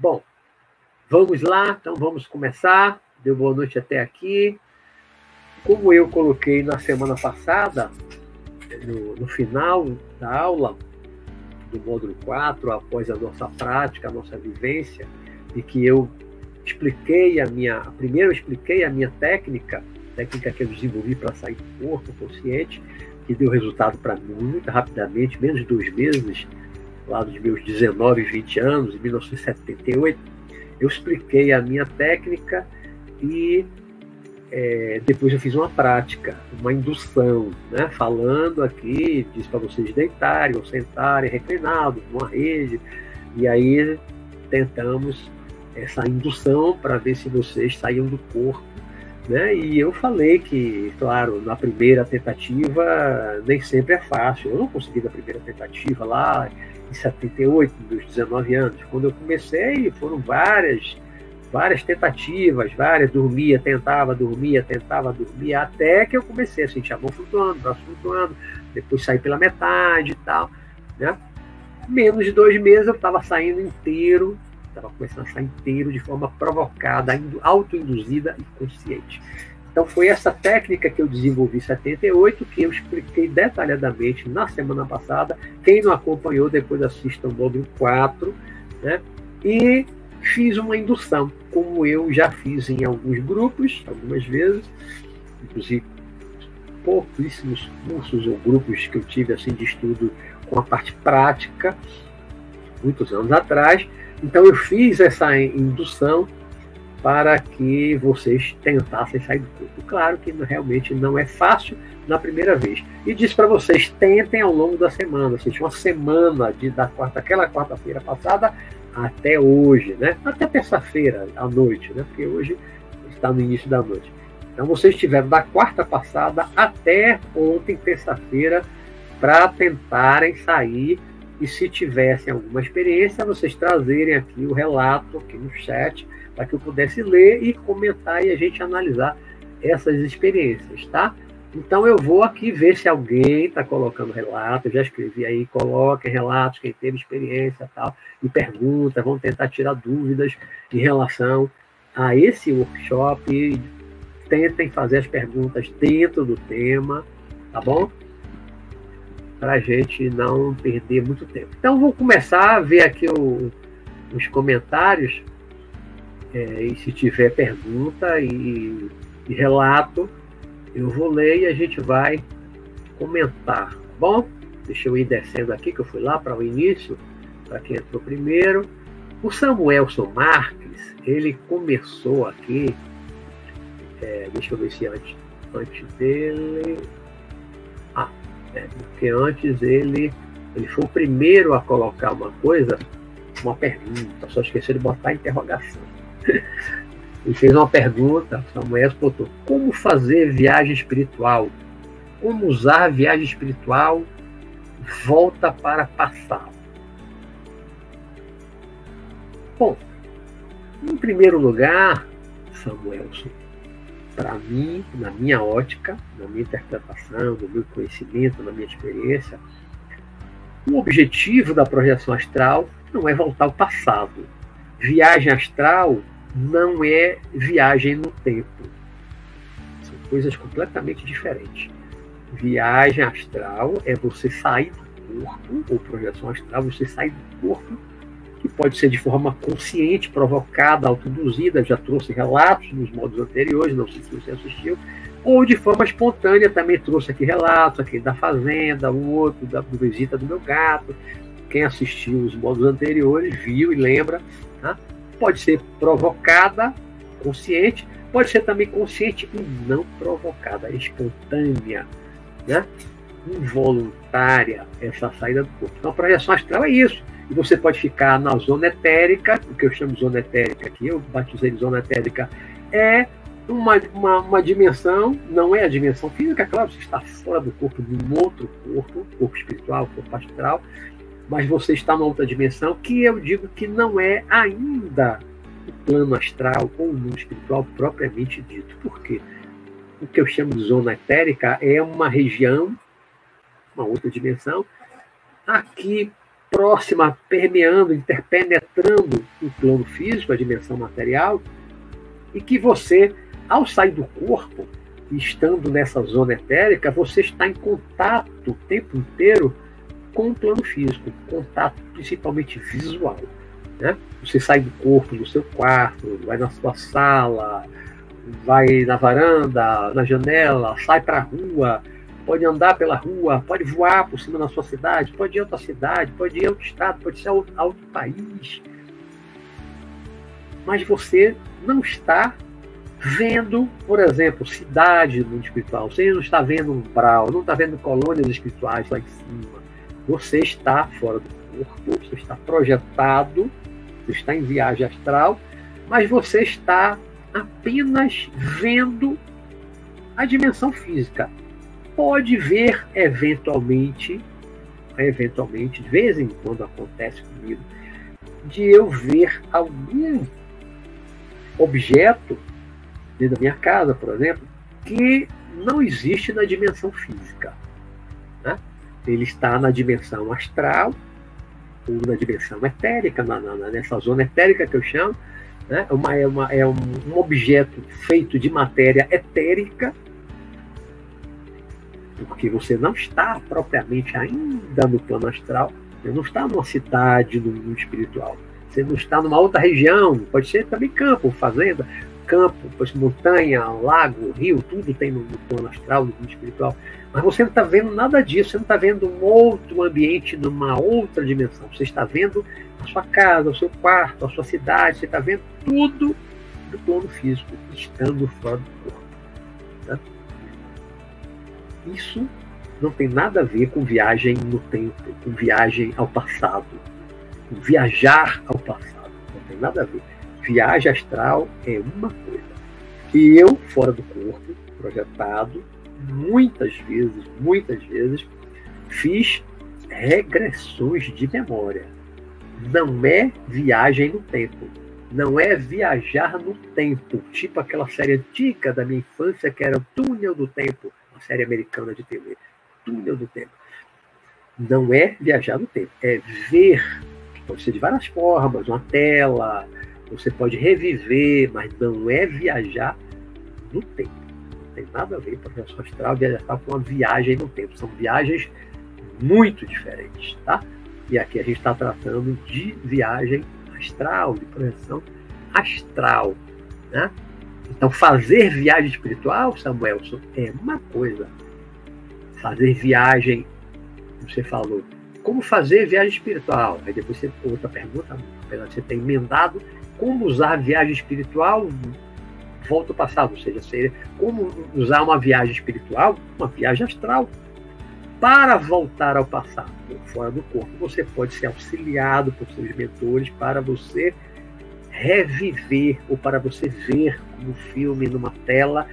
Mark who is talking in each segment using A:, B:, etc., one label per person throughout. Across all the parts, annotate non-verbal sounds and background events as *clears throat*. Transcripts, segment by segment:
A: Bom, vamos lá, então vamos começar. Deu boa noite até aqui. Como eu coloquei na semana passada, no, no final da aula do módulo 4, após a nossa prática, a nossa vivência, e que eu expliquei a minha. Primeiro eu expliquei a minha técnica, técnica que eu desenvolvi para sair do corpo consciente, que deu resultado para mim muito rapidamente, menos de dois meses, lá dos meus 19, 20 anos, em 1978. Eu expliquei a minha técnica e é, depois eu fiz uma prática, uma indução, né? falando aqui, disse para vocês deitarem ou sentarem reclinados numa rede, e aí tentamos essa indução para ver se vocês saíam do corpo. Né? E eu falei que, claro, na primeira tentativa nem sempre é fácil. Eu não consegui na primeira tentativa lá em 78, meus 19 anos. Quando eu comecei, foram várias várias tentativas, várias, dormia, tentava, dormia, tentava, dormia, até que eu comecei a sentir a mão flutuando, braço flutuando, depois saí pela metade e tal, né? Menos de dois meses eu estava saindo inteiro, estava começando a sair inteiro de forma provocada, autoinduzida e consciente. Então foi essa técnica que eu desenvolvi em 78, que eu expliquei detalhadamente na semana passada. Quem não acompanhou, depois assista o módulo 4, né? E fiz uma indução, como eu já fiz em alguns grupos, algumas vezes, inclusive pouquíssimos cursos ou grupos que eu tive assim de estudo com a parte prática, muitos anos atrás. Então eu fiz essa indução para que vocês tentassem sair do corpo. Claro que realmente não é fácil na primeira vez. E disse para vocês, tentem ao longo da semana, ou seja, uma semana de, da quarta, aquela quarta-feira passada até hoje, né? Até terça-feira à noite, né? Porque hoje está no início da noite. Então vocês tiveram da quarta passada até ontem, terça-feira, para tentarem sair e se tivessem alguma experiência, vocês trazerem aqui o relato aqui no chat para que eu pudesse ler e comentar e a gente analisar essas experiências, tá? Então eu vou aqui ver se alguém está colocando relato, eu já escrevi aí, coloquem relatos, quem teve experiência tal, e pergunta, vão tentar tirar dúvidas em relação a esse workshop, tentem fazer as perguntas dentro do tema, tá bom? Para a gente não perder muito tempo. Então vou começar a ver aqui o, os comentários, é, e se tiver pergunta e, e relato, eu vou ler e a gente vai comentar, tá bom? Deixa eu ir descendo aqui, que eu fui lá para o início, para quem entrou primeiro. O Samuelson Marques, ele começou aqui, é, deixa eu ver se antes, antes dele. Porque antes ele, ele foi o primeiro a colocar uma coisa, uma pergunta, só esqueci de botar a interrogação. *laughs* Ele fez uma pergunta, Samuel botou, como fazer viagem espiritual? Como usar viagem espiritual? Volta para passado. Bom, em primeiro lugar, Samuelson, para mim, na minha ótica, na minha interpretação, no meu conhecimento, na minha experiência, o objetivo da projeção astral não é voltar ao passado. Viagem astral não é viagem no tempo. São coisas completamente diferentes. Viagem astral é você sair do corpo, ou projeção astral, você sair do corpo, pode ser de forma consciente, provocada, autoinduzida, já trouxe relatos nos modos anteriores, não sei se você assistiu, ou de forma espontânea, também trouxe aqui relatos, aquele da fazenda, o outro da visita do meu gato. Quem assistiu os modos anteriores viu e lembra, tá? pode ser provocada, consciente, pode ser também consciente e não provocada, espontânea, né? involuntária, essa saída do corpo. Então, a projeção astral é isso. E você pode ficar na zona etérica, o que eu chamo de zona etérica aqui, eu batizei de zona etérica, é uma, uma, uma, dimensão, não é a dimensão física, claro, você está fora do corpo de um outro corpo, corpo espiritual, corpo astral, mas você está numa outra dimensão que eu digo que não é ainda o plano astral ou o mundo espiritual propriamente dito. Por quê? o que eu chamo de zona etérica é uma região, uma outra dimensão, aqui próxima, permeando, interpenetrando o plano físico, a dimensão material, e que você, ao sair do corpo, estando nessa zona etérica, você está em contato o tempo inteiro com o plano físico, contato principalmente visual. Né? Você sai do corpo, do seu quarto, vai na sua sala, vai na varanda, na janela, sai para a rua, pode andar pela rua, pode voar por cima da sua cidade, pode ir a outra cidade, pode ir a outro estado, pode ser a outro, a outro país. Mas você não está vendo, por exemplo, cidade no mundo espiritual. Você não está vendo um umbral, não está vendo colônias espirituais lá em cima. Você está fora do corpo, você está projetado, você está em viagem astral, mas você está apenas vendo a dimensão física. Pode ver eventualmente, eventualmente, de vez em quando acontece comigo, de eu ver algum objeto dentro da minha casa, por exemplo, que não existe na dimensão física. Né? Ele está na dimensão astral, ou na dimensão etérica, na, na, nessa zona etérica que eu chamo. Né? Uma, é uma, é um, um objeto feito de matéria etérica, porque você não está propriamente ainda no plano astral, você não está numa cidade, no mundo espiritual. Você não está numa outra região, pode ser também campo, fazenda, campo, depois montanha, lago, rio, tudo tem no, no plano astral, no mundo espiritual. Mas você não está vendo nada disso, você não está vendo um outro ambiente numa outra dimensão. Você está vendo a sua casa, o seu quarto, a sua cidade, você está vendo tudo do plano físico, estando fora do corpo. Tá? Isso não tem nada a ver com viagem no tempo, com viagem ao passado, viajar ao passado. Não tem nada a ver viagem astral é uma coisa. E eu, fora do corpo, projetado, muitas vezes, muitas vezes, fiz regressões de memória. Não é viagem no tempo. Não é viajar no tempo, tipo aquela série antiga da minha infância que era o Túnel do Tempo, uma série americana de TV. Túnel do Tempo. Não é viajar no tempo, é ver. Pode ser de várias formas, uma tela, você pode reviver, mas não é viajar no tempo. Não tem nada a ver com projeção astral viajar com uma viagem no tempo. São viagens muito diferentes, tá? E aqui a gente está tratando de viagem astral, de projeção astral, né? Então, fazer viagem espiritual, Samuelson, é uma coisa. Fazer viagem, você falou, como fazer viagem espiritual? Aí depois você outra pergunta, apesar de você ter emendado, como usar viagem espiritual volta ao passado, ou seja, seria como usar uma viagem espiritual, uma viagem astral, para voltar ao passado, fora do corpo. Você pode ser auxiliado por seus mentores para você reviver ou para você ver um filme numa tela,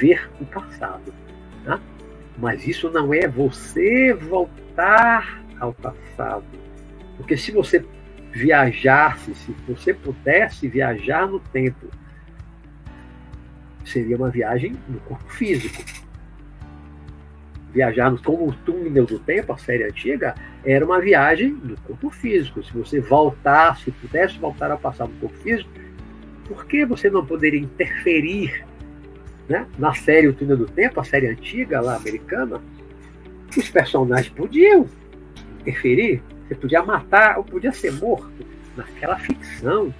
A: ver o passado. Tá? Mas isso não é você voltar ao passado. Porque se você viajasse, se você pudesse viajar no tempo, seria uma viagem no corpo físico. Viajar no, como o túnel do tempo, a série antiga, era uma viagem no corpo físico. Se você voltasse, pudesse voltar ao passado no corpo físico, por que você não poderia interferir né? na série O Túnel do Tempo, a série antiga lá americana? Os personagens podiam interferir, você podia matar ou podia ser morto naquela ficção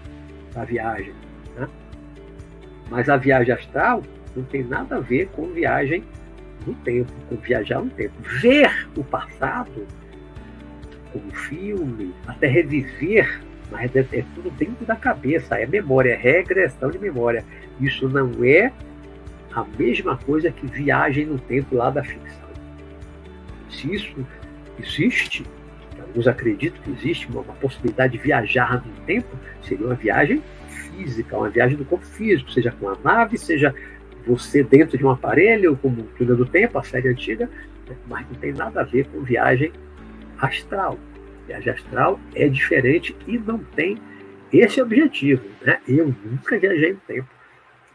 A: da viagem. Né? Mas a viagem astral não tem nada a ver com viagem no tempo, viajar no tempo. Ver o passado como filme, até reviver, mas é, é tudo dentro da cabeça, é memória, é regressão de memória. Isso não é a mesma coisa que viagem no tempo lá da ficção. Se isso existe, alguns acreditam que existe uma, uma, possibilidade de viajar no tempo, seria uma viagem física, uma viagem do corpo físico, seja com a nave, seja você dentro de um aparelho, como Túnel do Tempo, a série antiga, né? mas não tem nada a ver com viagem astral. Viagem astral é diferente e não tem esse objetivo. Né? Eu nunca viajei no tempo.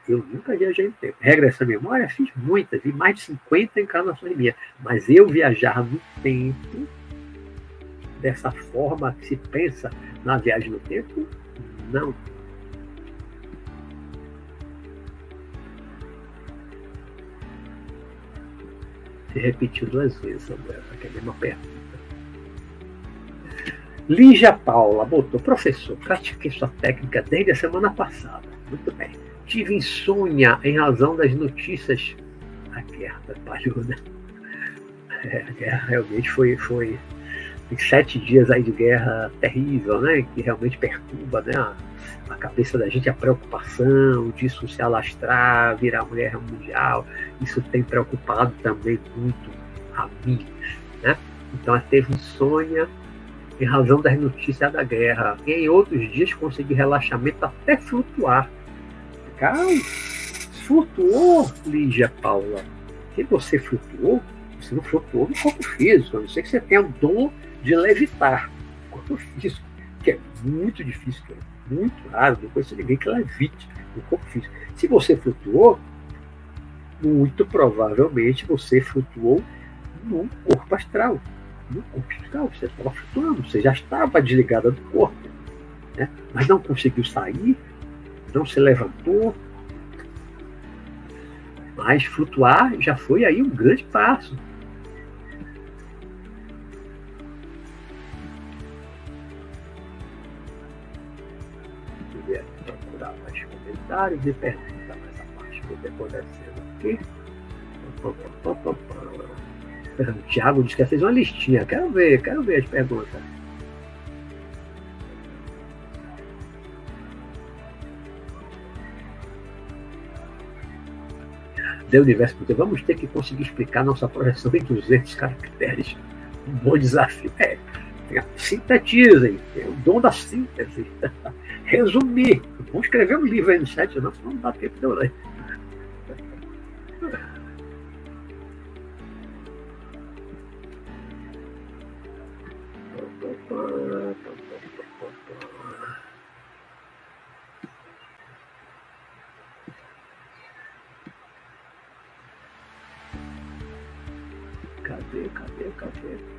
A: Eu nunca viajei no tempo. Regressão à memória, fiz muitas, vi mais de 50 encarnações minhas. Mas eu viajar no tempo, dessa forma que se pensa na viagem no tempo, não. Se repetiu duas vezes, Samuel, aqui é a mesma pergunta. Lígia Paula botou, professor, pratiquei sua técnica desde a semana passada. Muito bem. Tive insônia em razão das notícias. A guerra atrapalhou, né? É, a guerra realmente foi, foi sete dias aí de guerra terrível, né? Que realmente perturba né? A, a cabeça da gente, a preocupação disso se alastrar, virar mulher mundial. Isso tem preocupado também muito a mim, né? Então, ela teve insônia em razão das notícias da guerra. E em outros dias consegui relaxamento até flutuar. Calma, flutuou, Lígia Paula. Se você flutuou, você não flutuou no corpo físico, a não ser que você tenha o dom de levitar no corpo físico, que é muito difícil, é muito raro, não conheço ninguém que levite no corpo físico. Se você flutuou, muito provavelmente você flutuou no corpo astral no corpo astral, você estava flutuando, você já estava desligada do corpo, né? mas não conseguiu sair, não se levantou. Mas flutuar já foi aí um grande passo. Comentários e perguntar mais a parte que está acontecendo aqui. O Thiago disse que fez uma listinha. Quero ver, quero ver as perguntas. The Universo, porque vamos ter que conseguir explicar nossa projeção em 200 caracteres. Um bom desafio. É, sintetizem, é o dom da síntese. *laughs* Resumir. Vamos escrever um livro aí no chat, não, não dá tempo de eu ler. Cadê, cadê, cadê?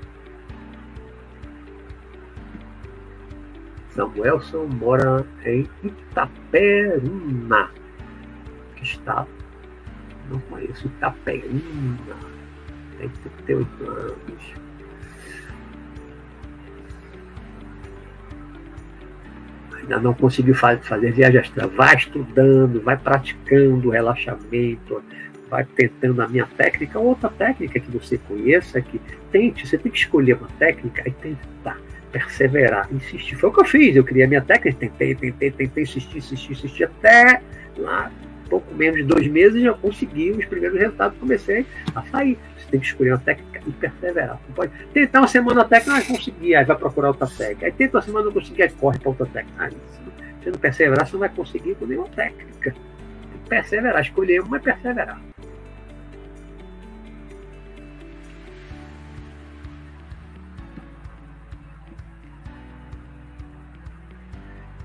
A: Samuelson mora em Itaperuna, que está, não conheço Itaperuna, tem 38 anos. ainda não conseguiu fazer viagem vai estudando, vai praticando relaxamento, vai tentando a minha técnica, outra técnica que você conheça, que tente, você tem que escolher uma técnica e tentar perseverar, insistir. Foi o que eu fiz, eu criei a minha técnica, tentei, tentei, tentei, insistir, insistir, insistir, até lá, pouco menos de dois meses, já consegui os primeiros resultados, comecei a sair. Você tem que escolher uma técnica e perseverar. Não pode tentar uma semana a técnica, não conseguir, aí vai procurar outra técnica. Aí tenta uma semana, não conseguir, aí corre para outra técnica. Aí, se você não perseverar, você não vai conseguir com nenhuma técnica. Perseverar, escolher uma e perseverar.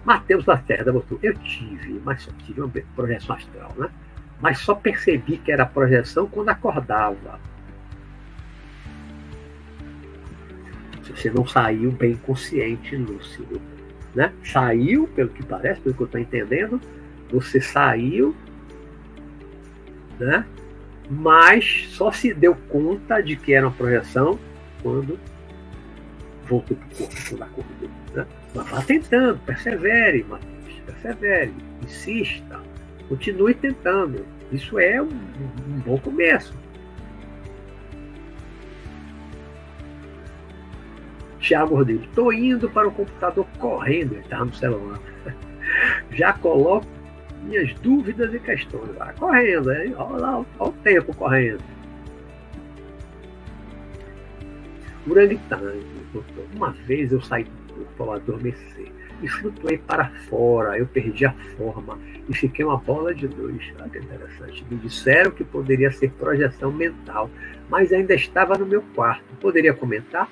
A: Mateus Lacerda botou, eu tive, mas só tive uma projeção astral, né? Mas só percebi que era projeção quando acordava. Você não saiu bem consciente, lúcido. Né? Saiu, pelo que parece, pelo que eu estou entendendo, você saiu, né? mas só se deu conta de que era uma projeção quando voltou para o corpo. Mas vá tentando, persevere, Matheus, persevere, insista, continue tentando. Isso é um, um bom começo. Tiago Rodrigues, estou indo para o computador correndo, ele está no celular. *laughs* Já coloco minhas dúvidas e questões lá, correndo, hein? Olha lá, olha o tempo correndo. Orangutangue, uma vez eu saí do corpo ao adormecer e flutuei para fora, eu perdi a forma e fiquei uma bola de luz. Olha que interessante. Me disseram que poderia ser projeção mental, mas ainda estava no meu quarto. Poderia comentar?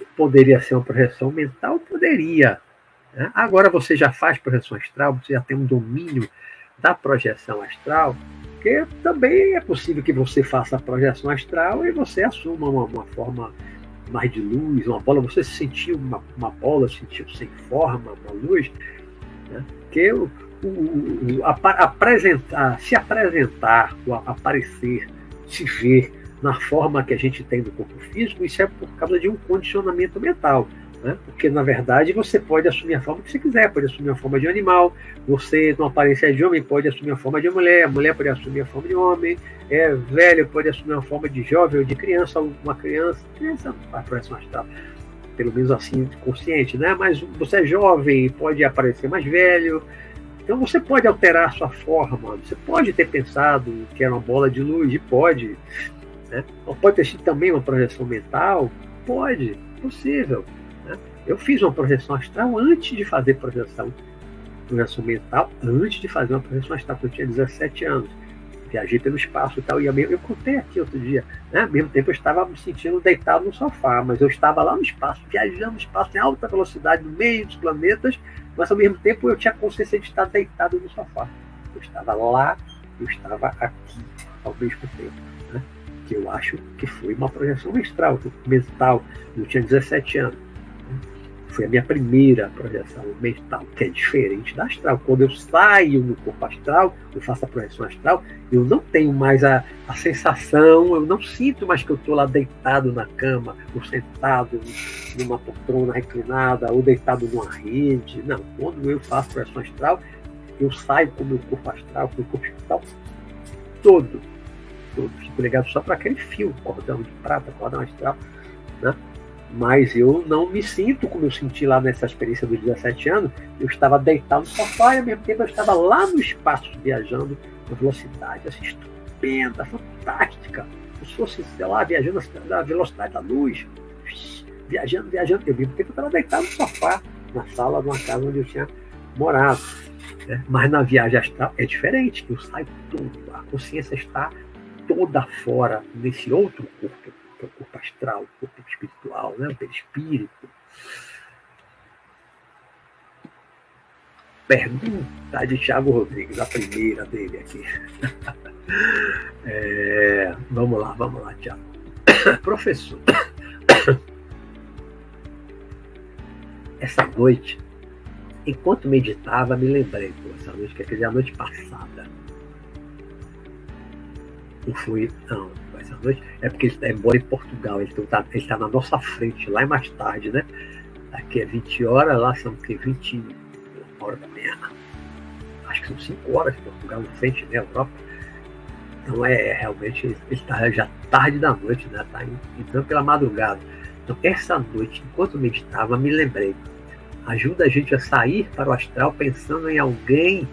A: que poderia ser uma projeção mental? Poderia. Né? Agora você já faz projeção astral, você já tem um domínio da projeção astral, porque também é possível que você faça a projeção astral e você assuma uma, uma forma mais de luz, uma bola, você sentiu uma, uma bola, sentiu sem forma, uma luz, né? que o, o, o a, apresentar, se apresentar, o aparecer, se ver na forma que a gente tem do corpo físico, isso é por causa de um condicionamento mental. Né? Porque, na verdade, você pode assumir a forma que você quiser, pode assumir a forma de animal, você, numa aparência de homem, pode assumir a forma de mulher, a mulher pode assumir a forma de homem, é velho, pode assumir a forma de jovem ou de criança, uma criança, criança faz projeção astral, pelo menos assim, consciente, né? Mas você é jovem, pode aparecer mais velho, então você pode alterar a sua forma, você pode ter pensado que era uma bola de luz, e pode, né? Ou pode ter sido também uma projeção mental, pode, possível. Eu fiz uma projeção astral antes de fazer projeção, projeção mental, antes de fazer uma projeção astral, porque eu tinha 17 anos. Viajei pelo espaço e tal, e eu, contei aqui outro dia, né? Ao mesmo tempo eu estava me sentindo deitado no sofá, mas eu estava lá no espaço, viajando no espaço em alta velocidade, no meio dos planetas, mas ao mesmo tempo eu tinha consciência de estar deitado no sofá. Eu estava lá, eu estava aqui ao mesmo tempo. Né? Que eu acho que foi uma projeção astral, mental. Eu tinha 17 anos. Foi a minha primeira projeção mental, que é diferente da astral. Quando eu saio no corpo astral, eu faço a projeção astral, eu não tenho mais a, a sensação, eu não sinto mais que eu estou lá deitado na cama, ou sentado numa poltrona reclinada, ou deitado numa rede. Não, quando eu faço projeção astral, eu saio com o meu corpo astral, com o corpo espiritual todo. todo. Fico ligado só para aquele fio, cordão de prata, cordão astral. Né? Mas eu não me sinto como eu senti lá nessa experiência dos 17 anos. Eu estava deitado no sofá e ao mesmo tempo eu estava lá no espaço viajando com velocidade assim, estupenda, fantástica. Como se fosse, sei lá, viajando na velocidade da luz, viajando, viajando. Eu mesmo tempo eu estava deitado no sofá, na sala de uma casa onde eu tinha morado. Né? Mas na viagem astral é diferente, eu saio todo, a consciência está toda fora nesse outro corpo que é o corpo astral, o corpo espiritual, né? o perispírito. Pergunta de Thiago Rodrigues, a primeira dele aqui. *laughs* É, vamos lá, vamos lá, Thiago. *coughs* Professor, *coughs* essa noite, enquanto meditava, me lembrei, pô, essa noite, que é a noite passada. Não foi, não, essa noite, é porque ele está embora em Portugal, ele está tá na nossa frente, lá é mais tarde, né? Aqui é 20 horas, lá são que 20 horas da manhã. Acho que são 5 horas em Portugal, na frente, né? Europa. Então é, é realmente, ele está já tarde da noite, né? Está entrando pela madrugada. Então, essa noite, enquanto meditava, me lembrei. Ajuda a gente a sair para o astral pensando em alguém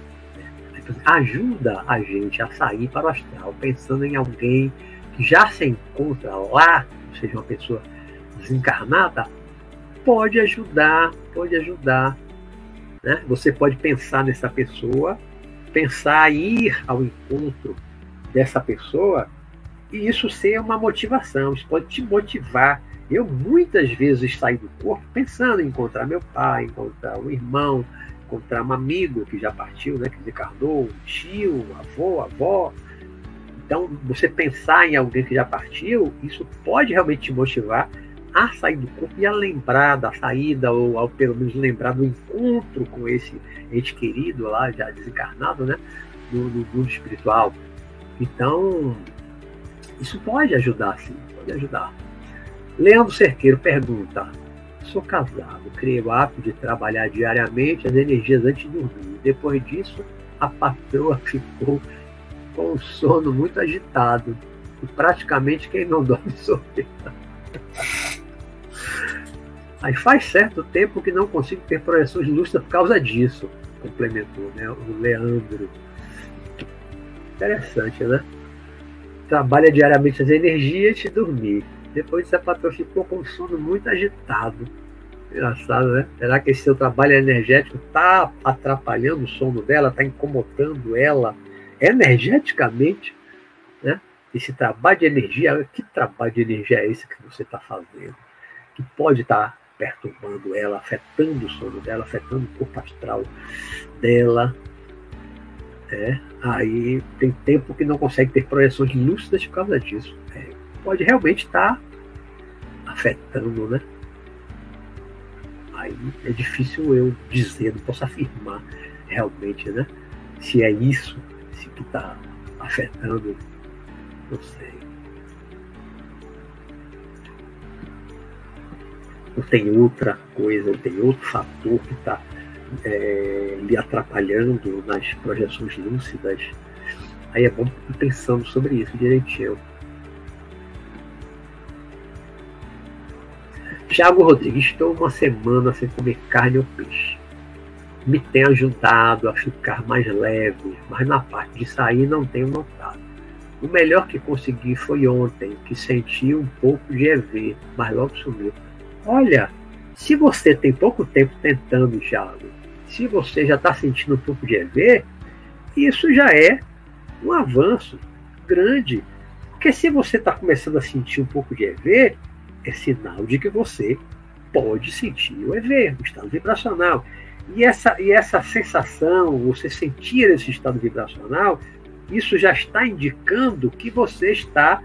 A: ajuda a gente a sair para o astral, pensando em alguém já se encontra lá, seja, uma pessoa desencarnada, pode ajudar, pode ajudar. Né? Você pode pensar nessa pessoa, pensar em ir ao encontro dessa pessoa e isso ser uma motivação, isso pode te motivar. Eu muitas vezes saí do corpo pensando em encontrar meu pai, encontrar um irmão, encontrar um amigo que já partiu, né, que desencarnou, um tio, um avô, avó, então, você pensar em alguém que já partiu, isso pode realmente te motivar a sair do corpo e a lembrar da saída, ou ao pelo menos lembrar do encontro com esse ente querido lá, já desencarnado, né? No mundo espiritual. Então, isso pode ajudar, sim, pode ajudar. Leandro Cerqueiro pergunta: Sou casado, criei o hábito de trabalhar diariamente as energias antes de dormir. Depois disso, a patroa ficou com um sono muito agitado. E praticamente quem não *laughs* dorme eu. Aí faz certo tempo que não consigo ter projeções lúcidas por causa disso, complementou né, o Leandro. Interessante, né? Trabalha diariamente as energias e dormir. Depois essa patroa ficou com um sono muito agitado. Engraçado, né? Será que esse seu trabalho energético está atrapalhando o sono dela, está incomodando ela? Energeticamente, né? esse trabalho de energia, que trabalho de energia é esse que você está fazendo? Que pode estar tá perturbando ela, afetando o sono dela, afetando o corpo astral dela. É, aí tem tempo que não consegue ter projeções lúcidas por causa disso. É, pode realmente estar tá afetando, né? Aí é difícil eu dizer, não posso afirmar realmente, né? Se é isso, se que está afetando, sei. Ou tem outra coisa, ou tem outro fator que está é, lhe atrapalhando nas projeções lúcidas. Aí é bom ir pensando sobre isso direitinho. Tiago Rodrigues, estou uma semana sem comer carne ou peixe. Me tem ajudado a ficar mais leve, mas na parte de sair não tenho notado. O melhor que consegui foi ontem, que senti um pouco de EV, mas logo sumiu. Olha, se você tem pouco tempo tentando, Thiago, se você já está sentindo um pouco de EV, isso já é um avanço grande. Porque se você está começando a sentir um pouco de EV, é sinal de que você pode sentir o EV, o estado vibracional. E essa, e essa sensação, você sentir esse estado vibracional, isso já está indicando que você está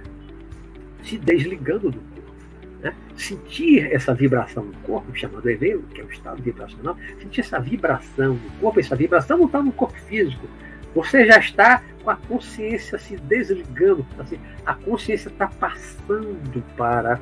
A: se desligando do corpo. Né? Sentir essa vibração no corpo, chamado EV, que é o estado vibracional, sentir essa vibração no corpo, essa vibração não está no corpo físico. Você já está com a consciência se desligando, assim, a consciência está passando para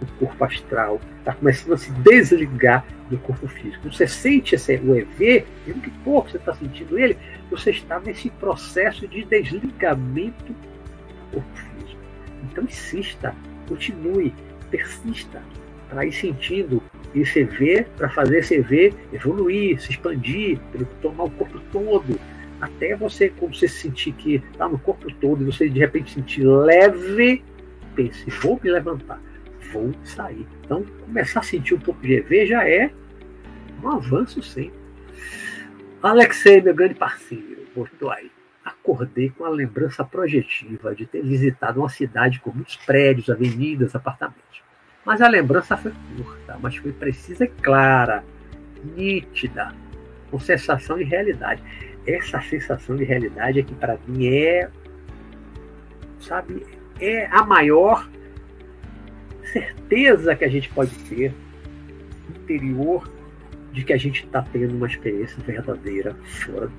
A: o corpo astral, está começando a se desligar do corpo físico. Você sente esse, o EV, mesmo que pouco você está sentindo ele, você está nesse processo de desligamento do corpo físico. Então insista, continue, persista para ir sentindo esse EV, para fazer esse EV evoluir, se expandir, tomar o corpo todo, até você, quando você sentir que está no corpo todo e você de repente sentir leve, pense, vou me levantar vou sair. Então, começar a sentir um pouco de EV já é um avanço, sim. Alexei, meu grande parceiro, botou aí. Acordei com a lembrança projetiva de ter visitado uma cidade com muitos prédios, avenidas, apartamentos. Mas a lembrança foi curta, mas foi precisa e clara, nítida, com sensação de realidade. Essa sensação de realidade é que para mim é, sabe, é a maior certeza que a gente pode ter interior de que a gente está tendo uma experiência verdadeira corpo.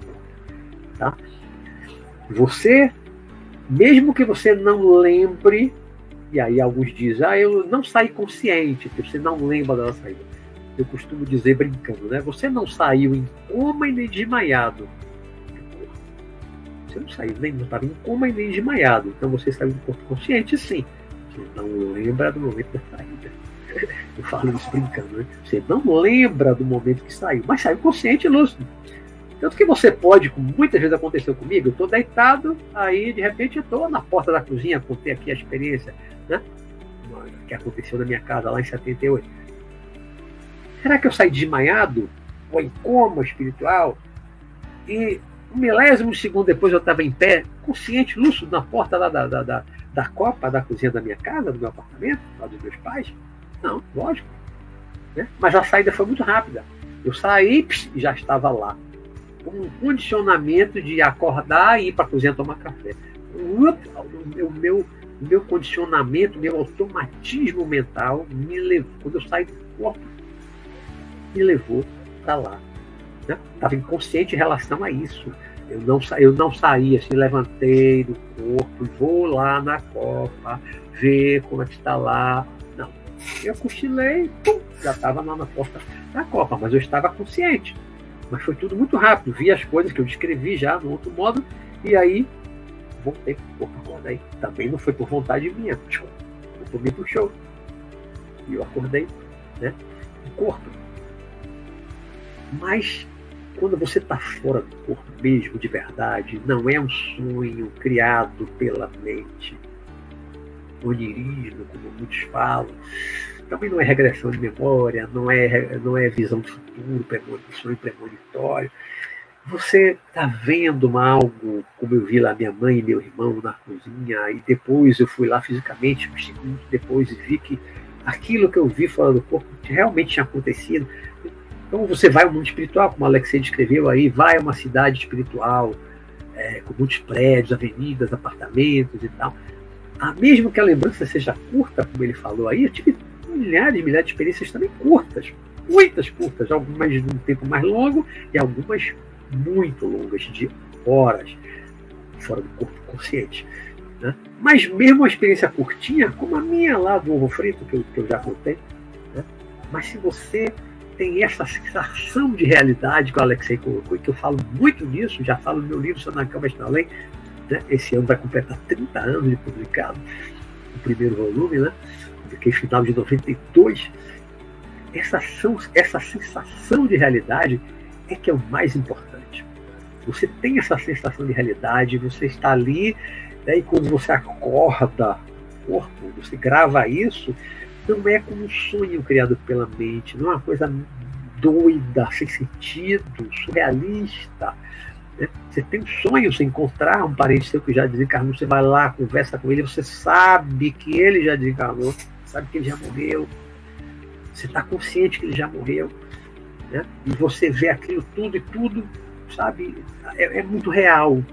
A: Tá? Você, mesmo que você não lembre, e aí alguns dizem, ah, eu não saí consciente, porque você não lembra da saída. Eu costumo dizer brincando, né? Você não saiu em coma e nem desmaiado. Você não saiu, nem não estava em coma e nem desmaiado. Então você saiu do corpo consciente, sim não lembra do momento da saída. Eu falo isso brincando, né? Você não lembra do momento que saiu, mas saiu consciente e lúcido. Tanto que você pode, como muitas vezes aconteceu comigo, eu estou deitado, aí de repente eu estou na porta da cozinha, contei aqui a experiência, né? Que aconteceu na minha casa lá em 78. Será que eu saí desmaiado? Ou em coma espiritual? E um milésimo de segundo depois eu estava em pé, consciente, lúcido, na porta lá da, da, da, da copa da cozinha da minha casa, do meu apartamento, lá dos meus pais? Não, lógico. Né? Mas a saída foi muito rápida. Eu saí e já estava lá. Um condicionamento de acordar e ir para a cozinha tomar café. O meu, meu, meu condicionamento, meu automatismo mental me levou, quando eu saí do corpo, me levou para lá. Estava né? inconsciente em relação a isso. Eu não, eu não saí assim, levantei do corpo, vou lá na Copa, ver como é que está lá. Não. Eu cochilei, pum, já estava lá na porta da Copa, mas eu estava consciente. Mas foi tudo muito rápido, vi as coisas que eu descrevi já no outro modo, e aí voltei para o corpo acordei. Também não foi por vontade minha, eu tomei pro show. E eu acordei, né? O corpo. Mas quando você está fora do corpo mesmo, de verdade, não é um sonho criado pela mente, onirismo, como muitos falam, também não é regressão de memória, não é, não é visão do futuro, sonho premonitório. Você está vendo algo, como eu vi lá minha mãe e meu irmão na cozinha, e depois eu fui lá fisicamente, depois, e vi que aquilo que eu vi fora do corpo realmente tinha acontecido. Então você vai ao mundo espiritual, como o Alexei descreveu aí, vai a uma cidade espiritual, é, com muitos prédios, avenidas, apartamentos e tal. Ah, mesmo que a lembrança seja curta, como ele falou aí, eu tive milhares e milhares de experiências também curtas, muitas curtas, algumas de um tempo mais longo e algumas muito longas, de horas, fora do corpo consciente. Né? Mas mesmo uma experiência curtinha, como a minha lá do ovo frito, que eu, que eu já contei, né? mas se você tem essa sensação de realidade que o Alexei colocou, e que eu falo muito nisso, já falo no meu livro sobre a Cama Está Além, né? esse ano vai completar 30 anos de publicado, o primeiro volume, né? publiquei final de 92. Essa, essa sensação de realidade é que é o mais importante. Você tem essa sensação de realidade, você está ali, né, e quando você acorda o corpo, você grava isso, não é como um sonho criado pela mente, não é uma coisa doida, sem sentido, surrealista. Né? Você tem um sonho, você encontrar um parente seu que já desencarnou, você vai lá, conversa com ele, você sabe que ele já desencarnou, sabe que ele já morreu, você está consciente que ele já morreu, né? e você vê aquilo tudo e tudo, sabe, é, é muito real,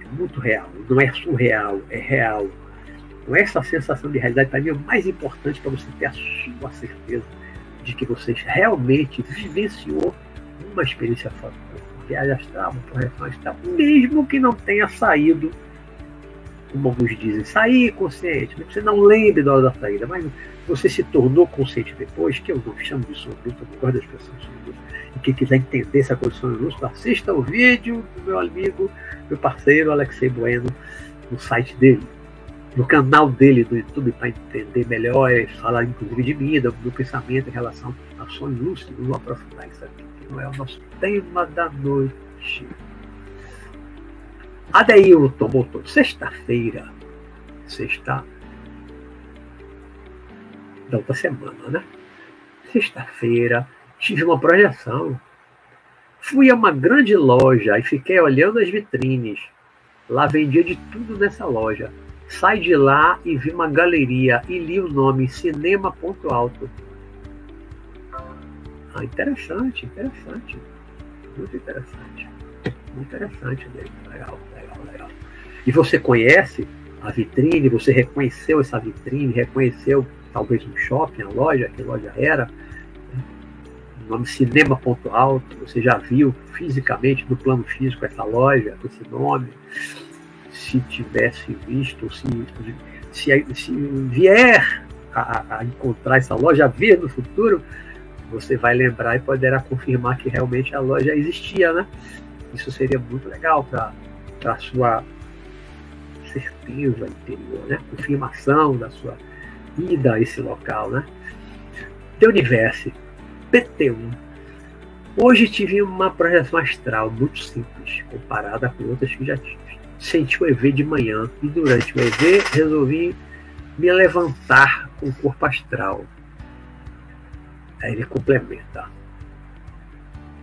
A: é muito real, não é surreal, é real. Então, essa sensação de realidade, para mim, é o mais importante para você ter a sua certeza de que você realmente vivenciou uma experiência fora viagem astral, uma projeção astral, mesmo que não tenha saído, como alguns dizem, sair consciente, você não lembre da hora da saída, mas você se tornou consciente depois, que eu não chamo de sono lúcido, eu gosto das pessoas sono E quem quiser entender essa condição de lúcido, assista o vídeo do meu amigo, meu parceiro Alexei Bueno, no site dele no canal dele do YouTube para entender melhor, é falar inclusive de mim, do, do pensamento em relação a sonho lúcido, vou aprofundar isso aqui, que não é o nosso tema da noite. Adeilton botou sexta-feira, sexta da outra semana, né? Sexta-feira, tive uma projeção. Fui a uma grande loja e fiquei olhando as vitrines. Lá vendia de tudo nessa loja Sai de lá e vi uma galeria e li o nome Cinema Ponto Alto. Ah, interessante, interessante. Muito interessante. Muito interessante dele. Legal, legal, legal. E você conhece a vitrine, você reconheceu essa vitrine, reconheceu talvez um shopping, a loja, que loja era. O nome Cinema Ponto Alto, você já viu fisicamente, no plano físico, essa loja, esse nome se tivesse visto, se, se, se vier a, a, encontrar essa loja, a no futuro, você vai lembrar e poderá confirmar que realmente a loja existia, né? Isso seria muito legal para a sua certeza interior, né? Confirmação da sua ida a esse local, né? The Universe, PT1. Hoje tive uma projeção astral muito simples, comparada com outras que já tive senti o EV de manhã e durante o EV resolvi me levantar com o corpo astral. Aí ele complementa.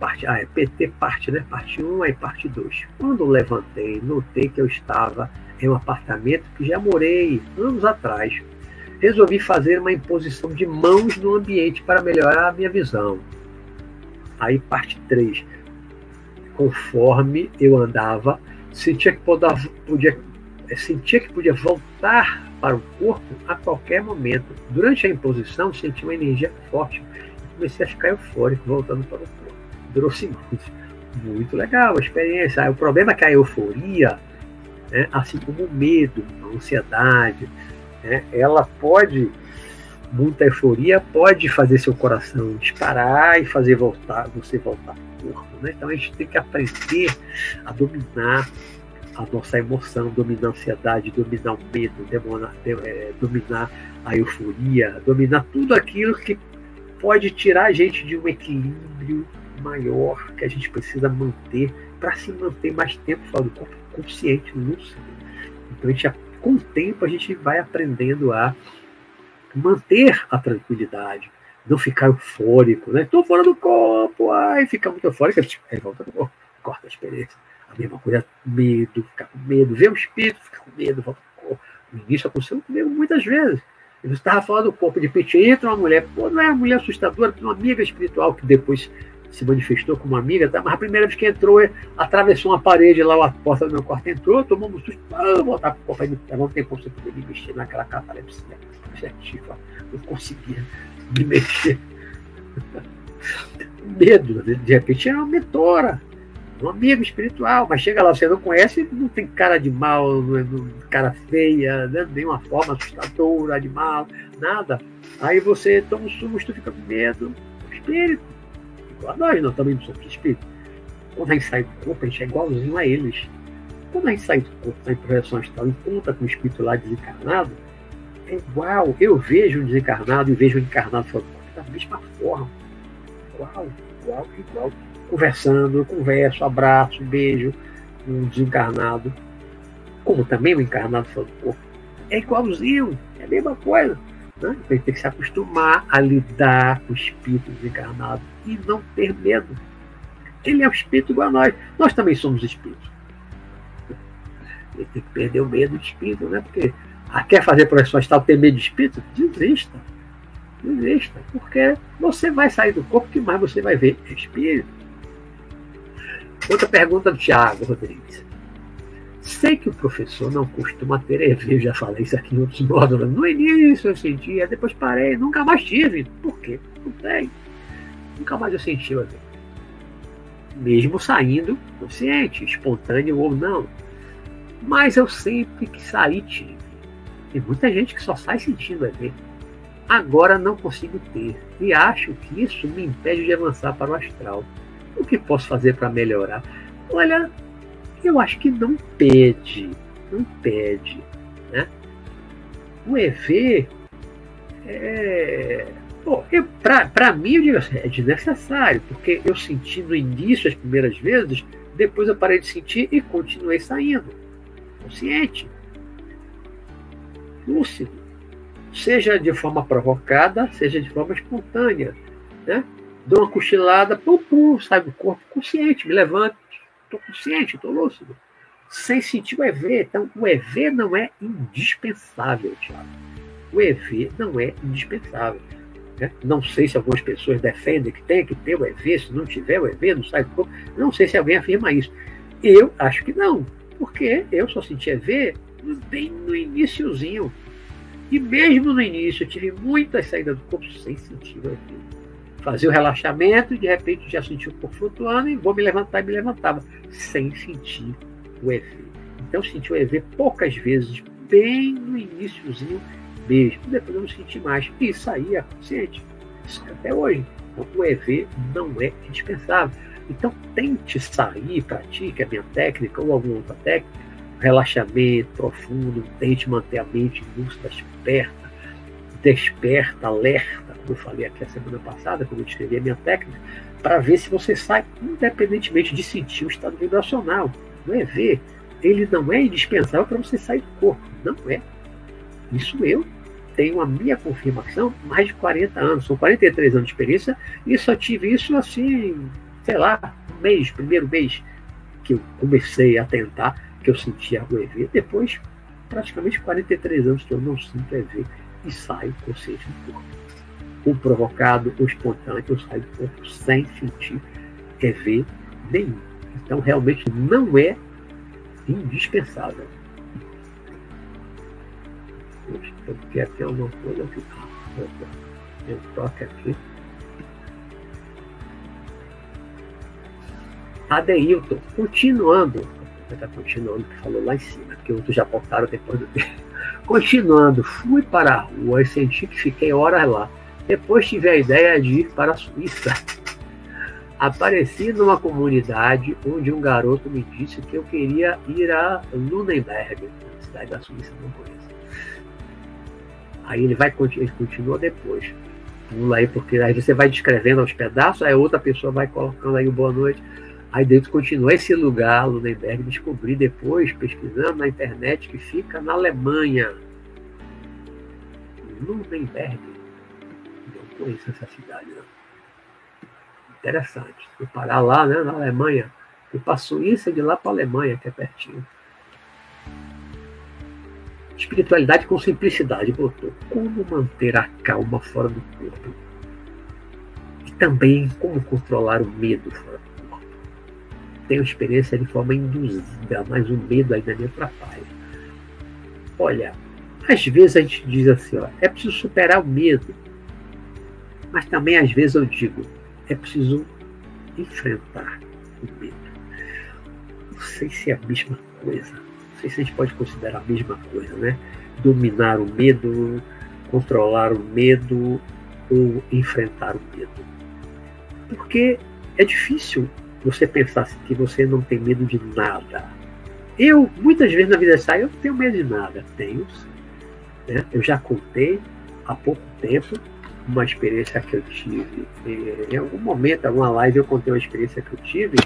A: Parte, ah, é PT parte, né? Parte 1, aí parte 2. Quando levantei, notei que eu estava em um apartamento que já morei anos atrás. Resolvi fazer uma imposição de mãos no ambiente para melhorar a minha visão. Aí parte 3. Conforme eu andava, sentia que podia, podia, é, sentia que podia voltar para o corpo a qualquer momento. Durante a imposição, senti uma energia forte comecei a ficar eufórico, voltando para o corpo. Durou segundos. Muito legal a experiência. O problema é que a euforia, né, assim como o medo, a ansiedade, né, ela pode, muita euforia pode fazer seu coração disparar e fazer voltar, você voltar corpo. Né? Então a gente tem que aprender a dominar a nossa emoção, dominar a ansiedade, dominar o medo, é, dominar a euforia, dominar tudo aquilo que pode tirar a gente de um equilíbrio maior que a gente precisa manter para se manter mais tempo fora do corpo consciente, lúcido. Então, a gente, com o tempo, a gente vai aprendendo a manter a tranquilidade, não ficar eufórico, né? Estou fora do corpo, ai, fica muito eufórico, aí volta corpo, corta a experiência. A mesma coisa, medo, ficar com medo, ver o espírito, ficar com medo, volta no corpo. No início aconteceu comigo muitas vezes. Eu estava fora do corpo, de repente entra uma mulher, pô, não é uma mulher assustadora, uma amiga espiritual que depois se manifestou como amiga, tá? mas a primeira vez que entrou, atravessou uma parede lá, a porta do meu quarto entrou, tomou um susto, ah, voltar pro corpo, aí não tem como você poder me mexer naquela catalepsia objetiva. Não conseguia me mexer. *laughs* Medo, de repente era uma mentora, um amigo espiritual, mas chega lá, você não conhece, não tem cara de mal, não, é, cara feia, né? nenhuma forma assustadora de mal, nada. Aí você toma um susto, fica com medo. Espírito. Igual nós, nós também não somos espírito. Quando a gente sai do corpo, a gente é igualzinho a eles. Quando a gente sai do corpo, está em projeção astral, encontra com o espírito lá desencarnado, é igual. Eu vejo um desencarnado e vejo um encarnado fora do corpo da mesma forma. Igual, igual, igual conversando, eu converso, abraço, beijo um desencarnado, como também o encarnado fora do corpo. É igualzinho, é a mesma coisa. Né? Então, a gente tem que se acostumar a lidar com o espírito desencarnado e não ter medo. Ele é um espírito igual a nós. Nós também somos espíritos. Ele tem que perder o medo de espírito, né? Porque ah, quer fazer projeção astral, ter medo de espírito? Desista. Desista. Porque você vai sair do corpo, que mais você vai ver? Espírito. Outra pergunta do Tiago Rodrigues. Sei que o professor não costuma ter EV, eu já falei isso aqui em outros módulos. No início eu sentia, depois parei, nunca mais tive. Por quê? Não tem. Nunca mais eu senti o EV. Mesmo saindo consciente, espontâneo ou não. Mas eu sempre que saí tive. Tem muita gente que só sai sentindo EV. Agora não consigo ter. E acho que isso me impede de avançar para o astral. O que posso fazer para melhorar? Olha, eu acho que não pede, não pede, né? O EV é, para mim eu digo assim, é desnecessário, porque eu senti no início as primeiras vezes, depois eu parei de sentir e continuei saindo, consciente, lúcido, seja de forma provocada, seja de forma espontânea, né? dou uma cochilada, pum, pum, sai do corpo consciente, me levanto, estou consciente, estou lúcido. Sem sentir o EV. Então, o EV não é indispensável, Tiago. O EV não é indispensável. Né? Não sei se algumas pessoas defendem que tem que ter o EV, se não tiver o EV, não sai do corpo. Não sei se alguém afirma isso. Eu acho que não, porque eu só senti EV bem no iníciozinho. E mesmo no início, eu tive muitas saídas do corpo sem sentir o EV fazia o relaxamento e de repente já sentia o corpo flutuando e vou me levantar e me levantava, sem sentir o EV. Então senti o EV poucas vezes, bem no iníciozinho mesmo. Depois eu não senti mais. E saía consciente. Isso até hoje. Então, o EV não é indispensável. Então tente sair, pratique a minha técnica ou alguma outra técnica, relaxamento profundo, tente manter a mente lúcida, desperta, desperta, alerta como eu falei aqui a semana passada, quando eu descrevi a minha técnica, para ver se você sai independentemente de sentir o estado vibracional. Não é ver. Ele não é indispensável para você sair do corpo. Não é. Isso eu tenho a minha confirmação mais de 40 anos. São 43 anos de experiência e só tive isso assim, sei lá, um mês, primeiro mês que eu comecei a tentar, que eu sentia o EV. Depois, praticamente 43 anos que eu não sinto EV e saio consciente do corpo ou provocado ou espontâneo, eu saio do corpo sem sentir ver nenhum. Então, realmente não é indispensável. Eu quero ter coisa aqui. Eu toque aqui. Adeilton, continuando, está continuando, que falou lá em cima, que outros já voltaram depois do tempo. Continuando, fui para a rua e senti que fiquei horas lá depois tive a ideia de ir para a Suíça. Apareci numa comunidade onde um garoto me disse que eu queria ir a Nuremberg, cidade da Suíça, não conheço. Aí ele vai ele continua depois. Pula aí, porque aí você vai descrevendo aos pedaços, aí outra pessoa vai colocando aí o boa noite. Aí dentro continua esse lugar, Nuremberg, descobri depois, pesquisando na internet, que fica na Alemanha. Nuremberg conheço essa cidade. Né? Interessante. Fui parar lá, né, na Alemanha. Para a Suíça e de lá para a Alemanha, que é pertinho. Espiritualidade com simplicidade, botou. Como manter a calma fora do corpo? E também como controlar o medo fora do corpo. Tenho experiência de forma induzida, mas o medo ainda me atrapalha. Olha, às vezes a gente diz assim, ó, é preciso superar o medo. Mas também às vezes eu digo, é preciso enfrentar o medo. Não sei se é a mesma coisa. Não sei se a gente pode considerar a mesma coisa, né? Dominar o medo, controlar o medo ou enfrentar o medo. Porque é difícil você pensar que você não tem medo de nada. Eu, muitas vezes na vida sai, eu não tenho medo de nada. Tenho. Né? Eu já contei há pouco tempo uma experiência que eu tive. Em algum momento, alguma live, eu contei uma experiência que eu tive.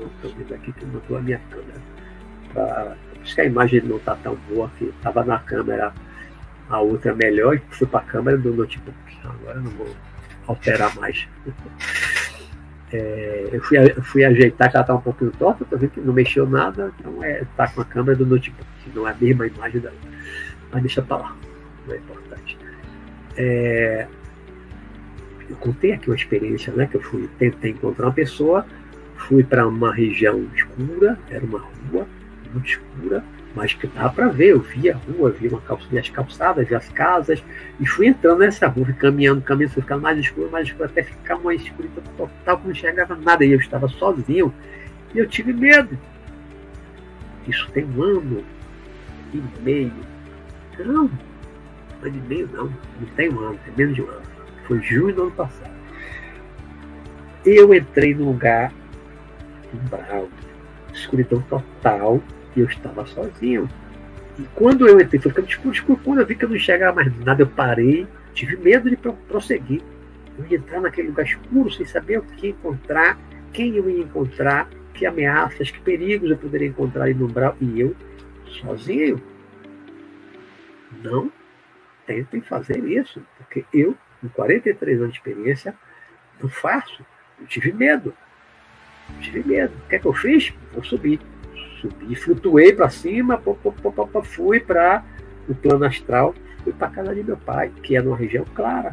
A: Estou vendo aqui que mandou a minha câmera. Pra... Por isso que a imagem não está tão boa aqui. Estava na câmera a outra melhor e fui para a câmera do notebook. Agora não vou alterar mais. *laughs* É, eu, fui, fui ajeitar que ela está um pouquinho torta, tô vendo que não mexeu nada, então é, tá com a câmera do notebook, não é a mesma imagem da. Mas deixa para lá, não é importante. É, eu contei aqui uma experiência, né, que eu fui, tentei encontrar uma pessoa, fui para uma região escura, era uma rua muito escura, mas que dá para ver. Eu vi a rua, vi uma calça, vi as calçadas, vi as casas, e fui entrando nessa rua, fui caminhando, caminhando, fui ficando mais escuro, mais escuro, até ficar uma escuridão total, que não enxergava nada. E eu estava sozinho, e eu tive medo. Isso tem um ano e meio. Não, um ano e meio não, não tem um ano, tem menos de um ano. Foi junho do ano passado. Eu entrei num lugar bravo, escuridão total, eu estava sozinho. E quando eu entrei, foi ficando escuro, escuro. Quando eu vi que eu não enxergava mais nada, eu parei, tive medo de prosseguir. Eu ia entrar naquele lugar escuro sem saber o que encontrar, quem eu ia encontrar, que ameaças, que perigos eu poderia encontrar ali no umbral. E eu, sozinho. Não tentem fazer isso, porque eu, com 43 anos de experiência, não faço. Eu tive medo. Eu tive medo. O que é que eu fiz? Eu subi subi, flutuei para cima, pô, pô, pô, fui para o plano astral, fui para casa de meu pai, que é numa região clara.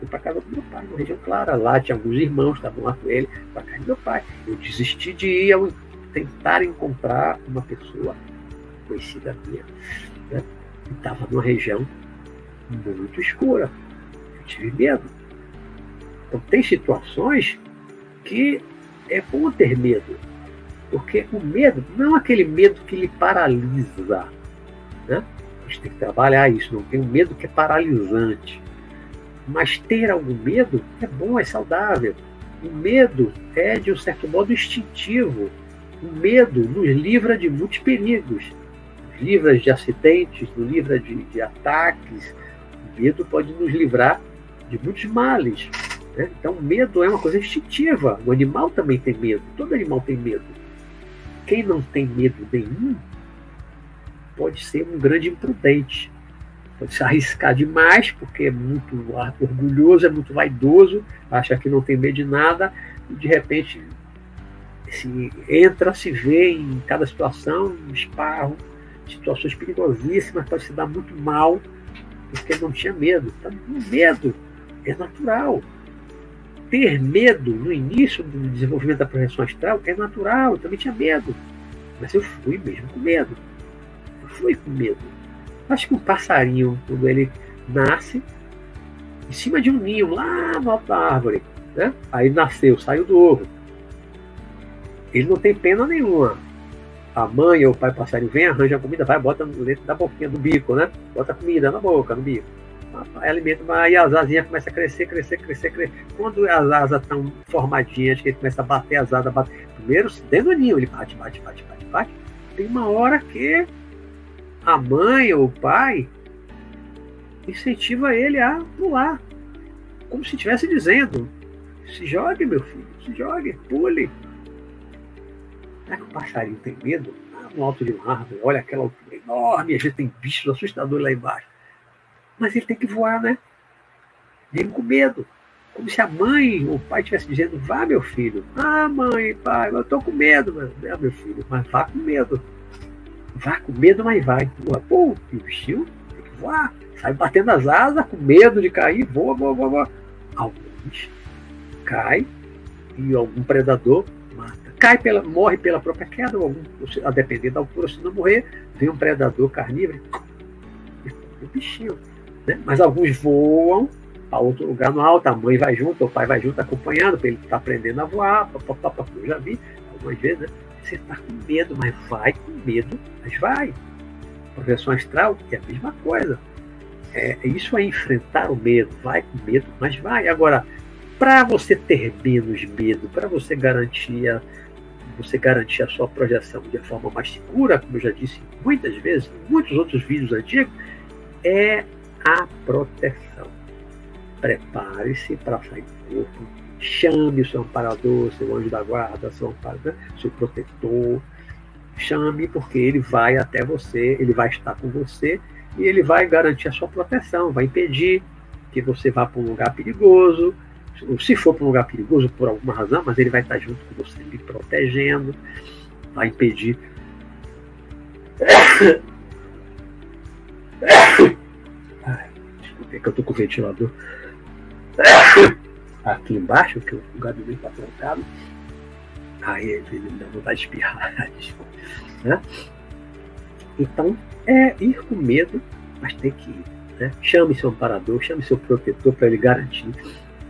A: Fui para casa do meu pai, numa região clara. Lá tinha alguns irmãos, estavam lá com ele, para casa do meu pai. Eu desisti de ir ao tentar encontrar uma pessoa conhecida minha. Né? Estava numa região muito escura. Eu tive medo. Então tem situações que é bom ter medo porque o medo não é aquele medo que lhe paralisa. Né? A gente tem que trabalhar isso, não tem um medo que é paralisante. Mas ter algum medo é bom, é saudável. O medo é, de um certo modo, instintivo. O medo nos livra de muitos perigos. Nos livra de acidentes, nos livra de, de ataques. O medo pode nos livrar de muitos males. Né? Então, medo é uma coisa instintiva. O animal também tem medo. Todo animal tem medo quem não tem medo nenhum pode ser um grande imprudente. Pode se arriscar demais, porque é muito orgulhoso, é muito vaidoso, acha que não tem medo de nada, e de repente se entra, se vê em cada situação, um esparro, situações perigosíssimas, pode se dar muito mal, porque não tinha medo. Então, o medo é natural ter medo no início do desenvolvimento da projeção astral é natural, eu também tinha medo. Mas eu fui mesmo com medo. Eu fui com medo. Acho que um passarinho, quando ele nasce, em cima de um ninho, lá no alto árvore, né? aí nasceu, saiu do ovo. Ele não tem pena nenhuma. A mãe ou o pai passarinho vem, arranja a comida, vai, bota dentro da boquinha do bico, né? Bota comida na boca, no bico alimento, aí as asinhas começam a crescer, crescer, crescer, crescer. Quando as asas estão formadinhas, que ele começa a bater as asas, bater. Primeiro, dentro do ninho, ele bate, bate, bate, bate, bate. Tem uma hora que a mãe ou o pai incentiva ele a pular. Como se estivesse dizendo: se jogue, meu filho, se jogue, pule. Será que o passarinho tem medo? No alto de uma árvore, olha aquela altura enorme, a gente tem bichos assustadores lá embaixo. Mas ele tem que voar, né? Ele com medo. Como se a mãe ou o pai estivesse dizendo, vá meu filho. Ah, mãe, pai, eu estou com medo. Meu, meu filho, mas vá com medo. Vá com medo, mas vai. Pô, o bichinho tem que voar. Sai batendo as asas, com medo de cair, voa, voa, voa, voa. Alguns cai e algum predador mata. Cai pela, morre pela própria queda, ou algum, a depender da altura, se não morrer, vem um predador carnívoro e o bichinho. Né? Mas alguns voam para outro lugar no alto, a mãe vai junto, o pai vai junto acompanhando, para ele estar tá aprendendo a voar. Pá, pá, pá, eu já vi algumas vezes, né? Você está com medo, mas vai com medo, mas vai. Projeção astral é a mesma coisa. É, isso é enfrentar o medo, vai com medo, mas vai. Agora, para você ter menos medo, para você garantir a, você garantir a sua projeção de forma mais segura, como eu já disse muitas vezes, em muitos outros vídeos antigos, é a proteção. Prepare-se para sair do corpo, chame o seu amparador, seu anjo da guarda, seu, amparador, seu protetor, chame porque ele vai até você, ele vai estar com você e ele vai garantir a sua proteção, vai impedir que você vá para um lugar perigoso, se for para um lugar perigoso por alguma razão, mas ele vai estar junto com você, lhe protegendo, vai impedir. *coughs* é que eu estou com o ventilador aqui embaixo, que o gabinete está trancado. Aí ele me dá vontade de espirrar. *laughs* Né? Então, é ir com medo, mas tem que ir. Né? Chame seu amparador, chame seu protetor para ele garantir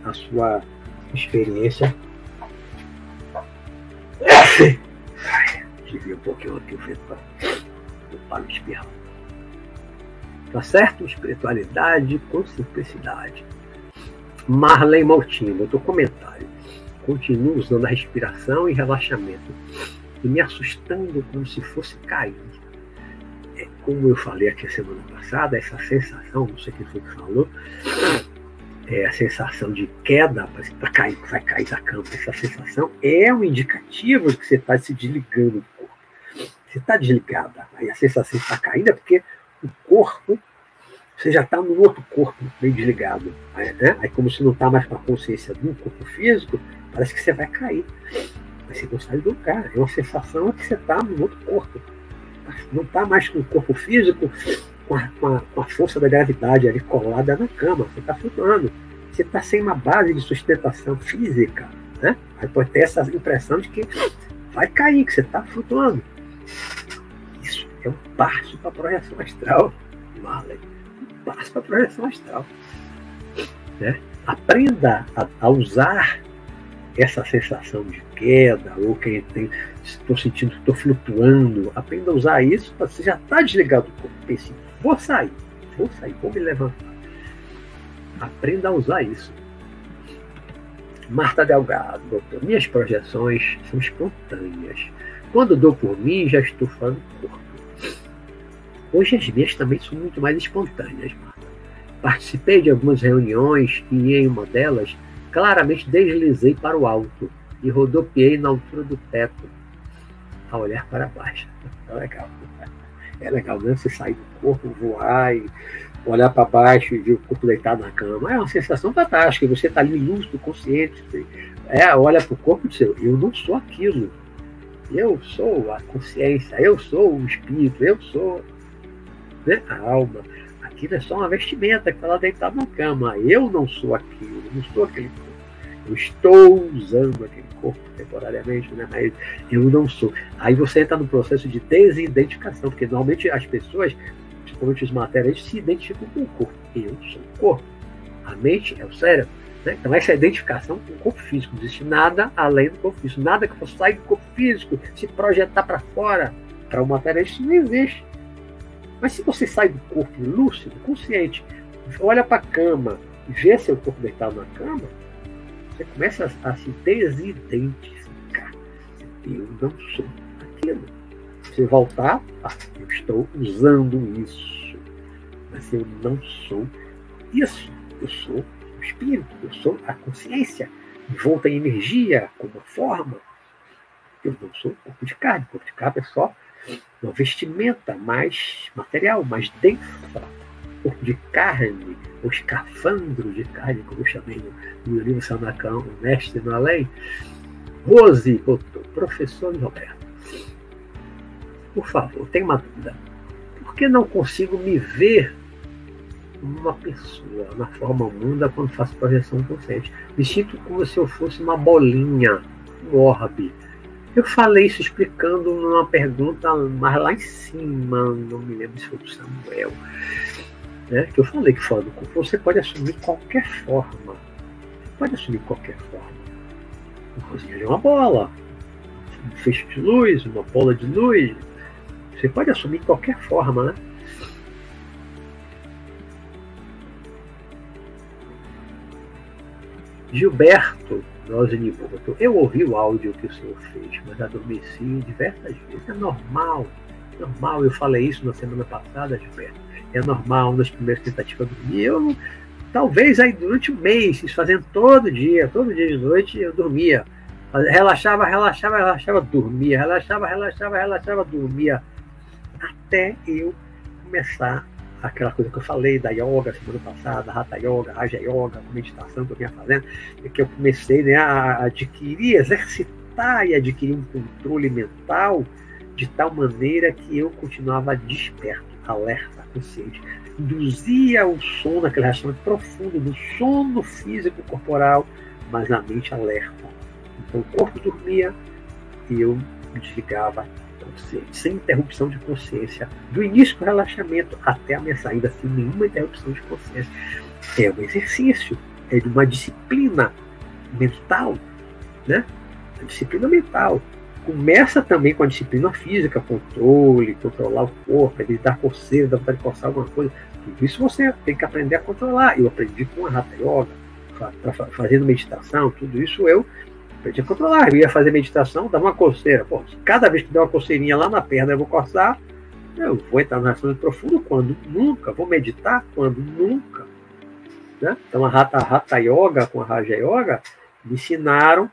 A: a sua experiência. *coughs* Desvia um pouquinho aqui o vento para espirrar. Tá certo? Espiritualidade com simplicidade. Marley Maltinho, outro comentário. Continuo usando a respiração e relaxamento e me assustando como se fosse cair. É, como eu falei aqui semana passada, essa sensação, não sei quem foi que falou, é, a sensação de queda, para cair, vai cair da cama, essa sensação é um indicativo de que você está se desligando do corpo. Você está desligada. Aí a sensação está caindo é porque o corpo, você já está no outro corpo meio desligado. Né? Aí como se não está mais com a consciência do corpo físico, parece que você vai cair. Mas você não sai do lugar. É uma sensação que você está no outro corpo. Não está mais com o corpo físico com a, com, a, com a, força da gravidade ali colada na cama. Você está flutuando. Você está sem uma base de sustentação física. Né? Aí pode ter essa impressão de que vai cair, que você está flutuando. É um passo para a projeção astral, Marley. Um passo para a projeção astral. Né? Aprenda a, a usar essa sensação de queda, ou tem, estou sentindo, estou flutuando, aprenda a usar isso, você já está desligado do corpo. Pense, vou sair, vou sair, vou me levantar. Aprenda a usar isso. Marta Delgado, doutor, minhas projeções são espontâneas. Quando dou por mim, já estou fora do corpo. Hoje as minhas também são muito mais espontâneas. Participei de algumas reuniões e em uma delas claramente deslizei para o alto e rodopiei na altura do teto, a olhar para baixo. *laughs* É legal. É legal mesmo você sair do corpo, voar e olhar para baixo e ver o corpo deitado na cama. É uma sensação fantástica. Você está ali lúcido, consciente. É, olha para o corpo e diz: Eu não sou aquilo. Eu sou a consciência, eu sou o espírito, eu sou né, a alma. Aquilo é só uma vestimenta que está lá deitado na cama. Eu não sou aquilo, não sou aquele corpo. Eu estou usando aquele corpo temporariamente, né? mas eu não sou. Aí você entra no processo de desidentificação, porque normalmente as pessoas, principalmente os materiais, se identificam com o corpo. Eu sou o corpo. A mente é o cérebro. Né? Então, essa é identificação com o corpo físico. Não existe nada além do corpo físico. Nada que possa sair do corpo físico, se projetar para fora, para o material, isso não existe. Mas se você sai do corpo lúcido, consciente, olha para a cama e vê seu corpo deitado na cama, você começa a, a se desidentificar. Eu não sou aquilo. Você voltar, ah, eu estou usando isso. Mas eu não sou isso. Eu sou o espírito, eu sou a consciência. Volta em energia, como forma. Eu não sou corpo de carne. Corpo de carne é só uma vestimenta mais material, mais densa corpo de carne, o escafandro de carne, como eu chamei no, livro Sanacão, o mestre no além. Rose botou, professor Roberto, por favor, tem uma dúvida. Por que não consigo me ver uma pessoa, na forma humana, quando faço projeção consciente. Me sinto como se eu fosse uma bolinha, um orbe. Eu falei isso explicando numa pergunta mais lá em cima, não me lembro se foi do Samuel, né? que eu falei que fora do corpo você pode assumir qualquer forma. Pode assumir qualquer forma. Um cozinha de uma bola, um feixe de luz, uma bola de luz. Você pode assumir qualquer forma, né? Gilberto Roseniboto, eu ouvi o áudio que o senhor fez, mas adormeci diversas vezes. É normal, normal. Eu falei isso na semana passada, Gilberto. É normal nas primeiras tentativas de dormir. Eu, talvez aí durante um mês, fazendo todo dia, todo dia de noite, eu dormia. Relaxava, relaxava, relaxava, dormia. Relaxava, relaxava, relaxava, dormia. Até eu começar aquela coisa que eu falei da yoga semana passada, Hatha Yoga, Raja Yoga, meditação que eu vinha fazendo, que eu comecei né, a adquirir, exercitar e adquirir um controle mental de tal maneira que eu continuava desperto, alerta, consciente. Induzia o sono, aquele relacionamento profundo do sono físico corporal, mas na mente alerta. Então o corpo dormia e eu desligava sem interrupção de consciência, do início do relaxamento até a minha saída, sem nenhuma interrupção de consciência. É um exercício, é de uma disciplina mental, né? A disciplina mental. Começa também com a disciplina física, controle, controlar o corpo, evitar coceira, dar vontade de coçar alguma coisa. Tudo isso você tem que aprender a controlar. Eu aprendi com a Hatha Yoga, fazendo meditação, tudo isso eu eu tinha controlar. Eu ia fazer meditação, dava uma coceira. Pô, cada vez que der uma coceirinha lá na perna, eu vou coçar. Eu vou entrar no relacionamento profundo quando? Nunca. Vou meditar quando? Nunca. Né? Então, a Hatha, Hatha Yoga com a Raja Yoga me ensinaram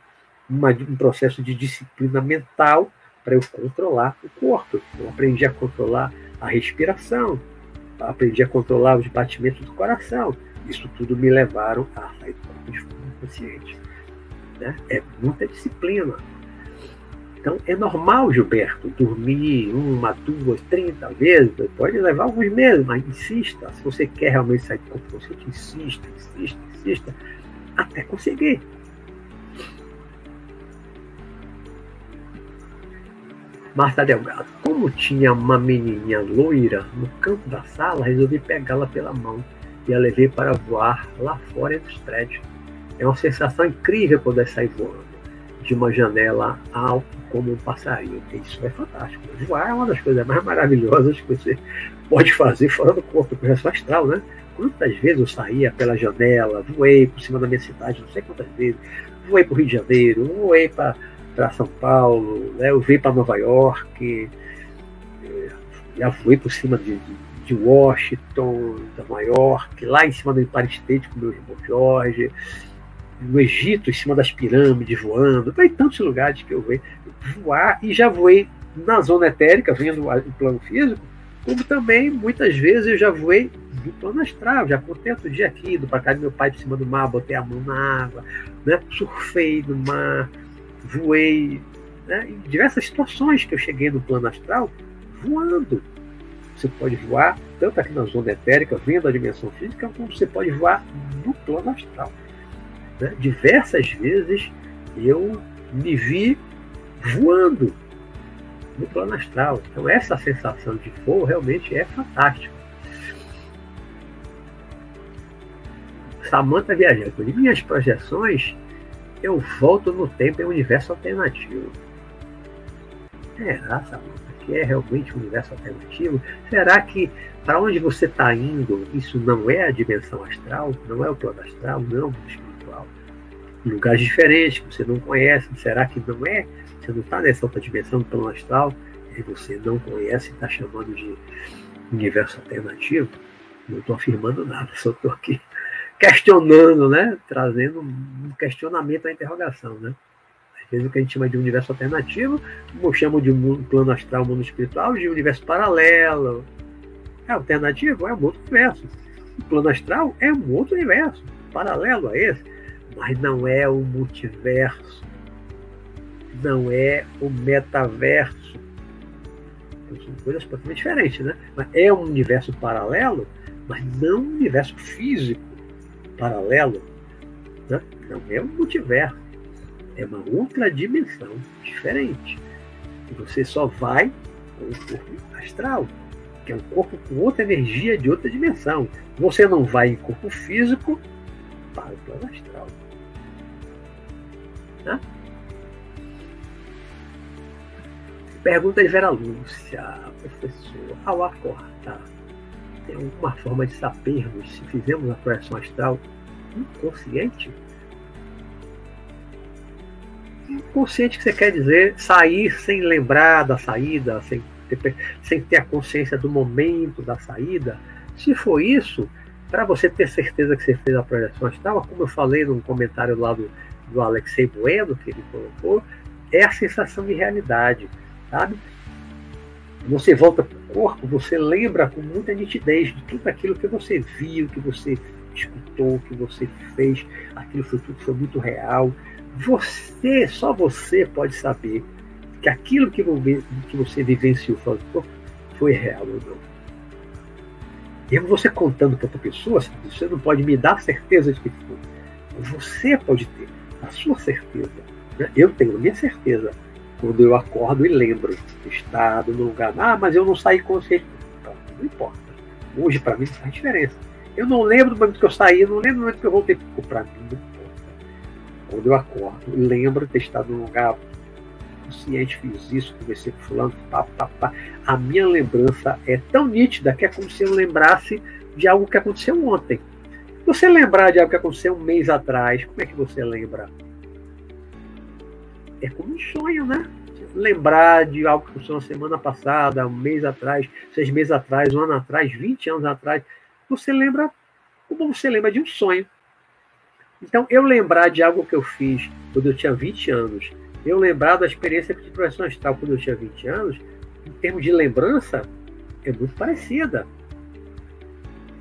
A: uma, um processo de disciplina mental para eu controlar o corpo. Eu aprendi a controlar a respiração, aprendi a controlar os batimentos do coração. Isso tudo me levaram a sair do corpo de forma consciente. Né? É muita disciplina. Então é normal, Gilberto, dormir uma, duas, trinta vezes, pode levar alguns meses, mas insista. Se você quer realmente sair do consciente, insista, insista, insista, até conseguir. Marta Delgado, como tinha uma menininha loira no canto da sala, resolvi pegá-la pela mão e a levei para voar lá fora entre os prédios. É uma sensação incrível poder sair voando de uma janela alto como um passarinho. Isso é fantástico. Voar é uma das coisas mais maravilhosas que você pode fazer fora do corpo, projeção astral, né? Quantas vezes eu saía pela janela, voei por cima da minha cidade, não sei quantas vezes, voei para o Rio de Janeiro, voei para São Paulo, né? eu voei para Nova York, eh, já voei por cima de, de, de Washington, Nova York, lá em cima do Empire State com meu irmão Jorge no Egito, em cima das pirâmides, voando. Tem tantos lugares que eu vou voar e já voei na zona etérica, vendo o plano físico, como também muitas vezes eu já voei do plano astral, já contei outro dia aqui, do para cá do meu pai de cima do mar, botei a mão na água, né? surfei no mar, voei, né? em diversas situações que eu cheguei no plano astral, voando. Você pode voar tanto aqui na zona etérica, vendo a dimensão física, como você pode voar no plano astral. Né? Diversas vezes eu me vi voando no plano astral. Então essa sensação de voo realmente é fantástica. Samanta viajando. Em minhas projeções, eu volto no tempo em um universo alternativo. Será, Samanta, que é realmente um universo alternativo? Será que para onde você está indo, isso não é a dimensão astral, não é o plano astral, não lugares diferentes que você não conhece. Será que não é? Você não está nessa outra dimensão plano astral e você não conhece e está chamando de universo alternativo? Não estou afirmando nada, só estou aqui *laughs* questionando, né? Trazendo um questionamento à interrogação, né? Às vezes o que a gente chama de universo alternativo, como chamam de mundo, plano astral, mundo espiritual, de universo paralelo. É alternativo, é um outro universo. O plano astral é um outro universo, paralelo a esse mas não é o multiverso, não é o metaverso. São coisas totalmente diferentes, né? Mas é um universo paralelo, mas não um universo físico paralelo. Né? Não é um multiverso. É uma outra dimensão diferente. Você só vai com o corpo astral, que é um corpo com outra energia de outra dimensão. Você não vai em corpo físico para o plano astral. Né? Pergunta de Vera Lúcia, professor, ao acordar, tem alguma forma de sabermos se fizemos a projeção astral inconsciente? Inconsciente que você quer dizer sair sem lembrar da saída, sem ter, sem ter a consciência do momento da saída. Se for isso, para você ter certeza que você fez a projeção astral, como eu falei no comentário lá do, do Alexei Bueno, que ele colocou, é a sensação de realidade, sabe? Você volta para o corpo, você lembra com muita nitidez de tudo aquilo que você viu, que você escutou, que você fez, aquilo foi tudo foi muito real. Você, só você pode saber que aquilo que você vivenciou foi real ou não. E você contando para outra pessoa, você não pode me dar certeza de que foi. Você pode ter a sua certeza. Né? Eu tenho a minha certeza quando eu acordo e lembro estado no lugar. Ah, mas eu não saí consciente. Não importa. Hoje, para mim, faz diferença. Eu não lembro do momento que eu saí, não lembro do momento que eu voltei. Para mim, não importa. Quando eu acordo e lembro de ter estado num lugar consciente, fiz isso, conversei com fulano, pá, pá, pá. A minha lembrança é tão nítida que é como se eu lembrasse de algo que aconteceu ontem. Você lembrar de algo que aconteceu um mês atrás, como é que você lembra? é como um sonho, né? Lembrar de algo que aconteceu na semana passada, um mês atrás, seis meses atrás, um ano atrás, vinte anos atrás. Você lembra como você lembra de um sonho. Então, eu lembrar de algo que eu fiz quando eu tinha 20 anos, eu lembrar da experiência de projeção astral quando eu tinha 20 anos, em termos de lembrança, é muito parecida.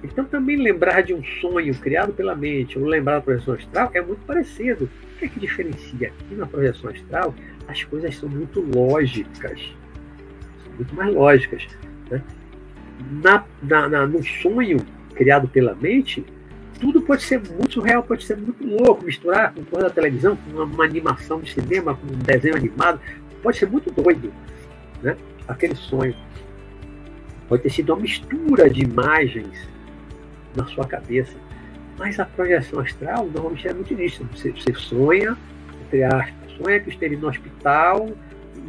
A: Então, também lembrar de um sonho criado pela mente, ou lembrar da projeção astral, é muito parecido. O que é que diferencia? Aqui na projeção astral, as coisas são muito lógicas, são muito mais lógicas. Né? Na, na, na, no sonho criado pela mente, tudo pode ser muito real, pode ser muito louco, misturar com coisa da televisão, com uma, uma, animação de cinema, com um desenho animado, pode ser muito doido. Né? Aquele sonho pode ter sido uma mistura de imagens na sua cabeça. Mas a projeção astral normalmente é muito isso. Você, você sonha, entre aspas, sonha que esteve no hospital,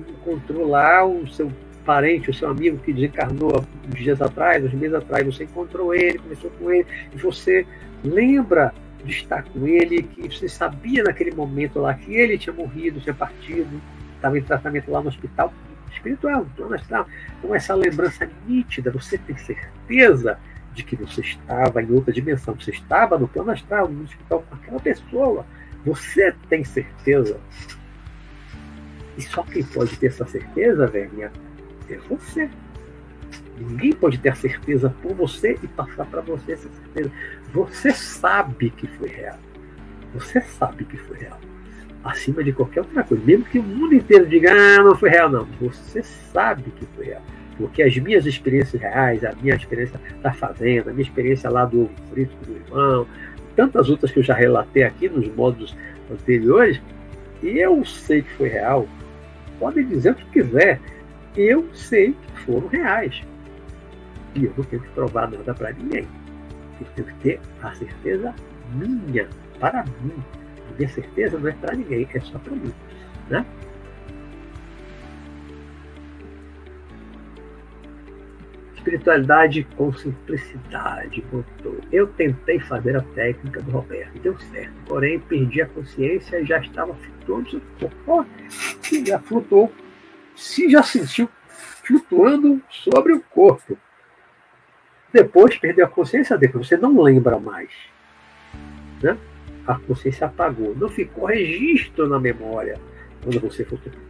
A: encontrou lá o seu parente, o seu amigo que desencarnou uns dias atrás, uns meses atrás, você encontrou ele, conversou com ele, e você lembra de estar com ele, que você sabia naquele momento lá que ele tinha morrido, tinha partido, estava em tratamento lá no hospital espiritual, no astral. Então essa lembrança nítida, você tem certeza de que você estava em outra dimensão, você estava no plano astral, no hospital com aquela pessoa. Você tem certeza. E só quem pode ter essa certeza, velhinha, é você. Ninguém pode ter a certeza por você e passar para você essa certeza. Você sabe que foi real. Você sabe que foi real. Acima de qualquer outra coisa. Mesmo que o mundo inteiro diga, ah, não foi real, não. Você sabe que foi real porque as minhas experiências reais, a minha experiência da fazenda, a minha experiência lá do ovo frito do irmão, tantas outras que eu já relatei aqui nos modos anteriores, e eu sei que foi real. Podem dizer o que quiser, eu sei que foram reais. E eu não tenho que provar nada para ninguém. Eu tenho que ter a certeza minha, para mim. A minha certeza não é para ninguém, é só para mim. Né? Espiritualidade com simplicidade. Botou. Eu tentei fazer a técnica do Roberto, deu certo. Porém, perdi a consciência e já estava flutuando. Oh, já flutuou. Se já sentiu flutuando sobre o corpo. Depois perdeu a consciência, depois você não lembra mais. Né? A consciência apagou. Não ficou registro na memória quando você flutuou.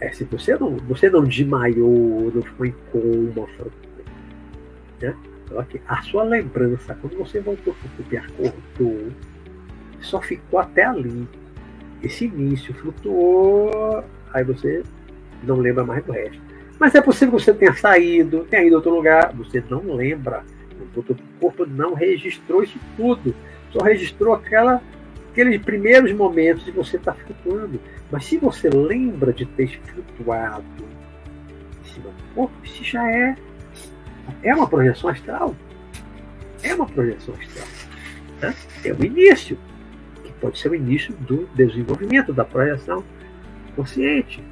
A: É, se você não, você não desmaiou, não ficou em coma, né? Okay. A sua lembrança, quando você voltou para o só ficou até ali. Esse início flutuou, aí você não lembra mais do resto. Mas é possível que você tenha saído, tenha ido a outro lugar, você não lembra. o corpo, não registrou isso tudo. Só registrou aquela, aqueles primeiros momentos de você estar tá flutuando. Mas se você lembra de ter flutuado em cima do corpo, isso já é, é uma projeção astral. É uma projeção astral. Né? É o início, que pode ser o início do desenvolvimento da projeção consciente.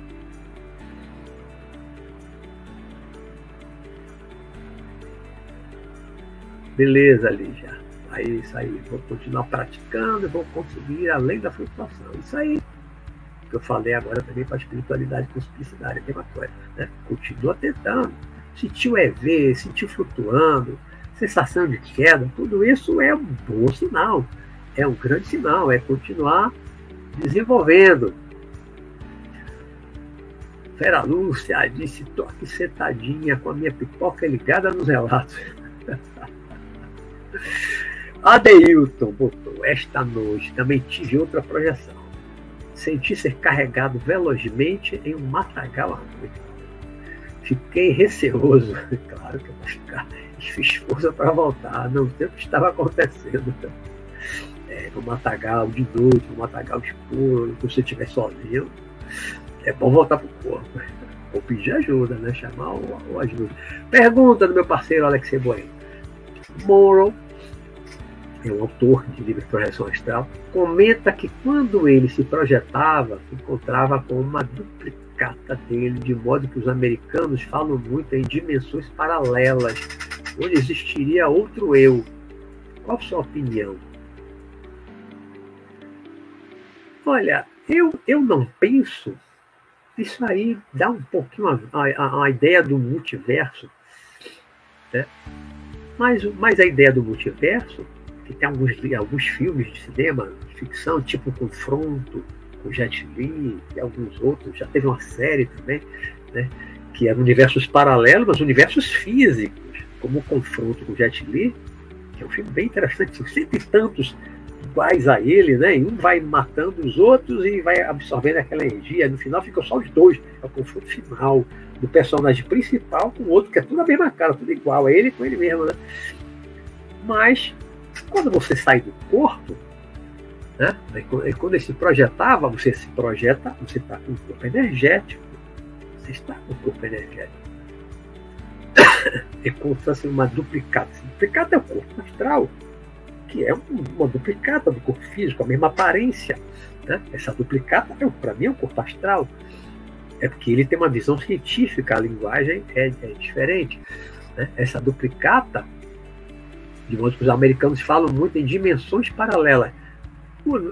A: Beleza, Lígia. Aí, isso aí. Vou continuar praticando vou conseguir além da flutuação. Isso aí. Que eu falei agora também para a espiritualidade simplicidade, a mesma coisa. Né? Continua tentando. Sentiu EV, sentiu flutuando, sensação de queda, tudo isso é um bom sinal. É um grande sinal. É continuar desenvolvendo. Vera Lúcia disse: tô aqui sentadinha com a minha pipoca ligada nos relatos. *laughs* Adeilton botou, esta noite também tive outra projeção. Senti ser carregado velozmente em um matagal à noite. Fiquei receoso, *laughs* claro que eu vou ficar, fiz força para voltar, não sei o que estava acontecendo. É, no matagal de noite, no matagal escuro, se você estiver sozinho, é bom voltar para o corpo. Ou pedir ajuda, né? Chamar o, ajuda. Pergunta do meu parceiro Alexei Bueno. Morrow é um autor de livro de projeção astral, comenta que quando ele se projetava, se encontrava com uma duplicata dele, de modo que os americanos falam muito em dimensões paralelas, onde existiria outro eu. Qual a sua opinião? Olha, eu, eu não penso. Isso aí dá um pouquinho a, a, a ideia do multiverso. Né? Mas, mas a ideia do multiverso que tem alguns, alguns filmes de cinema, de ficção, tipo Confronto, com Jet Li e alguns outros, já teve uma série também, né, que eram universos paralelos, mas universos físicos, como o Confronto com Jet Li, que é um filme bem interessante, são sempre tantos iguais a ele, né? E um vai matando os outros e vai absorvendo aquela energia. No final ficam só os dois. É o confronto final do personagem principal com o outro, que é tudo a mesma cara, tudo igual, é ele com ele mesmo, né? Mas quando você sai do corpo, né? quando ele se projetava, você se projeta, você está com o corpo energético. Você está com o corpo energético. *coughs* É como se fosse uma duplicata. Esse duplicata é o corpo astral, que é uma duplicata do corpo físico, a mesma aparência. Né? Essa duplicata, é, para mim, é o corpo astral. É porque ele tem uma visão científica, a linguagem é, é diferente. Né? Essa duplicata modo que os americanos falam muito em dimensões paralelas.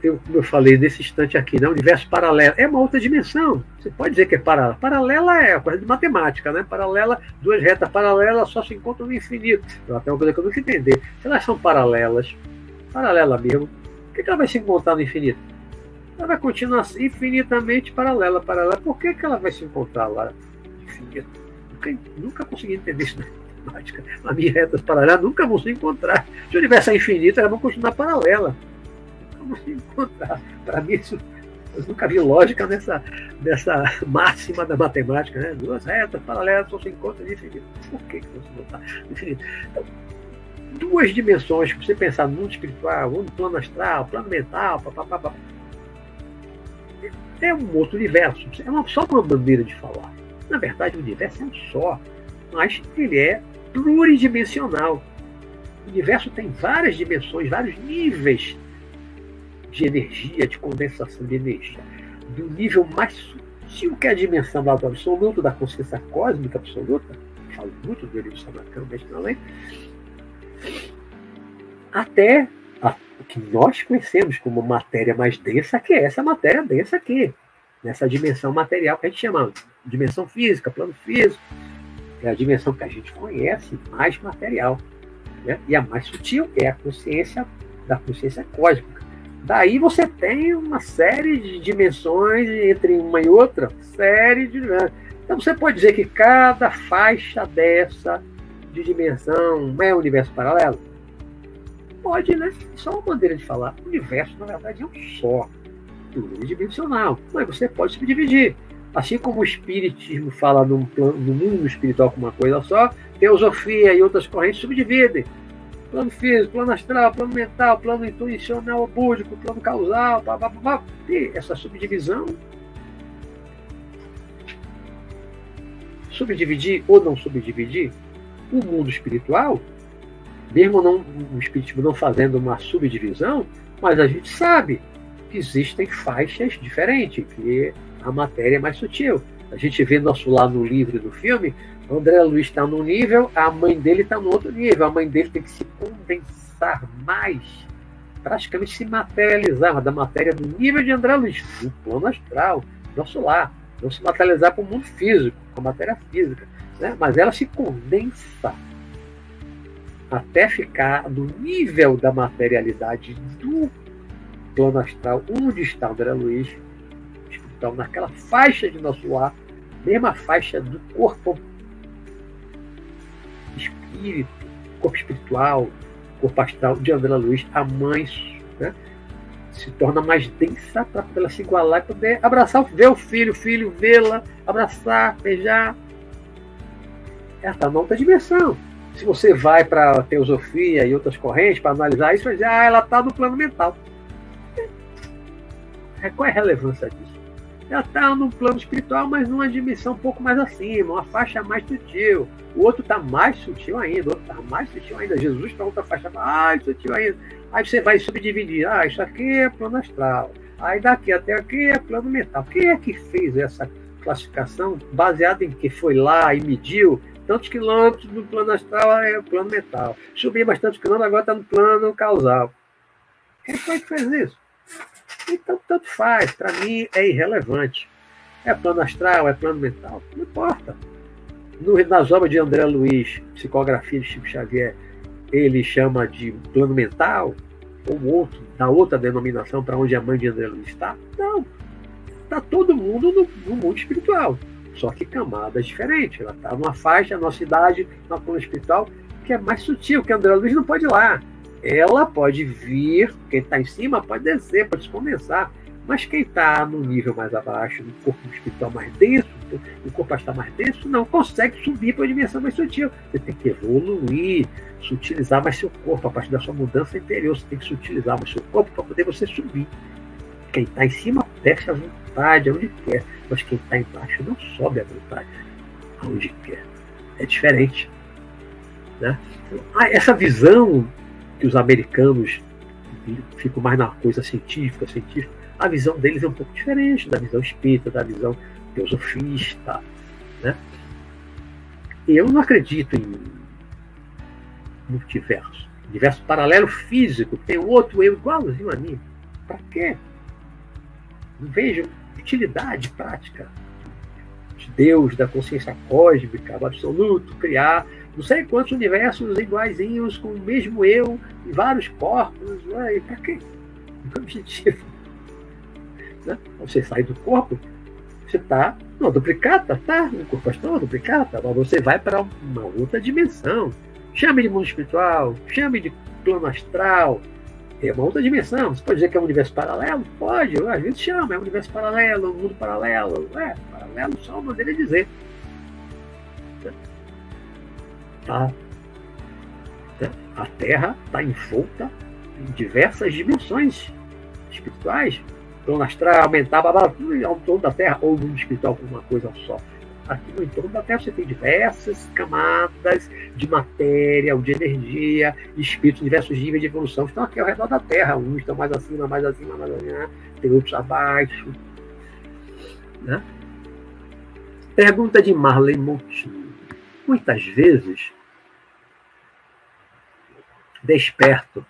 A: Eu, como eu falei nesse instante aqui, né? universo paralelo é uma outra dimensão. Você pode dizer que é paralela. Paralela é coisa de matemática, né? Paralela, duas retas paralelas só se encontram no infinito. Eu até uma coisa que eu nunca entender. Se elas são paralelas, paralela mesmo, por que, que ela vai se encontrar no infinito? Ela vai continuar infinitamente paralela, paralela. Por que, que ela vai se encontrar lá infinito? Nunca, nunca consegui entender isso. Matemática, na minha reta paralela, nunca vão se encontrar. Se o universo é infinito, elas vão continuar paralela. Nunca vão se encontrar. Para mim, isso, eu nunca vi lógica nessa, nessa máxima da matemática. Né? Duas retas paralelas só se encontram no infinito. Por que, que vão se encontrar infinito? Então, duas dimensões, se você pensar no mundo espiritual, no plano astral, plano mental, papapá, é um outro universo. É uma, só uma bandeira de falar. Na verdade, o universo é um só, mas ele é pluridimensional. O universo tem várias dimensões, vários níveis de energia, de condensação de energia. Do nível mais sutil, que é a dimensão do absoluto, da consciência cósmica absoluta, falo muito do Elio Sanacan, mas também, até a, o que nós conhecemos como matéria mais densa, que é essa matéria densa aqui, nessa dimensão material que a gente chama dimensão física, plano físico, é a dimensão que a gente conhece mais material. Né? E a mais sutil é a consciência da consciência cósmica. Daí você tem uma série de dimensões entre uma e outra, série de. Então você pode dizer que cada faixa dessa de dimensão é um universo paralelo? Pode, né? Só uma maneira de falar. O universo, na verdade, é um só, unidimensional. Mas você pode subdividir. Assim como o Espiritismo fala no mundo espiritual como uma coisa só, teosofia e outras correntes subdividem. plano físico, plano astral, plano mental, plano intuicional búdico, plano causal, blá, blá, blá, e essa subdivisão. Subdividir ou não subdividir o mundo espiritual, mesmo não, o espiritismo não fazendo uma subdivisão, mas a gente sabe que existem faixas diferentes, que a matéria é mais sutil. A gente vê nosso lado no livro e no filme, André Luiz está num nível, a mãe dele está no outro nível. A mãe dele tem que se condensar mais, praticamente se materializar da matéria do nível de André Luiz, do plano astral, nosso lar. Não se materializar para o mundo físico, com a matéria física. Né? Mas ela se condensa até ficar no nível da materialidade do plano astral, onde está André Luiz, então, naquela faixa de nosso lar, mesma faixa do corpo espírito, corpo espiritual, corpo astral de André Luiz, a mãe né, se torna mais densa para ela se igualar e poder abraçar, ver o filho, o filho vê-la, abraçar, beijar. Ela está numa outra dimensão. Se você vai para a teosofia e outras correntes para analisar isso, vai dizer, ah, ela está no plano mental. É, qual é a relevância disso? Já está no plano espiritual, mas numa dimensão um pouco mais acima, uma faixa mais sutil. O outro está mais sutil ainda, o outro está mais sutil ainda. Jesus está outra faixa mais sutil ainda. Aí você vai subdividir. Ah, isso aqui é plano astral. Aí daqui até aqui é plano mental. Quem é que fez essa classificação baseada em que foi lá e mediu tantos quilômetros no plano astral é plano mental. Subir bastante quilômetros, agora está no plano causal. Quem foi que fez isso? Então, tanto faz. Para mim, é irrelevante. É plano astral, é plano mental. Não importa. No, nas obras de André Luiz, Psicografia de Chico Xavier, ele chama de plano mental, ou outro, da outra denominação para onde a mãe de André Luiz está. Não. Está todo mundo no, no, mundo espiritual. Só que camadas diferentes. Ela está numa faixa, numa cidade, no plano espiritual, que é mais sutil, que André Luiz não pode ir lá ela pode vir, quem está em cima pode descer, pode se condensar. Mas quem está no nível mais abaixo, no corpo espiritual mais denso, o corpo está mais denso, não consegue subir para a dimensão mais sutil. Você tem que evoluir, sutilizar mais seu corpo a partir da sua mudança interior. Você tem que sutilizar mais seu corpo para poder você subir. Quem está em cima desce à vontade, aonde quer. Mas quem está embaixo não sobe à vontade, aonde quer. É diferente. Né? Então, essa visão que os americanos ficam mais na coisa científica, científica, a visão deles é um pouco diferente da visão espírita, da visão teosofista. Né? Eu não acredito em multiverso. Universo paralelo físico, tem outro eu igualzinho a mim. Para quê? Não vejo utilidade prática de Deus, da consciência cósmica, do absoluto, criar não sei quantos universos iguaizinhos, com o mesmo eu, em vários corpos. *laughs* Né? Para quê? É objetivo. Né? Você sai do corpo, você está numa duplicata, tá? O corpo está numa duplicata, mas você vai para uma outra dimensão. Chame de mundo espiritual, chame de plano astral, é uma outra dimensão. Você pode dizer que é um universo paralelo? Pode, às vezes chama, é um universo paralelo, um mundo paralelo. É, paralelo só uma maneira de dizer. Tá? A Terra está envolta em diversas dimensões espirituais. Plano astral, aumentar, blá, tudo ao torno da Terra, ou no mundo espiritual como uma coisa só. Aqui no entorno da Terra você tem diversas camadas de matéria, de energia, espíritos, diversos níveis de evolução. Estão aqui ao redor da Terra. Uns estão mais acima, mais acima, mais acima, tem outros abaixo. Né? Pergunta de Marley Montinho. Muitas vezes desperto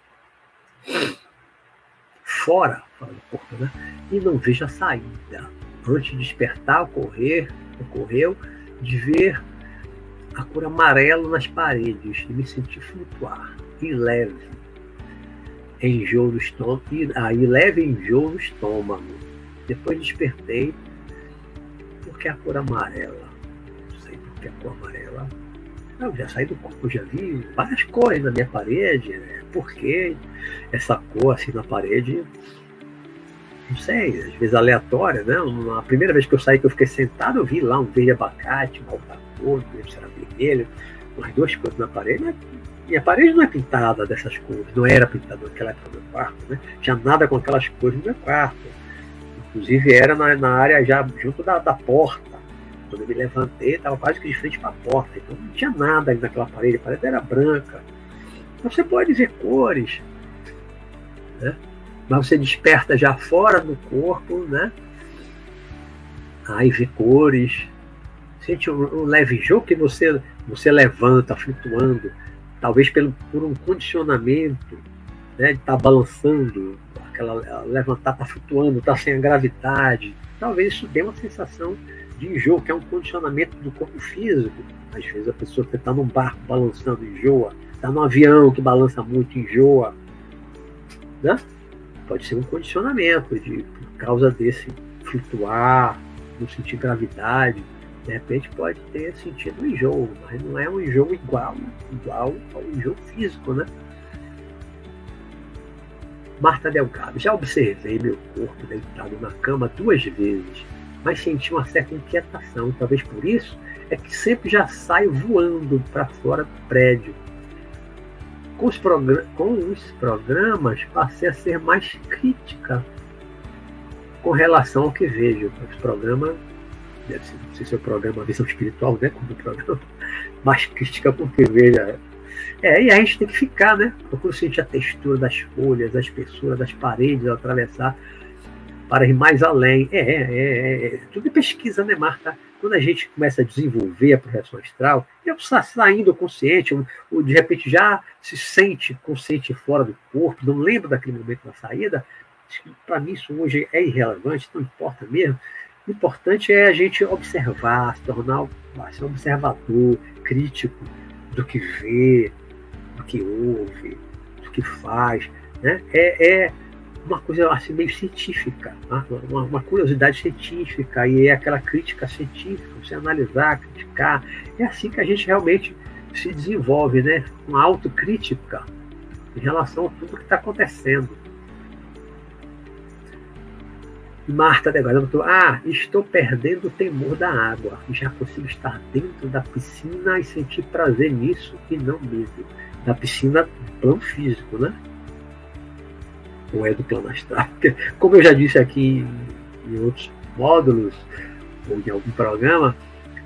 A: fora, fora do corpo, né? e não vejo a saída. Antes de despertar, ocorrer, ocorreu de ver a cor amarela nas paredes e me sentir flutuar e leve. Enjoo no estômago, e aí leve enjoo no estômago. Depois despertei porque a cor amarela. Não sei porque a cor amarela eu já saí do corpo, já vi várias cores na minha parede. Né? Por que essa cor assim na parede? Não sei, às vezes aleatória, né? A primeira vez que eu saí, que eu fiquei sentado, eu vi lá um verde abacate, uma outra cor, não sei se era vermelho, umas duas cores na parede, E a parede não é pintada dessas cores, não era pintada naquela época do meu quarto, né? Tinha nada com aquelas cores no meu quarto. Inclusive era na, na área já junto da, da porta. Quando eu me levantei, estava quase que de frente para a porta. Então não tinha nada ali naquela parede, a parede era branca. Você pode ver cores, né? mas você desperta já fora do corpo, né? Aí vê cores, sente um, um leve jogo que você, você levanta flutuando, talvez pelo, por um condicionamento, né, de estar tá balançando, aquela levantar, está flutuando, está sem a gravidade. Talvez isso dê uma sensação de enjoo, que é um condicionamento do corpo físico. Às vezes a pessoa está num barco balançando, enjoa. Está num avião que balança muito, enjoa. Né? Pode ser um condicionamento de, por causa desse flutuar, não sentir gravidade. De repente pode ter sentido um enjoo, mas não é um enjoo igual, igual ao enjoo físico, né? Marta Delgado, já observei meu corpo deitado na cama duas vezes, mas senti uma certa inquietação, talvez por isso é que sempre já saio voando para fora do prédio. Com os, com os programas, passei a ser mais crítica com relação ao que vejo. Os programas deve ser, não sei se é o programa Visão Espiritual, né? Como programa *laughs* mais crítica, porque veja. É, e a gente tem que ficar, né? Procura sentir a textura das folhas, da espessura das paredes ao atravessar para ir mais além. É, é, é, é. tudo é pesquisa, né, Marta? Quando a gente começa a desenvolver a projeção astral, já está saindo consciente, ou, ou, de repente já se sente consciente fora do corpo, não lembra daquele momento da saída, para mim isso hoje é irrelevante, não importa mesmo. O importante é a gente observar, se tornar ser um observador crítico do que vê, do que ouve, do que faz. Né? É, é uma coisa assim, meio científica, né? uma, uma, curiosidade científica, e é aquela crítica científica, você analisar, criticar. É assim que a gente realmente se desenvolve, né? uma autocrítica em relação a tudo que está acontecendo. Marta falou: Ah, estou perdendo o temor da água. Já consigo estar dentro da piscina e sentir prazer nisso e não medo. Da piscina, plano físico, né? Ou é do plano astral. Como eu já disse aqui em outros módulos, ou em algum programa,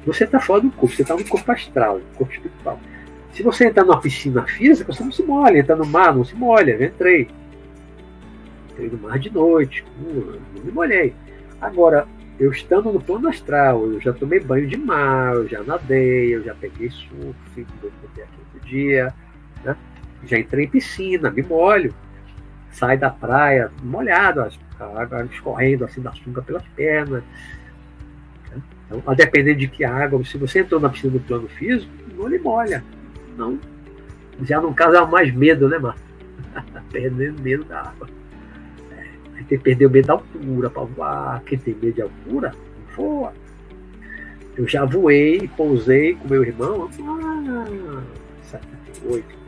A: você está fora do corpo, você está no corpo astral, no corpo espiritual. Se você entrar numa piscina física, você não se molha. Entrar no mar, não se molha. Eu entrei entrei no mar de noite, não me molhei. Agora, eu estando no plano astral, eu já tomei banho de mar, eu já nadei, eu já peguei surf, botei aqui outro dia, né? já entrei em piscina, me molho, sai da praia molhado, a água escorrendo assim da sunga pelas pernas. Então, a depender de que água, se você entrou na piscina do plano físico, não lhe molha. Não, já caso é mais medo, né, Marta? *laughs* Perdendo medo da água. Tem que perder o medo da altura para voar. Quem tem medo de altura, voa. Eu já voei, pousei com meu irmão. Ah, 78.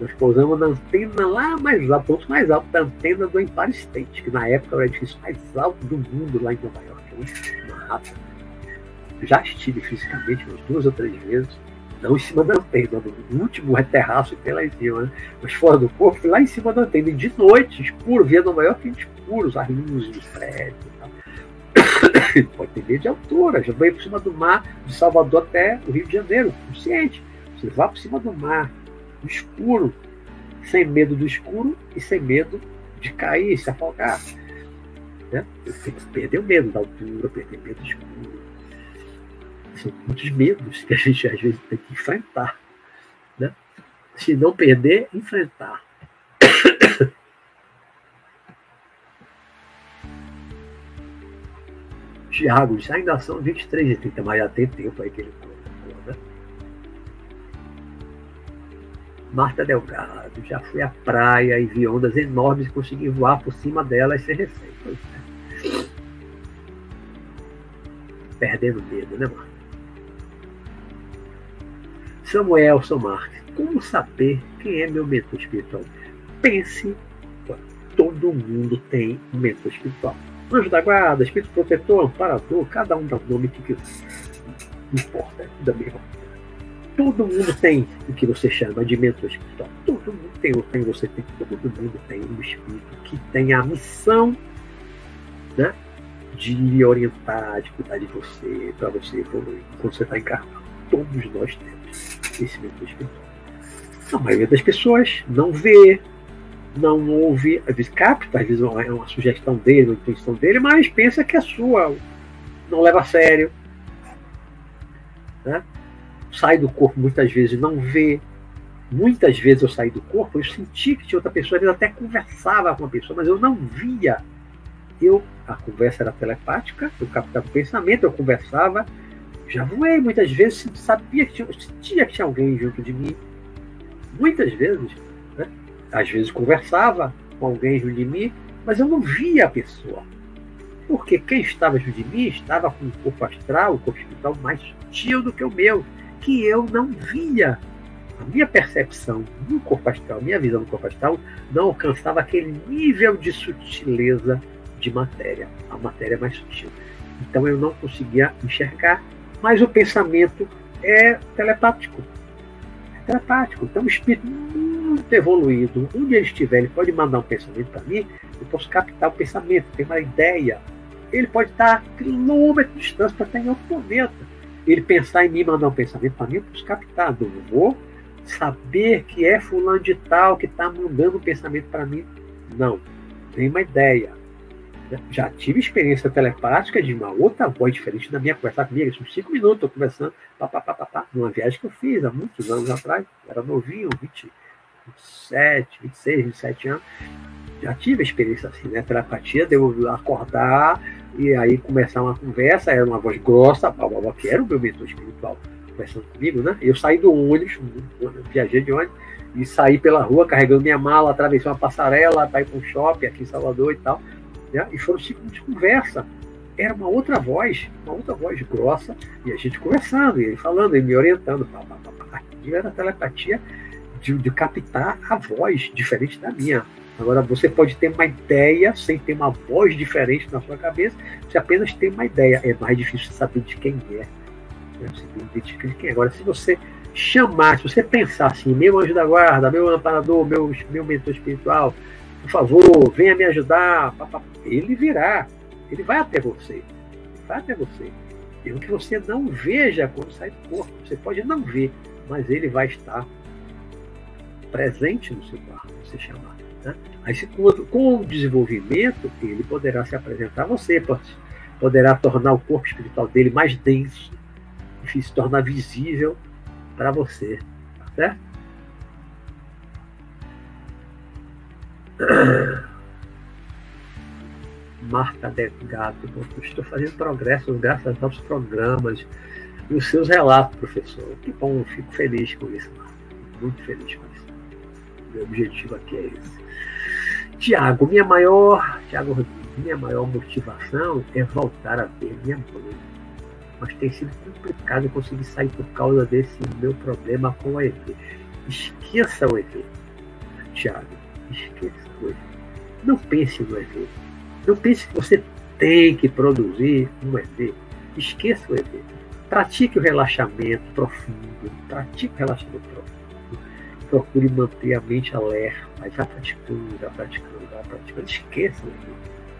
A: Nós pousamos na antena lá mais alto, ponto mais alto da antena do Empire State, que na época era o edifício mais alto do mundo lá em Nova York, uma rata. Já estive fisicamente umas duas ou três vezes não em cima da antena, no último terraço que tem lá em cima, né? mas fora do corpo, lá em cima da antena, e de noite, escuro, via Nova York escuro, as luzes dos prédios e tal. *coughs* Pode ter medo de altura, já veio por cima do mar, de Salvador até o Rio de Janeiro, consciente. Você vai por cima do mar, no escuro, sem medo do escuro e sem medo de cair, se afogar. Né? Perder o medo da altura, perder o medo do escuro são muitos medos que a gente às vezes tem que enfrentar. Né? Se não perder, enfrentar. *coughs* Tiago ainda são 23 e 30, mas já tem tempo aí que ele Marta Delgado, já fui à praia e vi ondas enormes e consegui voar por cima delas sem receio. É. Perdendo medo, né, Marta? Samuelson Marques, como saber quem é meu mentor espiritual? Pense, todo mundo tem um mentor espiritual. Anjo da guarda, espírito protetor, amparador, cada um dá o nome que quiser. Não importa, é da mesma todo mundo tem o que você chama de mentor espiritual. Todo mundo tem, tem você tem, todo mundo tem um espírito que tem a missão né, de orientar, de cuidar de você, para você evoluir quando você está encarnado. Todos nós temos esse mentor espiritual. A maioria das pessoas não vê, não ouve, às vezes capta, às vezes é uma sugestão dele, uma intenção dele, mas pensa que é sua, não leva a sério. Né? Sai do corpo muitas vezes não vê. Muitas vezes eu saí do corpo, eu senti que tinha outra pessoa, às vezes até conversava com a pessoa, mas eu não via. Eu, a conversa era telepática, eu captava o pensamento, eu conversava, já voei muitas vezes, sabia que tinha, sentia que tinha alguém junto de mim. Muitas vezes, né? às vezes conversava com alguém junto de mim, mas eu não via a pessoa. Porque quem estava junto de mim estava com o corpo astral, o corpo espiritual mais sutil do que o meu, que eu não via. A minha percepção no corpo astral, minha visão do corpo astral, não alcançava aquele nível de sutileza de matéria. A matéria mais sutil. Então eu não conseguia enxergar, mas o pensamento é telepático. É telepático. Então o espírito muito evoluído, onde ele estiver, ele pode mandar um pensamento para mim, eu posso captar o pensamento, ter uma ideia. Ele pode estar a quilômetros de distância para estar em outro momento ele pensar em mim, mandar um pensamento para mim, eu preciso captar. Não vou saber que é fulano de tal que está mandando um pensamento para mim. Não. Tem uma ideia. Já tive experiência telepática de uma outra voz diferente da minha conversar comigo. São cinco minutos, estou conversando, pá, pá, pá, pá, pá, numa viagem que eu fiz há muitos anos atrás. Era novinho, 20, 27, 26, 27 anos. Já tive experiência assim, né? Telepatia, devo acordar e aí começar uma conversa, era uma voz grossa, que era o meu mentor espiritual conversando comigo, né? Eu saí do ônibus, viajei de ônibus, e saí pela rua carregando minha mala, atravessei uma passarela para ir para um shopping aqui em Salvador e tal. Né? E foram cinco minutos de conversa. Era uma outra voz, uma outra voz grossa, e a gente conversando, e ele falando, ele me orientando. Pá, pá, pá, pá. Era telepatia de, de captar a voz diferente da minha. Agora, você pode ter uma ideia sem ter uma voz diferente na sua cabeça, você apenas tem uma ideia. É mais difícil saber de quem é. Né? Você identificar de quem é. Agora, se você chamar, se você pensar assim, meu anjo da guarda, meu amparador, meu, meu mentor espiritual, por favor, venha me ajudar, ele virá, ele vai até você, ele vai até você. Mesmo que você não veja quando sai do corpo, você pode não ver, mas ele vai estar presente no seu quarto, você chamar. Né? Aí, com o desenvolvimento, ele poderá se apresentar a você, poderá tornar o corpo espiritual dele mais denso, enfim, se tornar visível para você. Tá certo? *coughs* Marta Gato, estou fazendo progressos graças aos programas e os seus relatos, professor. Que bom, fico feliz com isso, Marta. Muito feliz com isso. Meu objetivo aqui é esse. Tiago, minha maior, Tiago minha maior motivação é voltar a ver minha mãe. Mas tem sido complicado conseguir sair por causa desse meu problema com o EV. Esqueça o EV, Tiago. Esqueça o EV. Não pense no EV. Não pense que você tem que produzir um EV. Esqueça o EV. Pratique o relaxamento profundo. Pratique o relaxamento profundo procure manter a mente alerta, vai praticando, vai praticando, vai praticando. Esqueça,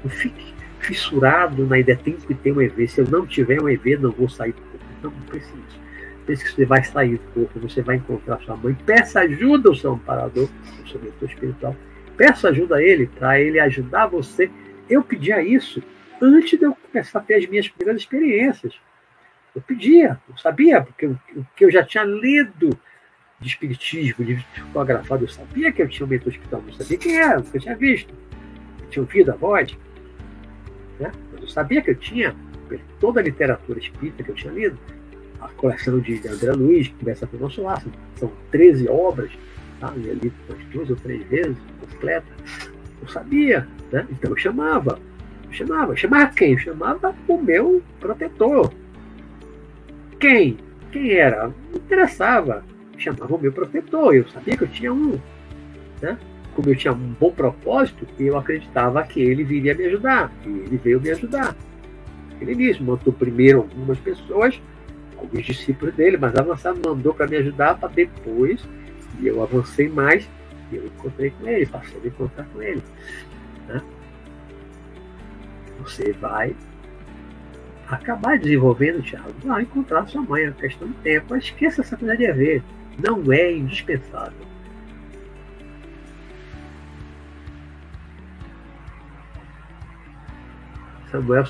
A: não fique fissurado na ideia, tem que ter um EV. Se eu não tiver um EV, não vou sair do corpo. Não, não precisa. Pense que você vai sair do corpo, você vai encontrar sua mãe. Peça ajuda ao seu amparador, ao seu mentor espiritual. Peça ajuda a ele, para ele ajudar você. Eu pedia isso antes de eu começar a ter as minhas primeiras experiências. Eu pedia, eu sabia, porque o que eu já tinha lido de espiritismo, de fotografado, eu sabia que eu tinha um mentor espiritual, não sabia quem era, porque eu tinha visto. Eu tinha ouvido a voz. Né? Mas eu sabia que eu tinha toda a literatura espírita que eu tinha lido, a coleção de André Luiz, que começa com o nosso laço, são 13 obras, tá? eu li umas duas ou três vezes, completa. Eu sabia, né? então eu chamava. Eu chamava. Eu chamava quem? Eu chamava o meu protetor. Quem? Quem era? Não interessava chamava o meu protetor, eu sabia que eu tinha um. Né? Como eu tinha um bom propósito, eu acreditava que ele viria me ajudar, e ele veio me ajudar. Ele mesmo mandou primeiro algumas pessoas, como os discípulos dele, mas avançado mandou para me ajudar para depois, e eu avancei mais, e eu encontrei com ele, passei a encontrar com ele. Né? Você vai acabar desenvolvendo, Thiago, vai encontrar sua mãe, é uma questão de tempo. Mas esqueça essa coisa de ver. Não é indispensável. Samuel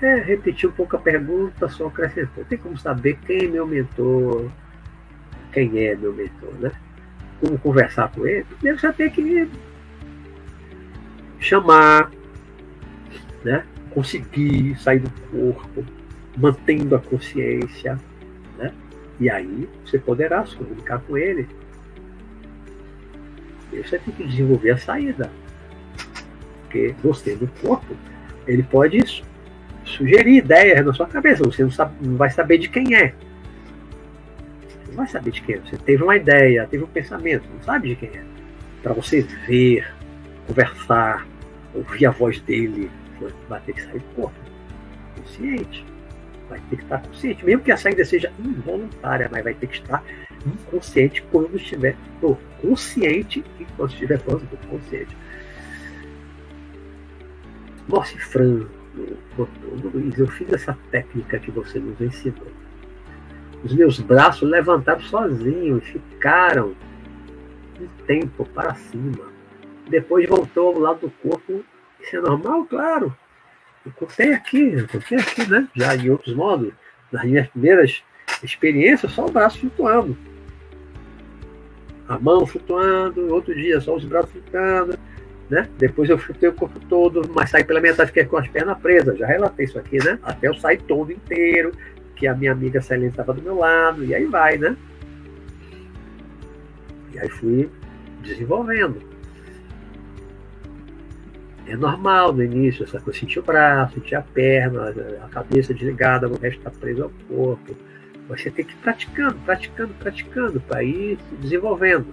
A: é, repetiu um pouco a pergunta, só acrescentou. Tem como saber quem é meu mentor, quem é meu mentor, né? Como conversar com ele? Primeiro você tem que chamar, né? conseguir sair do corpo, mantendo a consciência? E aí você poderá se comunicar com ele. E você tem que desenvolver a saída. Porque você no corpo, ele pode sugerir ideias na sua cabeça, você não, sabe, não vai saber de quem é. Você não vai saber de quem é. Você teve uma ideia, teve um pensamento, não sabe de quem é. Para você ver, conversar, ouvir a voz dele, vai ter que sair do corpo, consciente. Vai ter que estar consciente, mesmo que a saída seja involuntária, mas vai ter que estar inconsciente quando estiver ou consciente enquanto estiver falando consciente. Morse Fran botou, Luiz, eu fiz essa técnica que você nos ensinou. Os meus braços levantaram sozinhos, ficaram um tempo para cima. Depois voltou ao lado do corpo isso é normal? Claro. Eu contei aqui, eu aqui, né? Já em outros modos, nas minhas primeiras experiências, só o braço flutuando. A mão flutuando, outro dia só os braços flutuando, né? Depois eu flutuei o corpo todo, mas saí pela metade, fiquei com as pernas presas. Já relatei isso aqui, né? Até eu sair todo inteiro, que a minha amiga Celene estava do meu lado, e aí vai, né? E aí fui desenvolvendo. É normal no início, essa coisa, sentir o braço, sentir a perna, a cabeça desligada, o resto está preso ao corpo. Você tem que ir praticando, praticando, praticando, para ir se desenvolvendo.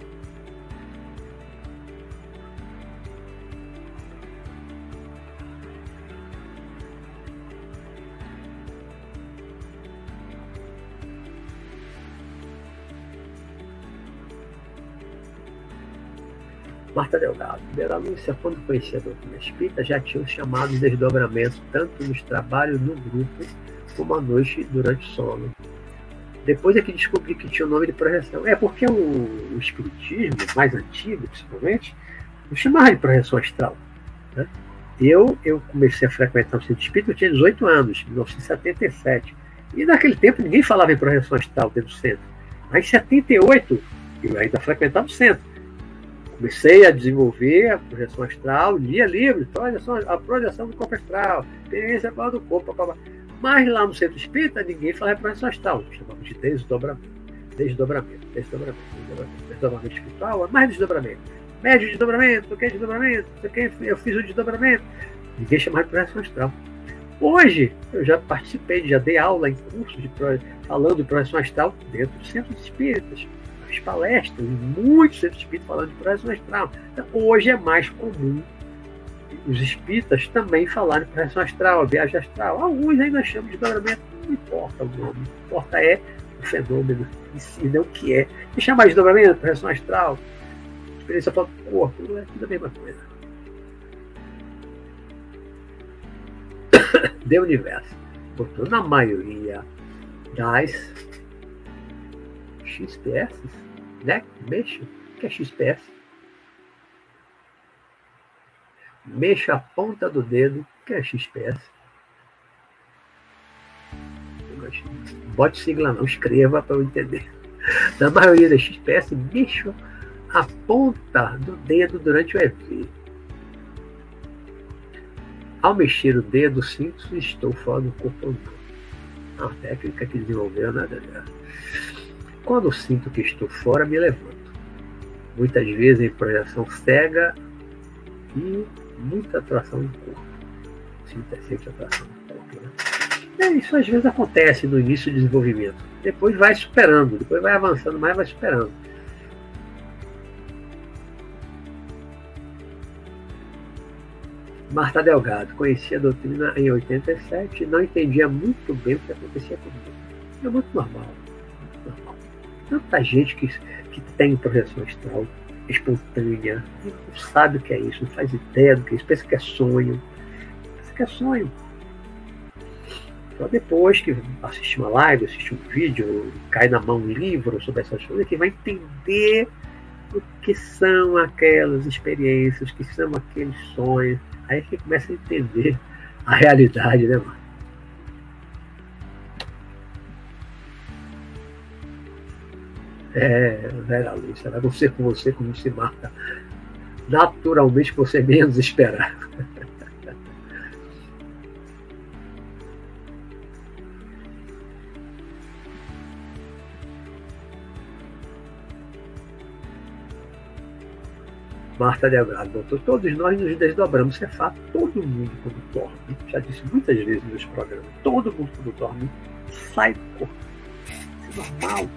A: Marta Delgado, primeira Lúcia, quando conhecia a doutrina espírita, já tinha chamado desdobramento tanto nos trabalhos no grupo como à noite durante o sono. Depois é que descobri que tinha o nome de projeção. É porque o, o espiritismo, mais antigo principalmente, não chamava de projeção astral. Né? Eu, eu comecei a frequentar o centro espírita, eu tinha 18 anos, 1977. E naquele tempo ninguém falava em projeção astral dentro do centro. Mas em 78, eu ainda frequentava o centro comecei a desenvolver a projeção astral, lia livros, projeção, a projeção do corpo astral, experiência do corpo, blá, blá. mas lá no centro espírita ninguém falava projeção astral, chamamos de desdobramento, desdobramento, desdobramento, desdobramento, desdobramento espiritual, é mais desdobramento, médio desdobramento, o que é desdobramento, o que eu fiz o desdobramento, ninguém chamava de projeção astral. Hoje, eu já participei, já dei aula em cursos de, falando de projeção astral dentro do centro de espíritas fiz palestras muitos centros espíritas falando de projeção astral. Então, hoje é mais comum os espíritas também falarem de projeção astral, viagem astral. Alguns ainda chamam de dobramento, não importa o nome, o que importa é o fenômeno em si, não o que é. E chamar de dobramento, projeção astral, experiência fora do corpo, não é tudo a mesma coisa. *coughs* De universo. Portanto, na maioria das XPS, né? Mexo, que é XPS. Mexa a ponta do dedo, que é XPS. Bote sigla não, escreva para eu entender. Na maioria das XPS, mexo a ponta do dedo durante o EV. Ao mexer o dedo, sinto estou fora do corpo. É uma técnica que desenvolveu nada dela. Quando sinto que estou fora, me levanto. Muitas vezes em projeção cega e muita atração no corpo. Sinto sempre atração no corpo. Né? É, isso às vezes acontece no início do desenvolvimento. Depois vai superando, depois vai avançando mais, vai superando. Marta Delgado, conhecia a doutrina em 87 e não entendia muito bem o que acontecia comigo. É muito normal. Tanta gente que, que tem projeção astral espontânea, não sabe o que é isso, não faz ideia do que é isso, pensa que é sonho. Pensa que é sonho. Só depois que assistir uma live, assistir um vídeo, cai na mão um livro sobre essas coisas, que vai entender o que são aquelas experiências, o que são aqueles sonhos. Aí que começa a entender a realidade, né, mano? É, Vera Lúcia, vai você com você como se mata naturalmente você menos esperar. Marta Delgado, doutor, todos nós nos desdobramos, isso é fato. Todo mundo, quando dorme, já disse muitas vezes nos programas, todo mundo, quando dorme, sai do corpo. Isso é normal.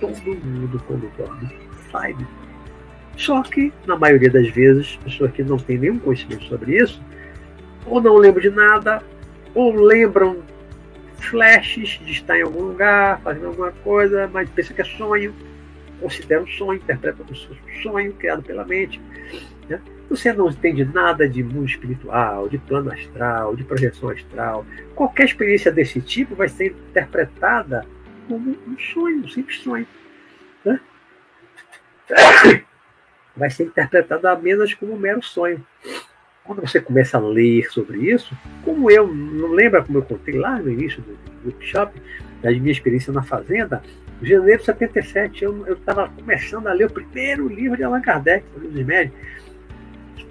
A: Todo mundo, quando dorme, corpo. Só que, na maioria das vezes, pessoas que não têm nenhum conhecimento sobre isso, ou não lembram de nada, ou lembram flashes de estar em algum lugar, fazendo alguma coisa, mas pensa que é sonho, considera um sonho, interpreta como um sonho criado pela mente. Né? Você não entende nada de mundo espiritual, de plano astral, de projeção astral. Qualquer experiência desse tipo vai ser interpretada como um sonho, um simples sonho. Né? Vai ser interpretada apenas como um mero sonho. Quando você começa a ler sobre isso, como eu, não lembra como eu contei lá no início do workshop, da minha experiência na fazenda, em janeiro de 77, eu estava começando a ler o primeiro livro de Allan Kardec, o livro dos médios.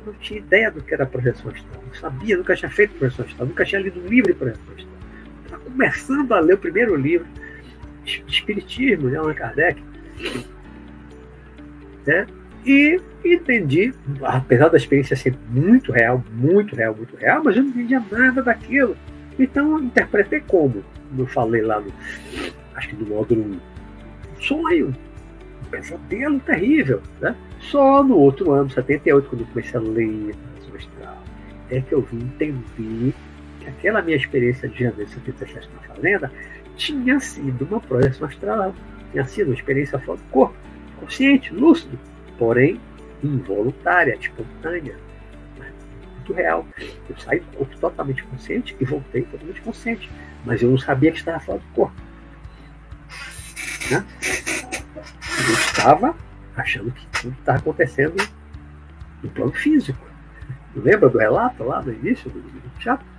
A: Não tinha ideia do que era projeção astral. Não sabia, nunca tinha feito projeção astral, nunca tinha lido um livro de projeção astral. Estava começando a ler o primeiro livro de Espiritismo de Allan Kardec. Né? E entendi, apesar da experiência ser muito real, muito real, muito real, mas eu não entendia nada daquilo. Então, interpretei como? Como eu falei lá no, acho que no módulo 1 sonho, um pesadelo terrível. Né? Só no outro ano, 78, quando eu comecei a ler astral, é que eu vim entender que aquela minha experiência de janeiro de 77 na fazenda tinha sido uma projeção astral, tinha sido uma experiência fora do corpo, consciente, lúcido, porém involuntária, espontânea, né? muito real. Eu saí do corpo totalmente consciente e voltei totalmente consciente, mas eu não sabia que estava fora do corpo. Né? Eu estava achando que tudo estava acontecendo no plano físico. Lembra do relato lá no início do, do?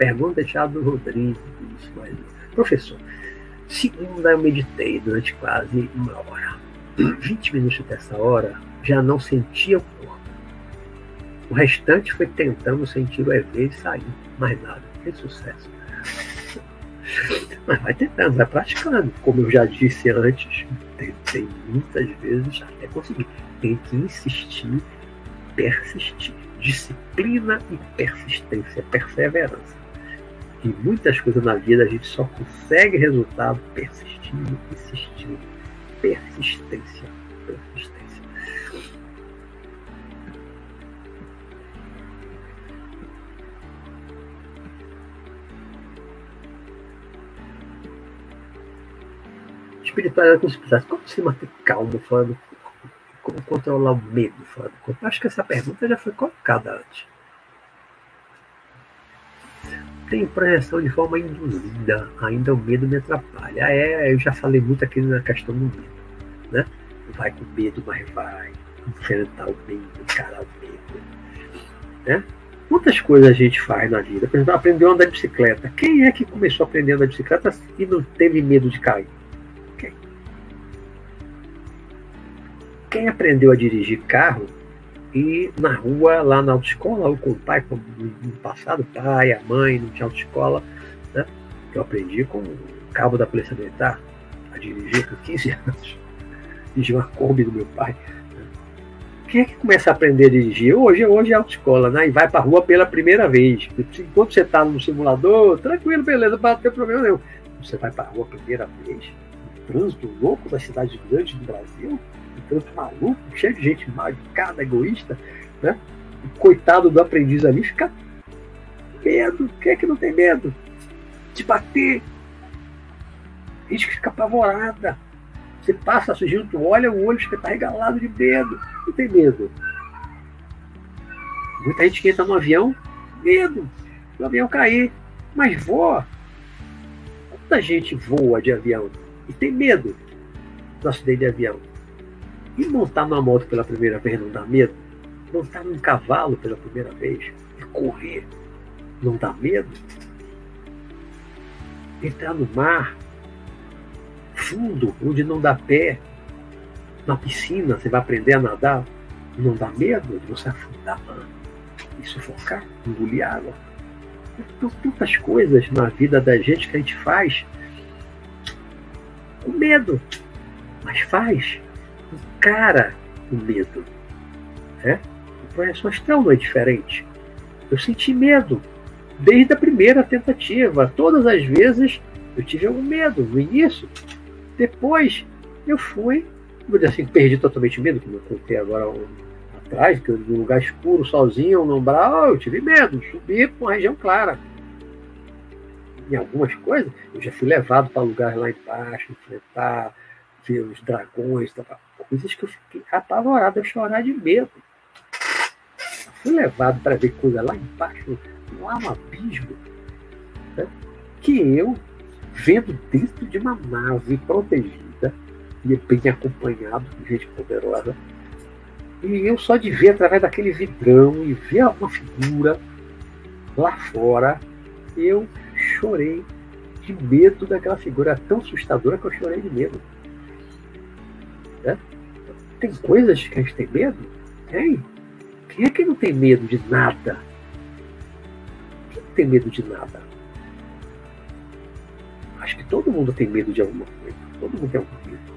A: Pergunta de Thiago Rodrigues. Professor, segunda eu meditei durante quase uma hora. *clears throat* 20 minutos dessa hora, já não sentia o corpo. O restante foi tentando sentir o EV e sair. Mais nada. Que sucesso. Mas vai tentando, vai praticando. Como eu já disse antes, tentei muitas vezes até conseguir. Tem que insistir, persistir. Disciplina e persistência, perseverança. E muitas coisas na vida a gente só consegue resultado persistindo, insistindo persistência. Persistência. Espiritualidade como se precisasse. Como se manter calmo fora do corpo? Como controlar o medo fora do corpo? Acho que essa pergunta já foi colocada antes tem projeção de forma induzida, ainda o medo me atrapalha. É, eu já falei muito aqui na questão do medo, né? Vai com medo, mas vai enfrentar o medo, encarar o medo, né? Quantas coisas a gente faz na vida? Por exemplo, aprendeu a andar de bicicleta. Quem é que começou a aprender a andar de bicicleta e não teve medo de cair? Quem? Quem aprendeu a dirigir carro e na rua, lá na autoescola, ou com o pai, como no passado, pai, a mãe, não tinha autoescola, né? Que eu aprendi com o cabo da Polícia Militar a dirigir com 15 *laughs* anos. Dirigi uma Kombi do meu pai. Né? Quem é que começa a aprender a dirigir? Hoje, hoje é autoescola, né? E vai pra rua pela primeira vez. Enquanto você tá no simulador, tranquilo, beleza, não tem problema nenhum. Você vai pra rua a primeira vez, trânsito louco das cidades grandes do Brasil, um trânsito maluco, cheio de gente marcada, egoísta, né? O coitado do aprendiz ali fica medo. Quem é que não tem medo? De bater. A gente fica apavorada. Você passa surgindo, tu olha, o olho fica regalado de medo. Não tem medo. Muita gente que entra no avião, medo do avião cair. Mas voa. Quanta gente voa de avião e tem medo do acidente de avião? E montar numa moto pela primeira vez não dá medo? Montar num cavalo pela primeira vez e correr não dá medo? Entrar no mar fundo, onde não dá pé, na piscina, você vai aprender a nadar, não dá medo de você afundar e sufocar, engolir água? Então, tantas coisas na vida da gente que a gente faz com medo, mas faz, encara o medo. Né? A projeção astral não é diferente. Eu senti medo desde a primeira tentativa. Todas as vezes eu tive algum medo no início. Depois eu fui, vou dizer assim, perdi totalmente o medo, como eu contei agora atrás, que eu, num lugar escuro, sozinho, no umbral, eu tive medo, subi para uma região clara. Em algumas coisas, eu já fui levado para lugares lá embaixo, enfrentar, ver os dragões, coisas que eu fiquei apavorado, eu chorar de medo. Fui levado para ver coisa lá embaixo, lá no abismo, né? que eu, vendo dentro de uma nave protegida, e bem acompanhado de gente poderosa, e eu só de ver através daquele vidrão e ver uma figura lá fora, eu chorei de medo daquela figura tão assustadora que eu chorei de medo. Tem coisas que a gente tem medo? Tem. Quem é que não tem medo de nada? Quem não tem medo de nada? Acho que todo mundo tem medo de alguma coisa. Todo mundo tem algum medo.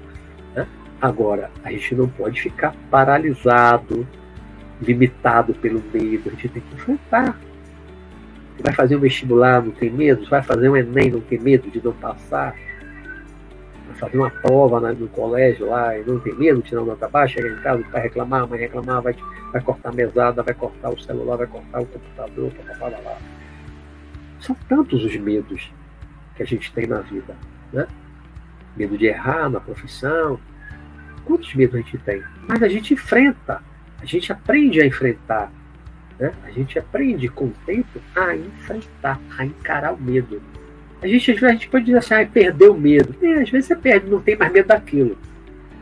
A: Né? Agora, a gente não pode ficar paralisado, limitado pelo medo, a gente tem que enfrentar. Vai fazer um vestibular, não tem medo? Vai fazer um Enem, não tem medo de não passar? Fazer uma prova no colégio lá e não tem medo tirar nota baixa, chegar em casa, o reclamar, a mãe reclamar, vai, vai cortar a mesada, vai cortar o celular, vai cortar o computador, papapá, lá. São tantos os medos que a gente tem na vida, né? Medo de errar na profissão, Quantos medos a gente tem? Mas a gente enfrenta, a gente aprende a enfrentar. Né? A gente aprende com o tempo a enfrentar, a encarar o medo. A gente, às vezes, a gente pode dizer assim, ah, perdeu o medo. E, às vezes você perde, não tem mais medo daquilo.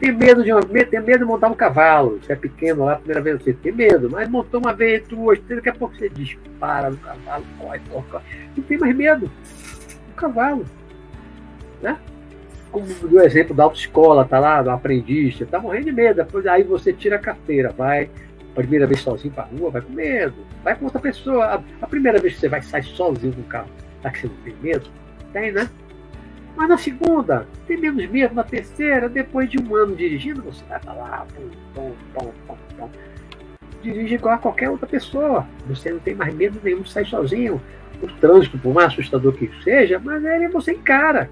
A: Tem medo de uma, tem medo de montar um cavalo. Você é pequeno lá, primeira vez você tem medo, mas montou uma vez, duas, três, daqui a pouco você dispara no cavalo, corre, corre, corre. Não tem mais medo. O cavalo. Né? como do exemplo da autoescola, tá lá, do aprendiz, você tá morrendo de medo, depois aí você tira a carteira, vai, primeira vez sozinho pra rua, vai com medo, vai com outra pessoa, a, a primeira vez que você vai sair sozinho com o carro, tá que você não tem medo? Tem, né? Mas na segunda, tem menos medo, na terceira, depois de um ano dirigindo, você vai pra lá, pum, pum, pum, pum, pum. dirige igual a qualquer outra pessoa, você não tem mais medo nenhum de sair sozinho, o trânsito, por mais assustador que seja, mas ele você encara,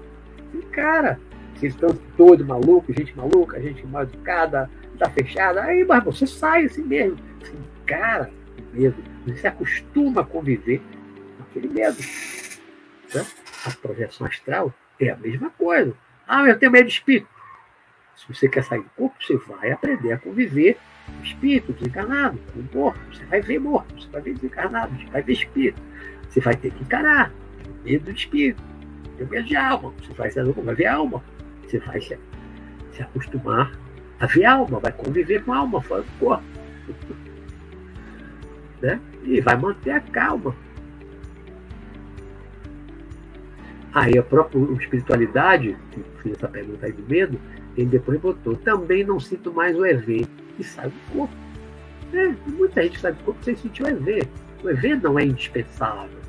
A: encara. Vocês estão todos malucos, gente maluca, gente mal educada, tá fechada, aí, mas você sai assim mesmo, você encara o medo, você se acostuma a conviver com aquele medo. Né? A projeção astral é a mesma coisa. Ah, eu tenho medo de espírito. Se você quer sair do corpo, você vai aprender a conviver com espírito desencarnado, com morto. Você vai ver morto, você vai ver desencarnado, você vai ver espírito. Você vai ter que encarar medo de espírito, o medo de alma. Você vai, vai ver alma. Você vai se, se acostumar a ver alma, vai conviver com alma fora do corpo. *laughs* né? E vai manter a calma. Aí a própria espiritualidade, que fiz essa pergunta aí do medo, ele depois botou, também não sinto mais o EV e sai do corpo. É, muita gente sai do corpo sem sentir o EV. O EV não é indispensável.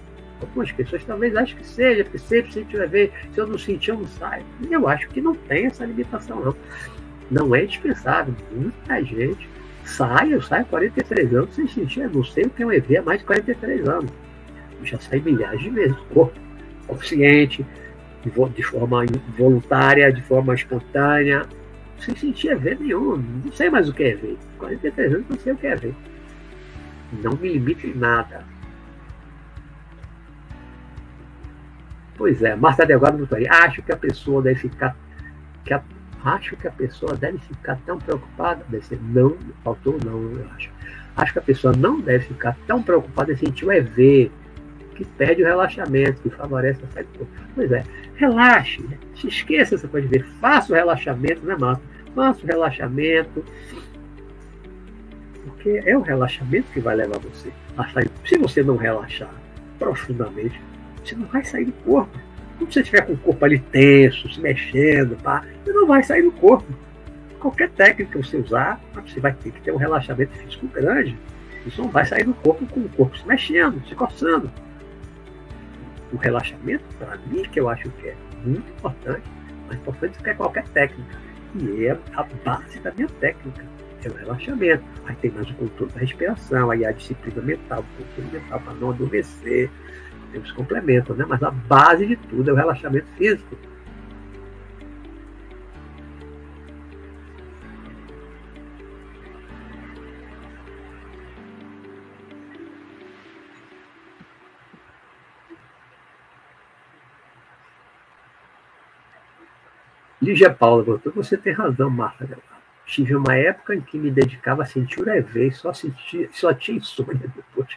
A: Algumas pessoas talvez achem que seja, porque sempre se tiver ver, se eu não sentir, eu não saio. Eu acho que não tem essa limitação, não. Não é dispensável. Muita gente sai, eu saio 43 anos sem sentir, eu não sei o que é um EV há mais de 43 anos. Eu já saí milhares de vezes, corpo consciente, de forma voluntária, de forma espontânea, sem sentir EV nenhum. Não sei mais o que é EV. 43 anos não sei o que é EV. Não me limite em nada. Pois é, Marta Delgado botou aí. Acho que a pessoa deve ficar. Que a, acho que a pessoa deve ficar tão preocupada. Deve ser não, faltou não, eu acho. Acho que a pessoa não deve ficar tão preocupada em sentir o EV, que perde o relaxamento, que favorece a saída. Pois é, relaxe, né? se esqueça essa coisa de ver, faça o relaxamento, né, Marta? Faça o relaxamento, porque é o relaxamento que vai levar você a sair. Se você não relaxar profundamente, você não vai sair do corpo. Quando você estiver com o corpo ali tenso, se mexendo, pá, você não vai sair do corpo. Qualquer técnica que você usar, você vai ter que ter um relaxamento físico grande. Isso não vai sair do corpo com o corpo se mexendo, se coçando. O relaxamento, para mim, que eu acho que é muito importante, mais importante do que qualquer técnica. E é a base da minha técnica é o relaxamento. Aí tem mais o controle da respiração, aí a disciplina mental, o controle mental para não adormecer. Eles complementam, né? Mas a base de tudo é o relaxamento físico. Lígia Paula botou, você tem razão, Marta Tive uma época em que me dedicava a sentir o EV, só, sentia, só tinha insônia depois.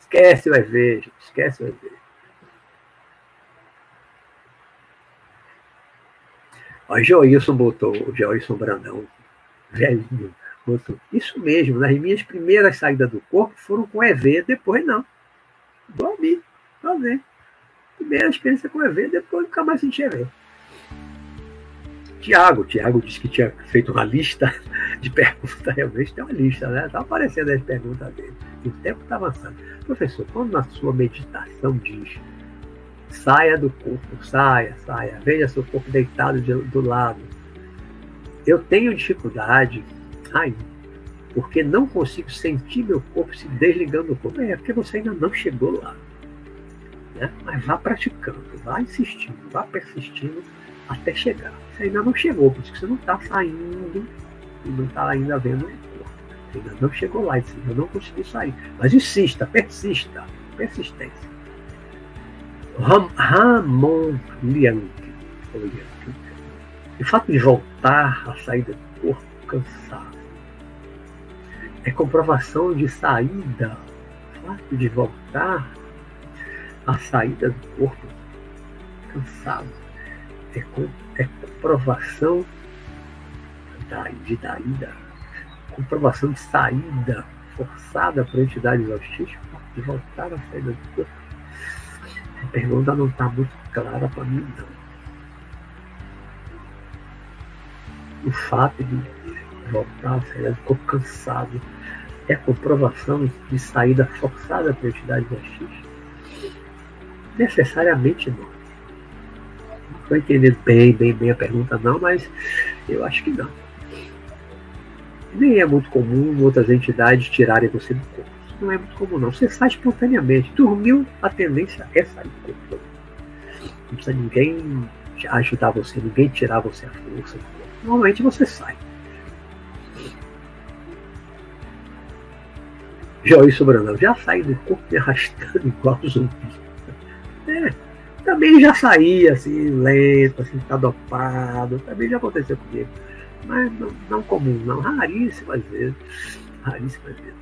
A: Esquece o EV, esquece o EV. O Joilson botou, o Joilson Brandão, velhinho, botou. Isso mesmo, nas minhas primeiras saídas do corpo foram com EV, depois não. A igual a Primeira experiência com EV, depois nunca mais senti EV. Tiago. Tiago disse que tinha feito uma lista *laughs* de perguntas, realmente tem uma lista, né? Está aparecendo as perguntas dele. O tempo está avançando. Professor, quando na sua meditação diz saia do corpo, saia, saia, veja seu corpo deitado de, do lado. Eu tenho dificuldade aí, porque não consigo sentir meu corpo se desligando do corpo. É porque você ainda não chegou lá. Né? Mas vá praticando, vá insistindo, vá persistindo até chegar. Você ainda não chegou, por isso que você não está saindo e não está ainda vendo o corpo. Você ainda não chegou lá, você ainda não conseguiu sair. Mas insista, persista, persistência. Ram, Ramon Lianque, o fato de voltar à saída do corpo cansado é comprovação de saída. O fato de voltar à saída do corpo cansado é, é comprovação da, de ida, comprovação de saída forçada para entidades hostis de voltar à saída do corpo. A pergunta não está muito clara para mim, não. O fato de voltar à saída do corpo cansado é comprovação de saída forçada para entidades hostis? Necessariamente não estou entendendo bem, bem, bem a pergunta, não, mas eu acho que não. Nem é muito comum outras entidades tirarem você do corpo. Não é muito comum, não. Você sai espontaneamente. Dormiu, a tendência é sair do corpo. Não precisa ninguém ajudar você, ninguém tirar você a força. Normalmente você sai. Joyce Brandão, já saí do corpo me arrastando *laughs* igual zumbi. É, também já saía assim, lento, assim, tá dopado, também já aconteceu comigo. Mas não, não comum, não, raríssimas vezes. Raríssimas vezes.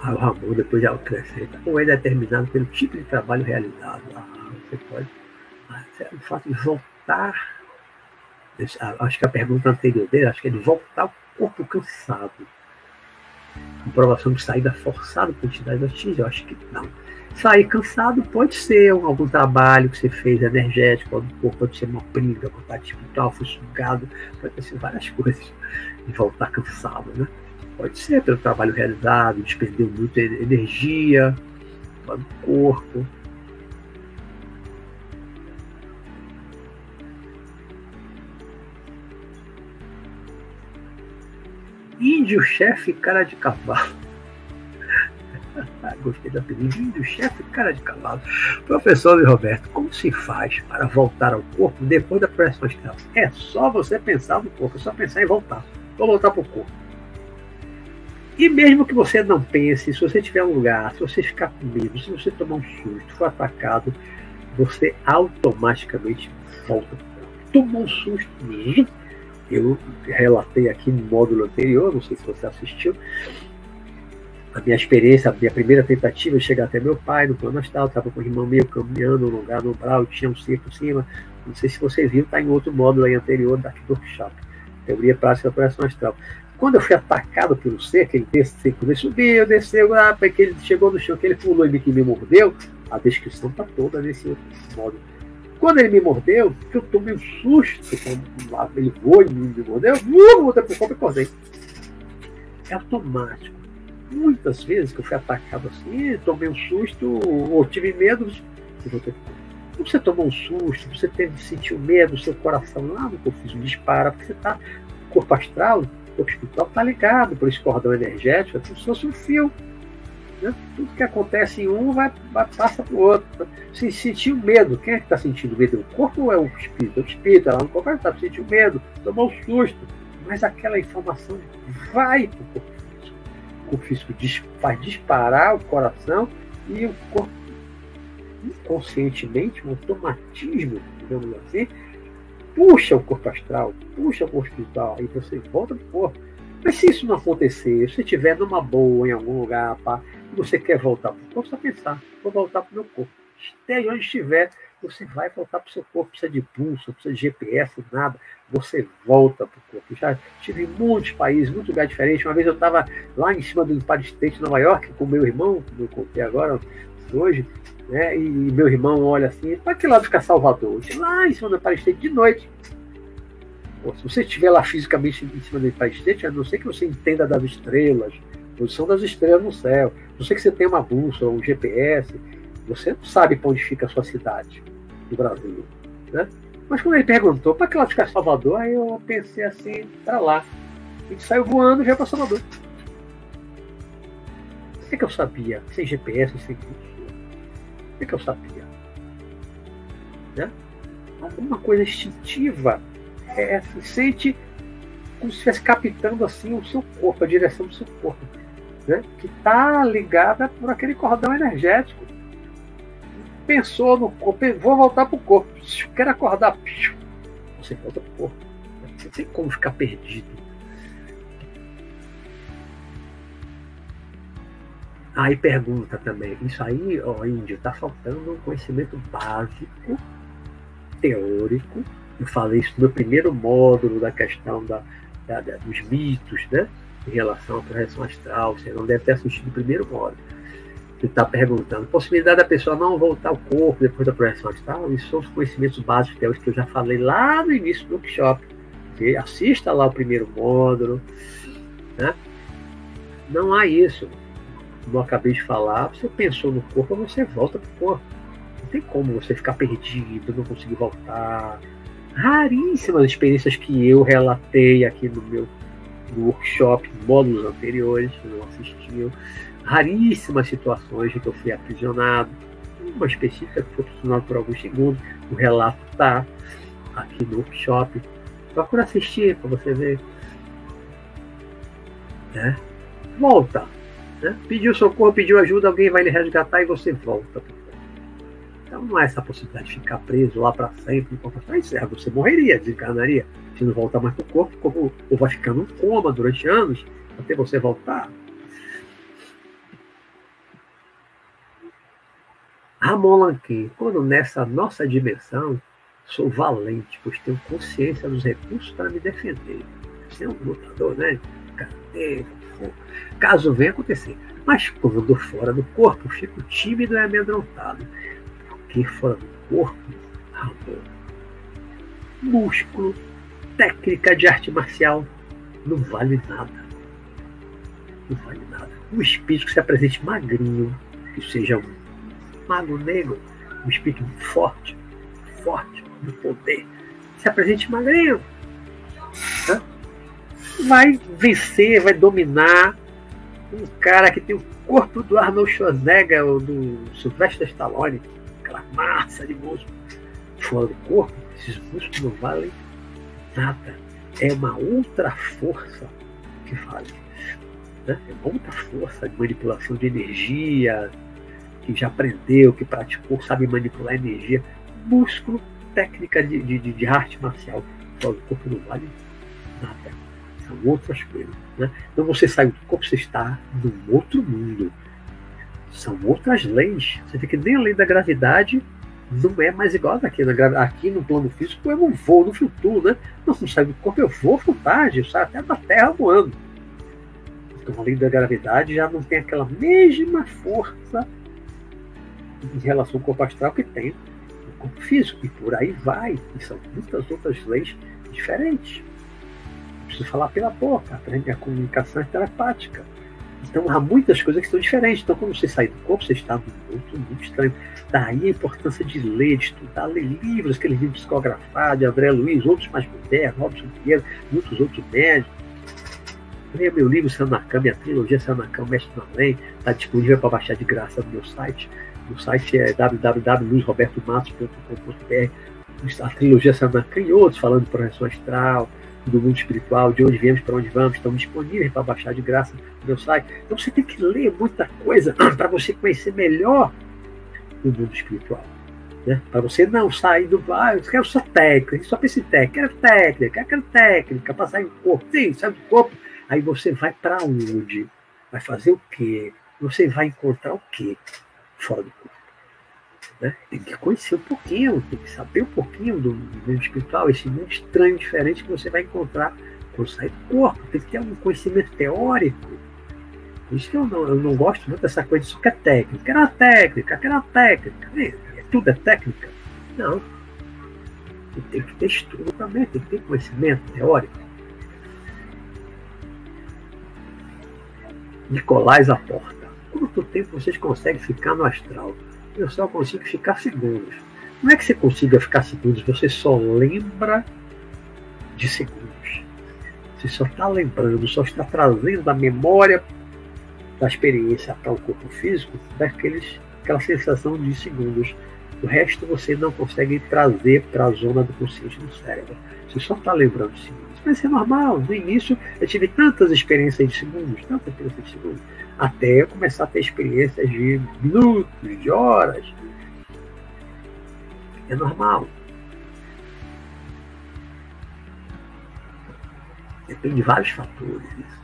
A: Ah, o Ramon depois já acrescenta, ou é determinado pelo tipo de trabalho realizado. Ah, você pode. Ah, o fato de voltar. Acho que a pergunta anterior dele, acho que é de voltar ao corpo cansado comprovação de saída forçada por entidades hostis? Eu acho que não. Sair cansado pode ser algum trabalho que você fez energético, pode ser uma briga, contato espiritual, foi sugado, pode ser várias coisas. E voltar cansado, né? Pode ser pelo trabalho realizado, despendeu muita energia do corpo. Índio chefe cara de cavalo. *laughs* Gostei da apelido. Índio chefe cara de cavalo. Professor Luiz Roberto, como se faz para voltar ao corpo depois da pressão astral? É só você pensar no corpo, é só pensar em voltar. Vou voltar para o corpo. E mesmo que você não pense, se você tiver um lugar, se você ficar com medo, se você tomar um susto, for atacado, você automaticamente volta. Tomou um susto, eu relatei aqui no módulo anterior, não sei se você assistiu, a minha experiência, a minha primeira tentativa de chegar até meu pai no plano astral, estava com o irmão meu caminhando no lugar no umbral, tinha um circo em cima, não sei se você viu, está em outro módulo aí anterior do workshop, teoria prática da operação astral. Quando eu fui atacado pelo que ele desceu, ele subiu, desceu, ah, que ele chegou no chão, que ele pulou e que me mordeu, a descrição está toda nesse outro módulo. Quando ele me mordeu, que eu tomei um susto, quando ele voou e me mordeu, eu voltei pro corpo e acordei. É automático. Muitas vezes que eu fui atacado assim, tomei um susto, ou tive medo, e voltei pro corpo. Quando você tomou um susto, você teve, sentiu medo, seu coração lá no corpo dispara, porque você está corpo astral, o hospital está ligado por esse cordão energético, é como se fosse um fio. Né? Tudo que acontece em um vai, passa para o outro. Se sentiu medo, quem é que está sentindo medo? O corpo ou é o espírito? O espírito, ela no corpo está sentindo medo, tomou um susto, mas aquela informação vai para o corpo físico. O corpo físico faz disparar o coração e o corpo inconscientemente, um automatismo, digamos assim, puxa o corpo astral, puxa o corpo espiritual, e você volta para o corpo. Mas se isso não acontecer, se estiver numa boa, em algum lugar, pá, você quer voltar para o corpo, só pensar, vou voltar para o meu corpo. Esteja onde estiver, você vai voltar para o seu corpo, precisa de pulso, precisa de GPS, nada. Você volta para o corpo. Já estive em muitos países, muitos lugares diferentes. Uma vez eu estava lá em cima do Empire State, Nova York, com meu irmão, que eu contei agora, hoje, né? E meu irmão olha assim, para que lado fica Salvador? Eu lá em cima do Empire State de noite. Pô, se você estiver lá fisicamente em cima do Empire State, a não ser que você entenda das estrelas, posição das estrelas no céu, não ser que você tenha uma bússola, um GPS, você não sabe para onde fica a sua cidade do Brasil. Né? Mas quando ele perguntou para que lado fica Salvador, aí eu pensei assim, para lá. Gente saiu voando e veio para Salvador. O que, que eu sabia? Sem GPS, sem bússola que, que eu sabia? Né? Alguma coisa instintiva. É, se sente como se estivesse captando assim o seu corpo, a direção do seu corpo. Né? Que está ligada por aquele cordão energético. Pensou no corpo, vou voltar para o corpo. Quero acordar. Você volta para o corpo. Não tem como ficar perdido Aí pergunta também, isso aí, ó, Índio, está faltando um conhecimento básico, teórico. Eu falei isso no primeiro módulo da questão da, da, da dos mitos, né? Em relação à projeção astral. Você não deve ter assistido o primeiro módulo. Ele está perguntando, possibilidade da pessoa não voltar ao corpo depois da projeção astral? Isso são os conhecimentos básicos teóricos que eu já falei lá no início do workshop. Assista lá o primeiro módulo. Né? Não há isso como eu acabei de falar, você pensou no corpo, você volta pro corpo. Não tem como você ficar perdido, não conseguir voltar. Raríssimas experiências que eu relatei aqui no meu workshop, módulos anteriores, não assistiam. Raríssimas situações em que eu fui aprisionado. Uma específica que foi aprisionado por alguns segundos. O relato está aqui no workshop. Procura assistir para você ver. Né? Volta né? Pediu socorro, pediu ajuda, alguém vai lhe resgatar e você volta. Então não há essa possibilidade de ficar preso lá para sempre. Isso é, você morreria, desencarnaria. Se não voltar mais para o corpo, como, ou vai ficar num coma durante anos até você voltar. Ramon Lanquin, quando nessa nossa dimensão sou valente, pois tenho consciência dos recursos para me defender. Você é um lutador, né? Caso venha acontecer. Mas quando fora do corpo, fico tímido e amedrontado. Porque fora do corpo, amor, músculo, técnica de arte marcial, não vale nada. Não vale nada. Um espírito que se apresente magrinho, que seja um mago negro, um espírito forte, forte, do poder, se apresente magrinho. Né? vai vencer, vai dominar um cara que tem o corpo do Arnold Schwarzenegger ou do Sylvester Stallone, aquela massa de músculo fora do corpo, esses músculos não valem nada. É uma outra força que vale. Né? É uma outra força de manipulação de energia, que já aprendeu, que praticou, sabe manipular energia. Músculo, técnica de, de, de arte marcial. Fora do corpo não vale nada. São outras coisas. Né? Então você sai do corpo, você está num outro mundo. São outras leis. Você vê que nem a lei da gravidade não é mais igual daqui. Na, aqui no plano físico eu não vou, no futuro, né? Não, do corpo, eu vou vontade, saio até da Terra voando. Então a lei da gravidade já não tem aquela mesma força em relação ao corpo astral que tem no corpo físico. E por aí vai. E são muitas outras leis diferentes preciso falar pela boca, aprende a comunicação é telepática. Então há muitas coisas que são diferentes. Então, quando você sai do corpo, você está num outro muito estranho. Daí a importância de ler, de estudar, ler livros, aqueles livros psicografados de André Luiz, outros mais modernos, Robson Pinheiro, muitos outros médicos. Leia meu livro Sanacam, minha trilogia Sanacam, Mestre do Além, está disponível para baixar de graça no meu site. O site é www.luizrobertomatos.com.br. A trilogia Sanacam e outros falando de projeção astral, do mundo espiritual, de onde viemos, para onde vamos, estão disponíveis para baixar de graça no meu site. Então você tem que ler muita coisa *clears throat* para você conhecer melhor o mundo espiritual. Né? Para você não sair do ah, eu quero só técnica, só pense em técnica, quero técnica, quero técnica, para sair do corpo, sim, sai do corpo. Aí você vai para onde? Vai fazer o quê? Você vai encontrar o quê fora do corpo? Né? Tem que conhecer um pouquinho, tem que saber um pouquinho do mundo espiritual, esse mundo estranho, diferente que você vai encontrar quando sair do corpo. Tem que ter algum conhecimento teórico. Por isso que eu não, eu não gosto muito dessa coisa só que é técnica. Era técnica, era técnica. É, tudo é técnica. Não. Tem que ter estudo também, tem que ter conhecimento teórico. Nicolás Aporta. Quanto tempo vocês conseguem ficar no astral? eu só consigo ficar segundos. Não é que você consiga ficar segundos, você só lembra de segundos. Você só está lembrando, só está trazendo a memória da experiência para o corpo físico daqueles, aquela sensação de segundos. O resto você não consegue trazer para a zona do consciente do cérebro. Você só está lembrando segundos. Mas é normal. No início eu tive tantas experiências de segundos, tantas experiências de segundos até eu começar a ter experiências de minutos, de horas. É normal. Depende de vários fatores.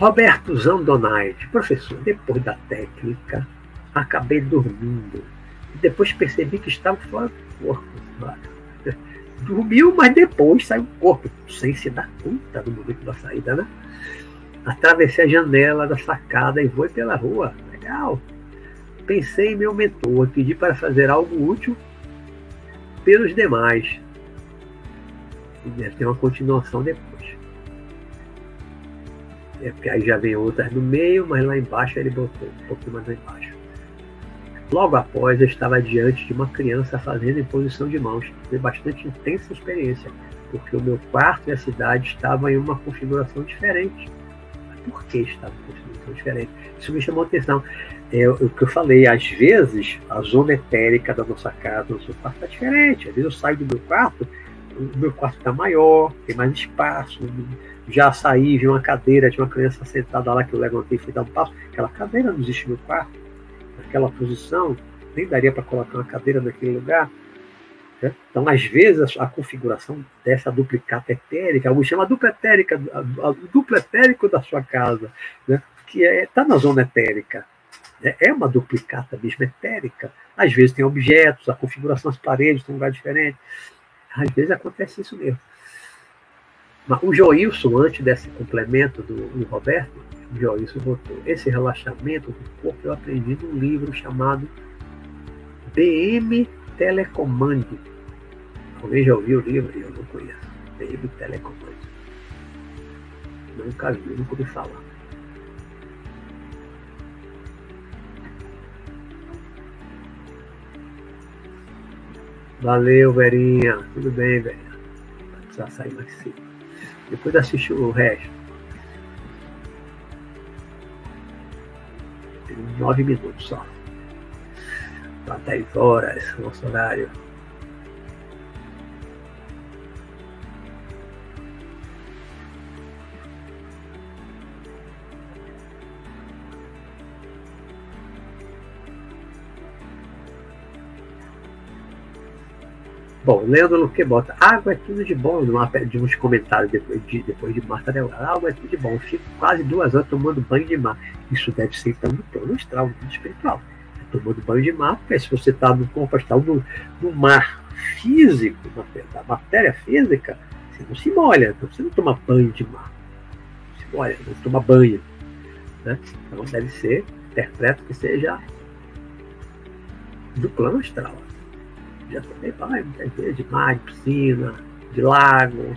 A: Roberto Zandonaide, professor, depois da técnica, acabei dormindo. Depois percebi que estava fora do corpo. *laughs* Dormiu, mas depois saiu o corpo, sem se dar conta no momento da saída, né? Atravessei a janela da sacada e fui pela rua. Legal. Pensei em meu mentor, pedi para fazer algo útil pelos demais. E deve ter uma continuação depois. É porque aí já vem outras no meio, mas lá embaixo ele botou um pouquinho mais lá embaixo. Logo após, eu estava diante de uma criança fazendo imposição de mãos. Foi bastante intensa experiência, porque o meu quarto e a cidade estavam em uma configuração diferente. Por que estava em configuração diferente? Isso me chamou a atenção. É o que eu falei, às vezes a zona etérica da nossa casa, do nosso quarto, está diferente. Às vezes eu saio do meu quarto, o meu quarto está maior, tem mais espaço. Já saí, vi uma cadeira, tinha uma criança sentada lá que eu levantei e fui dar um passo. Aquela cadeira não existe no quarto naquela posição, nem daria para colocar uma cadeira naquele lugar. Né? Então, às vezes, a, configuração dessa duplicata etérica, alguns chamam dupla etérica, a dupla etérico da sua casa, né? que está é, tá na zona etérica. Né? É uma duplicata mesmo etérica. Às vezes tem objetos, a configuração das paredes tem um lugar diferente. Às vezes acontece isso mesmo. Mas o Joilson, antes desse complemento do, do Roberto, Joyce botou. Esse relaxamento do corpo eu aprendi num livro chamado BM Telecomando. Alguém já ouviu o livro? Eu não conheço. BM Telecomando. Nunca vi, nunca ouvi falar. Valeu, Verinha. Tudo bem, velho? precisar sair mais cedo. Depois assiste o resto. Tem nove minutos só. Para 10 horas, nosso Bom, Leandro Luque bota, água é tudo de bom, numa, de uns comentários depois de, depois de Marta Del água é tudo de bom, fico quase duas horas tomando banho de mar. Isso deve ser então no plano astral, no espiritual. É tomando banho de mar, porque se você está no corpo astral, no, no mar físico, na, matéria física, você não se molha, então você não toma banho de mar. Não se molha, não toma banho. Né? Então deve ser, interpreto que seja do plano astral já tomei banho muitas de mar, de piscina, de lago.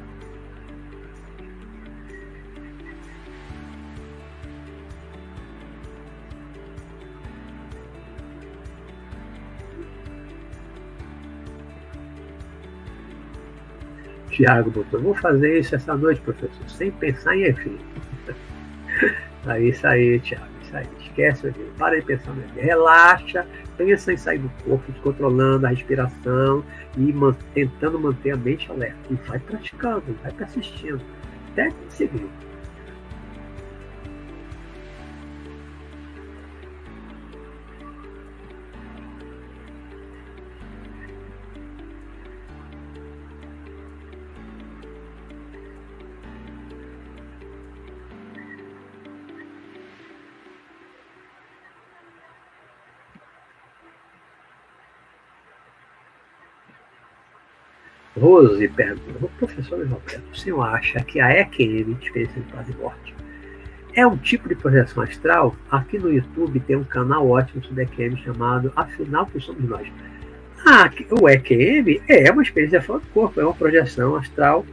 A: Tiago botou, vou fazer isso essa noite, professor, sem pensar em efeito. *laughs* É isso aí, Tiago, Esquece o para de pensar no Relaxa, pensa em sair do corpo, controlando a respiração e man tentando manter a mente alerta. E vai praticando, vai persistindo, até conseguir. Rose pergunta, professor Roberto, o senhor acha que a EQM, experiência de quase morte, é um tipo de projeção astral? Aqui no YouTube tem um canal ótimo sobre EQM chamado Afinal, que somos nós? Ah, o EQM é uma experiência fora do corpo, é uma projeção astral,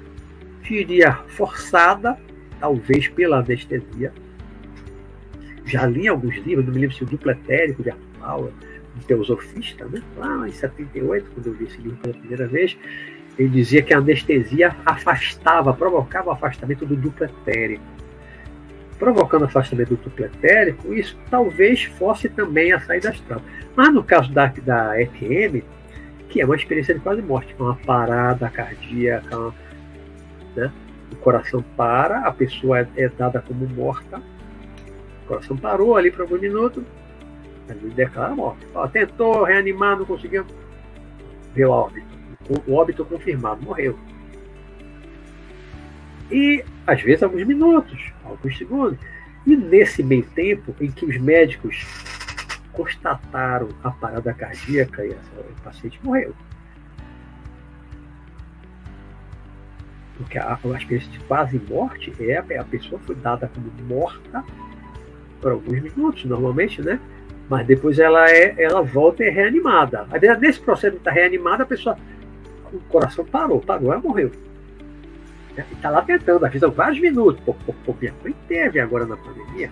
A: diria forçada, talvez pela anestesia. Já li alguns livros, não me lembro se o duplo etérico de Arthur Bauer, um teosofista, né? lá em 78, quando eu li esse livro pela primeira vez, ele dizia que a anestesia afastava, provocava o afastamento do duplo etérico. Provocando afastamento do duplo etérico, isso talvez fosse também a saída astral. Mas no caso da, da EQM, que é uma experiência de quase morte, uma parada cardíaca, né? o coração para, a pessoa é, é dada como morta, o coração parou ali por alguns minutos, ele declara morte. tentou reanimar, não conseguiu, veio a óbito o óbito confirmado, morreu. E às vezes alguns minutos, alguns segundos. E nesse meio tempo em que os médicos constataram a parada cardíaca e o paciente morreu. Porque a, a experiência de quase morte é a pessoa foi dada como morta por alguns minutos, normalmente, né? Mas depois ela é, ela volta e é reanimada. Vezes, nesse processo de estar reanimada, a pessoa o coração parou, parou, ela morreu. E está lá tentando, vezes vários minutos. Pô, pô, pô, minha mãe teve agora na pandemia,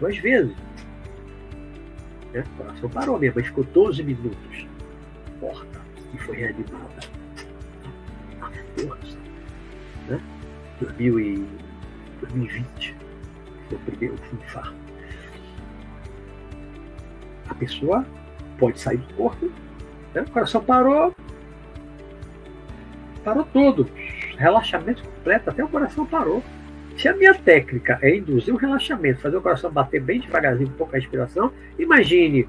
A: duas vezes. Né? O coração parou, minha mãe ficou 12 minutos morta e foi reanimada. Na força. Né? 2020 foi o primeiro infarto. A pessoa pode sair do corpo, né? o coração parou, Parou tudo. Relaxamento completo, até o coração parou. Se a minha técnica é induzir o relaxamento, fazer o coração bater bem devagarzinho, com pouca respiração, imagine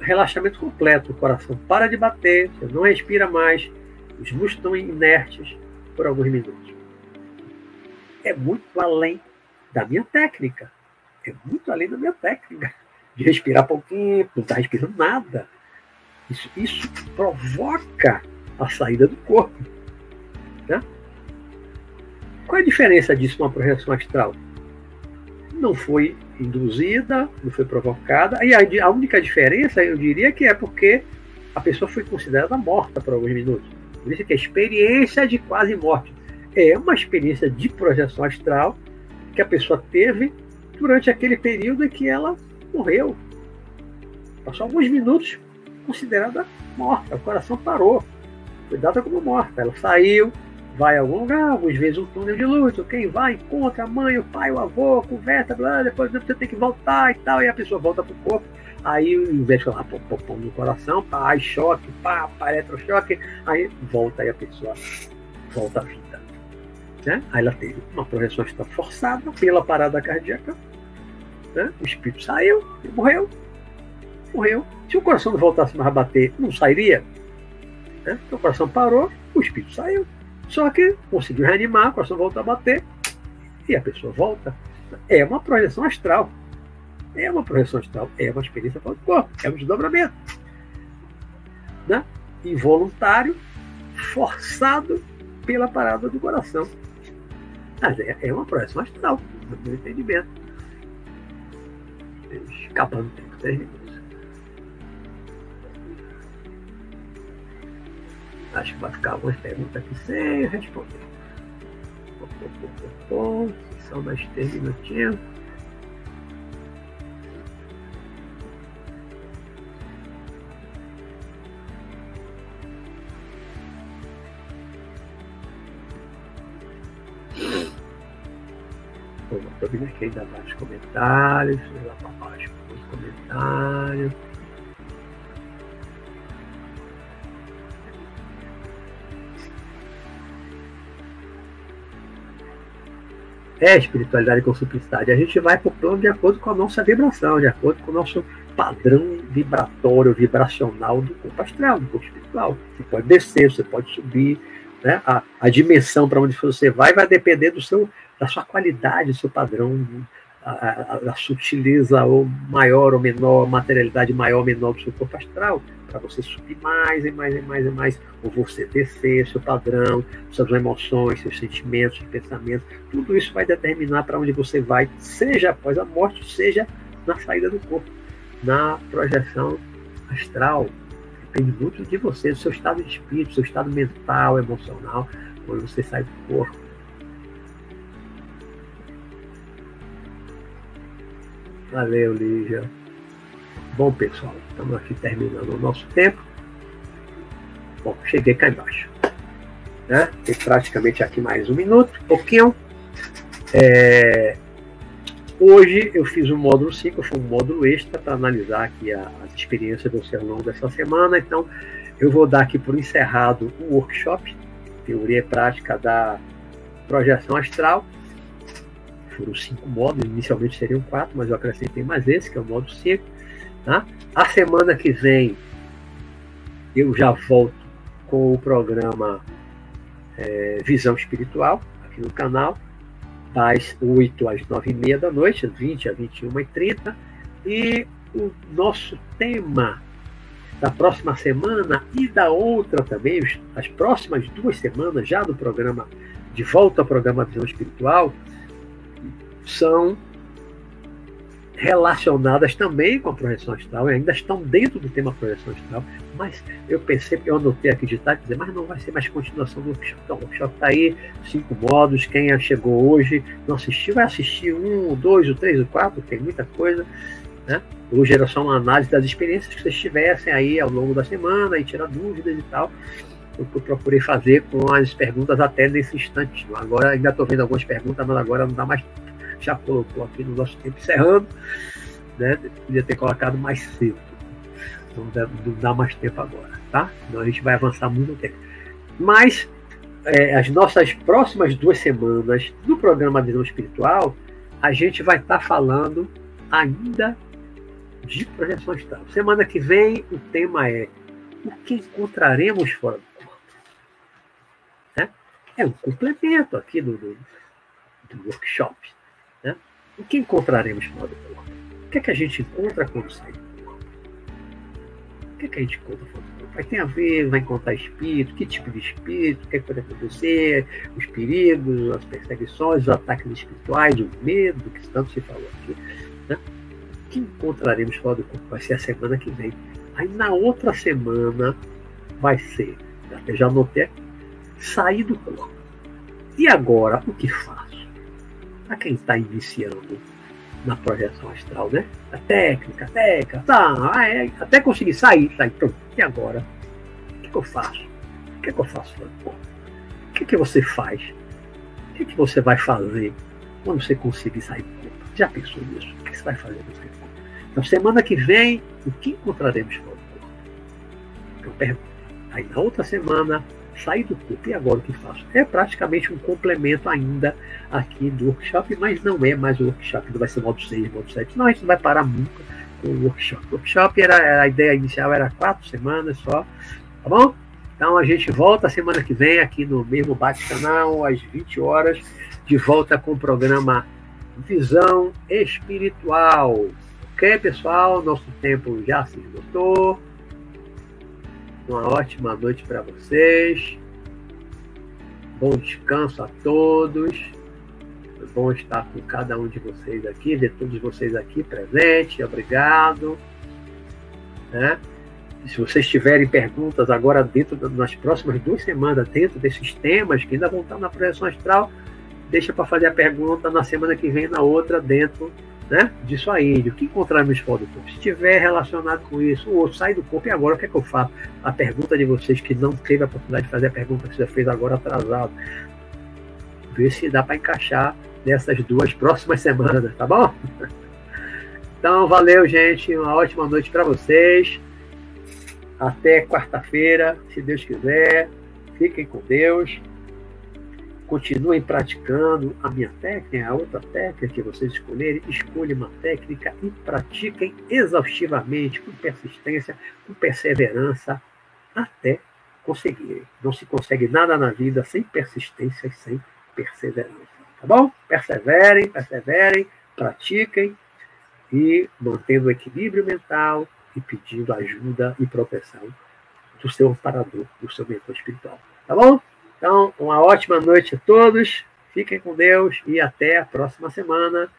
A: relaxamento completo. O coração para de bater, você não respira mais, os músculos estão inertes por alguns minutos. É muito além da minha técnica. É muito além da minha técnica. De respirar pouquinho, não está respirando nada. Isso, isso provoca a saída do corpo. Qual é a diferença disso uma projeção astral? Não foi induzida, não foi provocada. E a, a única diferença, eu diria, que é porque a pessoa foi considerada morta por alguns minutos. Por isso que a experiência de quase morte é uma experiência de projeção astral que a pessoa teve durante aquele período em que ela morreu. Passou alguns minutos considerada morta, o coração parou. Foi dada como morta. Ela saiu, vai a algum lugar, algumas vezes um túnel de luz, quem vai, encontra a mãe, o pai, o avô, conversa, blá, depois você tem que voltar e tal, e a pessoa volta pro corpo, aí em vez de pô, pô, pô, no coração, pá, aí choque, pá, pá, eletrochoque, aí volta e a pessoa volta à vida. Né? Aí ela teve uma projeção forçada pela parada cardíaca, né? o espírito saiu morreu. Morreu. Se o coração não voltasse mais a bater, não sairia. Né? O coração parou, o espírito saiu. Só que conseguiu reanimar, o coração voltou a bater e a pessoa volta. É uma projeção astral. É uma projeção astral. É uma experiência fora do corpo. É um desdobramento. Né? Involuntário, forçado pela parada do coração. Mas é, é uma projeção astral, no meu entendimento. Escapando tempo, Acho que vai ficar algumas perguntas aqui sem responder. São mais três minutinhos. Estou vindo aqui ainda vários comentários. Lá para baixo, comentários. É espiritualidade com simplicidade. A gente vai para o plano de acordo com a nossa vibração, de acordo com o nosso padrão vibratório, vibracional do corpo astral, do corpo espiritual. Você pode descer, você pode subir. Né? A, a dimensão para onde você vai vai depender do seu, da sua qualidade, do seu padrão, a, a, a sutileza ou maior ou menor, materialidade maior ou menor do seu corpo astral para você subir mais e mais e mais e mais, ou você descer, seu padrão, suas emoções, seus sentimentos, seus pensamentos, tudo isso vai determinar para onde você vai, seja após a morte, seja na saída do corpo, na projeção astral. Depende muito de você, do seu estado de espírito, do seu estado mental, emocional, quando você sai do corpo. Valeu, Lígia. Bom, pessoal, estamos aqui terminando o nosso tempo. Bom, cheguei cá embaixo. Né? Tem praticamente aqui mais um minuto, pouquinho. É... Hoje eu fiz o módulo 5, foi um módulo extra para analisar aqui a, as experiências do ao longo dessa semana. Então, eu vou dar aqui por encerrado o workshop, teoria e prática da projeção astral. Foram cinco módulos, inicialmente seriam quatro, mas eu acrescentei mais esse, que é o módulo 5. Tá? A semana que vem eu já volto com o programa é, Visão Espiritual, aqui no canal, das 8 às 9 e meia da noite, 20 a 21 e 30. E o nosso tema da próxima semana e da outra também, as próximas duas semanas já do programa, de volta ao programa Visão Espiritual, são relacionadas também com a projeção astral, e ainda estão dentro do tema projeção astral, mas eu pensei, eu anotei aqui de tarde, dizer, mas não vai ser mais continuação do workshop. Então, o workshop está aí, cinco modos, quem chegou hoje, não assistiu, vai assistir um, dois, o três, o quatro, tem muita coisa. Né? Hoje era só uma análise das experiências que vocês tivessem aí ao longo da semana e tirar dúvidas e tal. Eu procurei fazer com as perguntas até nesse instante. Agora ainda estou vendo algumas perguntas, mas agora não dá mais já colocou aqui no nosso tempo encerrando, né? Podia ter colocado mais cedo. Não dá, não dá mais tempo agora, tá? Senão a gente vai avançar muito tempo. Mas é, as nossas próximas duas semanas do programa Visão Espiritual, a gente vai estar tá falando ainda de projeção astral. Semana que vem o tema é o que encontraremos fora do corpo. Né? É um complemento aqui do, do, do workshop. Né? O que encontraremos fora do corpo? O que é que a gente encontra quando sai do corpo? O que é que a gente encontra fora do corpo? Vai ter a ver, vai encontrar espírito, que tipo de espírito, o que, é que pode acontecer, os perigos, as perseguições, os ataques espirituais, o medo, que tanto se falou aqui. Né? O que encontraremos fora do corpo? Vai ser a semana que vem. Aí na outra semana vai ser, até já anotei, sair do corpo. E agora, o que faz? A quem está iniciando na projeção astral, né? A técnica, a técnica, tá, é, até conseguir sair, sair, pronto. E agora? O que, que eu faço? O que, que eu faço? O que, que você faz? O que, que você vai fazer quando você conseguir sair do corpo? Já pensou nisso? O que você vai fazer quando sair do corpo? Então, semana que vem, o que encontraremos fora do corpo? Eu pergunto. Aí, na outra semana, sair do corpo. E agora o que faço? É praticamente um complemento ainda aqui do workshop, mas não é mais o workshop, não vai ser modo 6, modo 7. Não, a gente não vai parar nunca com o workshop. O workshop era, a ideia inicial era quatro semanas só, tá bom? Então a gente volta semana que vem aqui no mesmo bate-canal, às 20 horas, de volta com o programa Visão Espiritual. Ok, pessoal? Nosso tempo já se esgotou. Uma ótima noite para vocês. Bom descanso a todos. Foi bom estar com cada um de vocês aqui, ver todos vocês aqui presentes. Obrigado. Né? se vocês tiverem perguntas agora dentro das próximas duas semanas, dentro desses temas que ainda vão estar na projeção astral, deixa para fazer a pergunta na semana que vem, na outra, dentro né, disso aí, de o que encontrarmos fora do corpo. Se tiver relacionado com isso, sai do corpo, e agora o que é que eu faço? A pergunta de vocês que não teve a oportunidade de fazer a pergunta que você fez agora atrasado. Ver se dá para encaixar nessas duas próximas *laughs* semanas, tá bom? Então, valeu, gente. Uma ótima noite para vocês. Até quarta-feira, se Deus quiser. Fiquem com Deus. Continuem praticando a minha técnica, a outra técnica que vocês escolherem. Escolham uma técnica e pratiquem exaustivamente, com persistência, com perseverança, até conseguirem. Não se consegue nada na vida sem persistência e sem perseverança. Tá bom? Perseverem, perseverem, pratiquem e mantendo o equilíbrio mental, e pedindo ajuda e proteção do seu amparador, do seu mentor espiritual. Tá bom? Então, uma ótima noite a todos. Fiquem com Deus e até a próxima semana,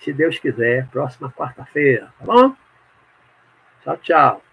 A: se Deus quiser, próxima quarta-feira. Tá bom? Tchau, tchau.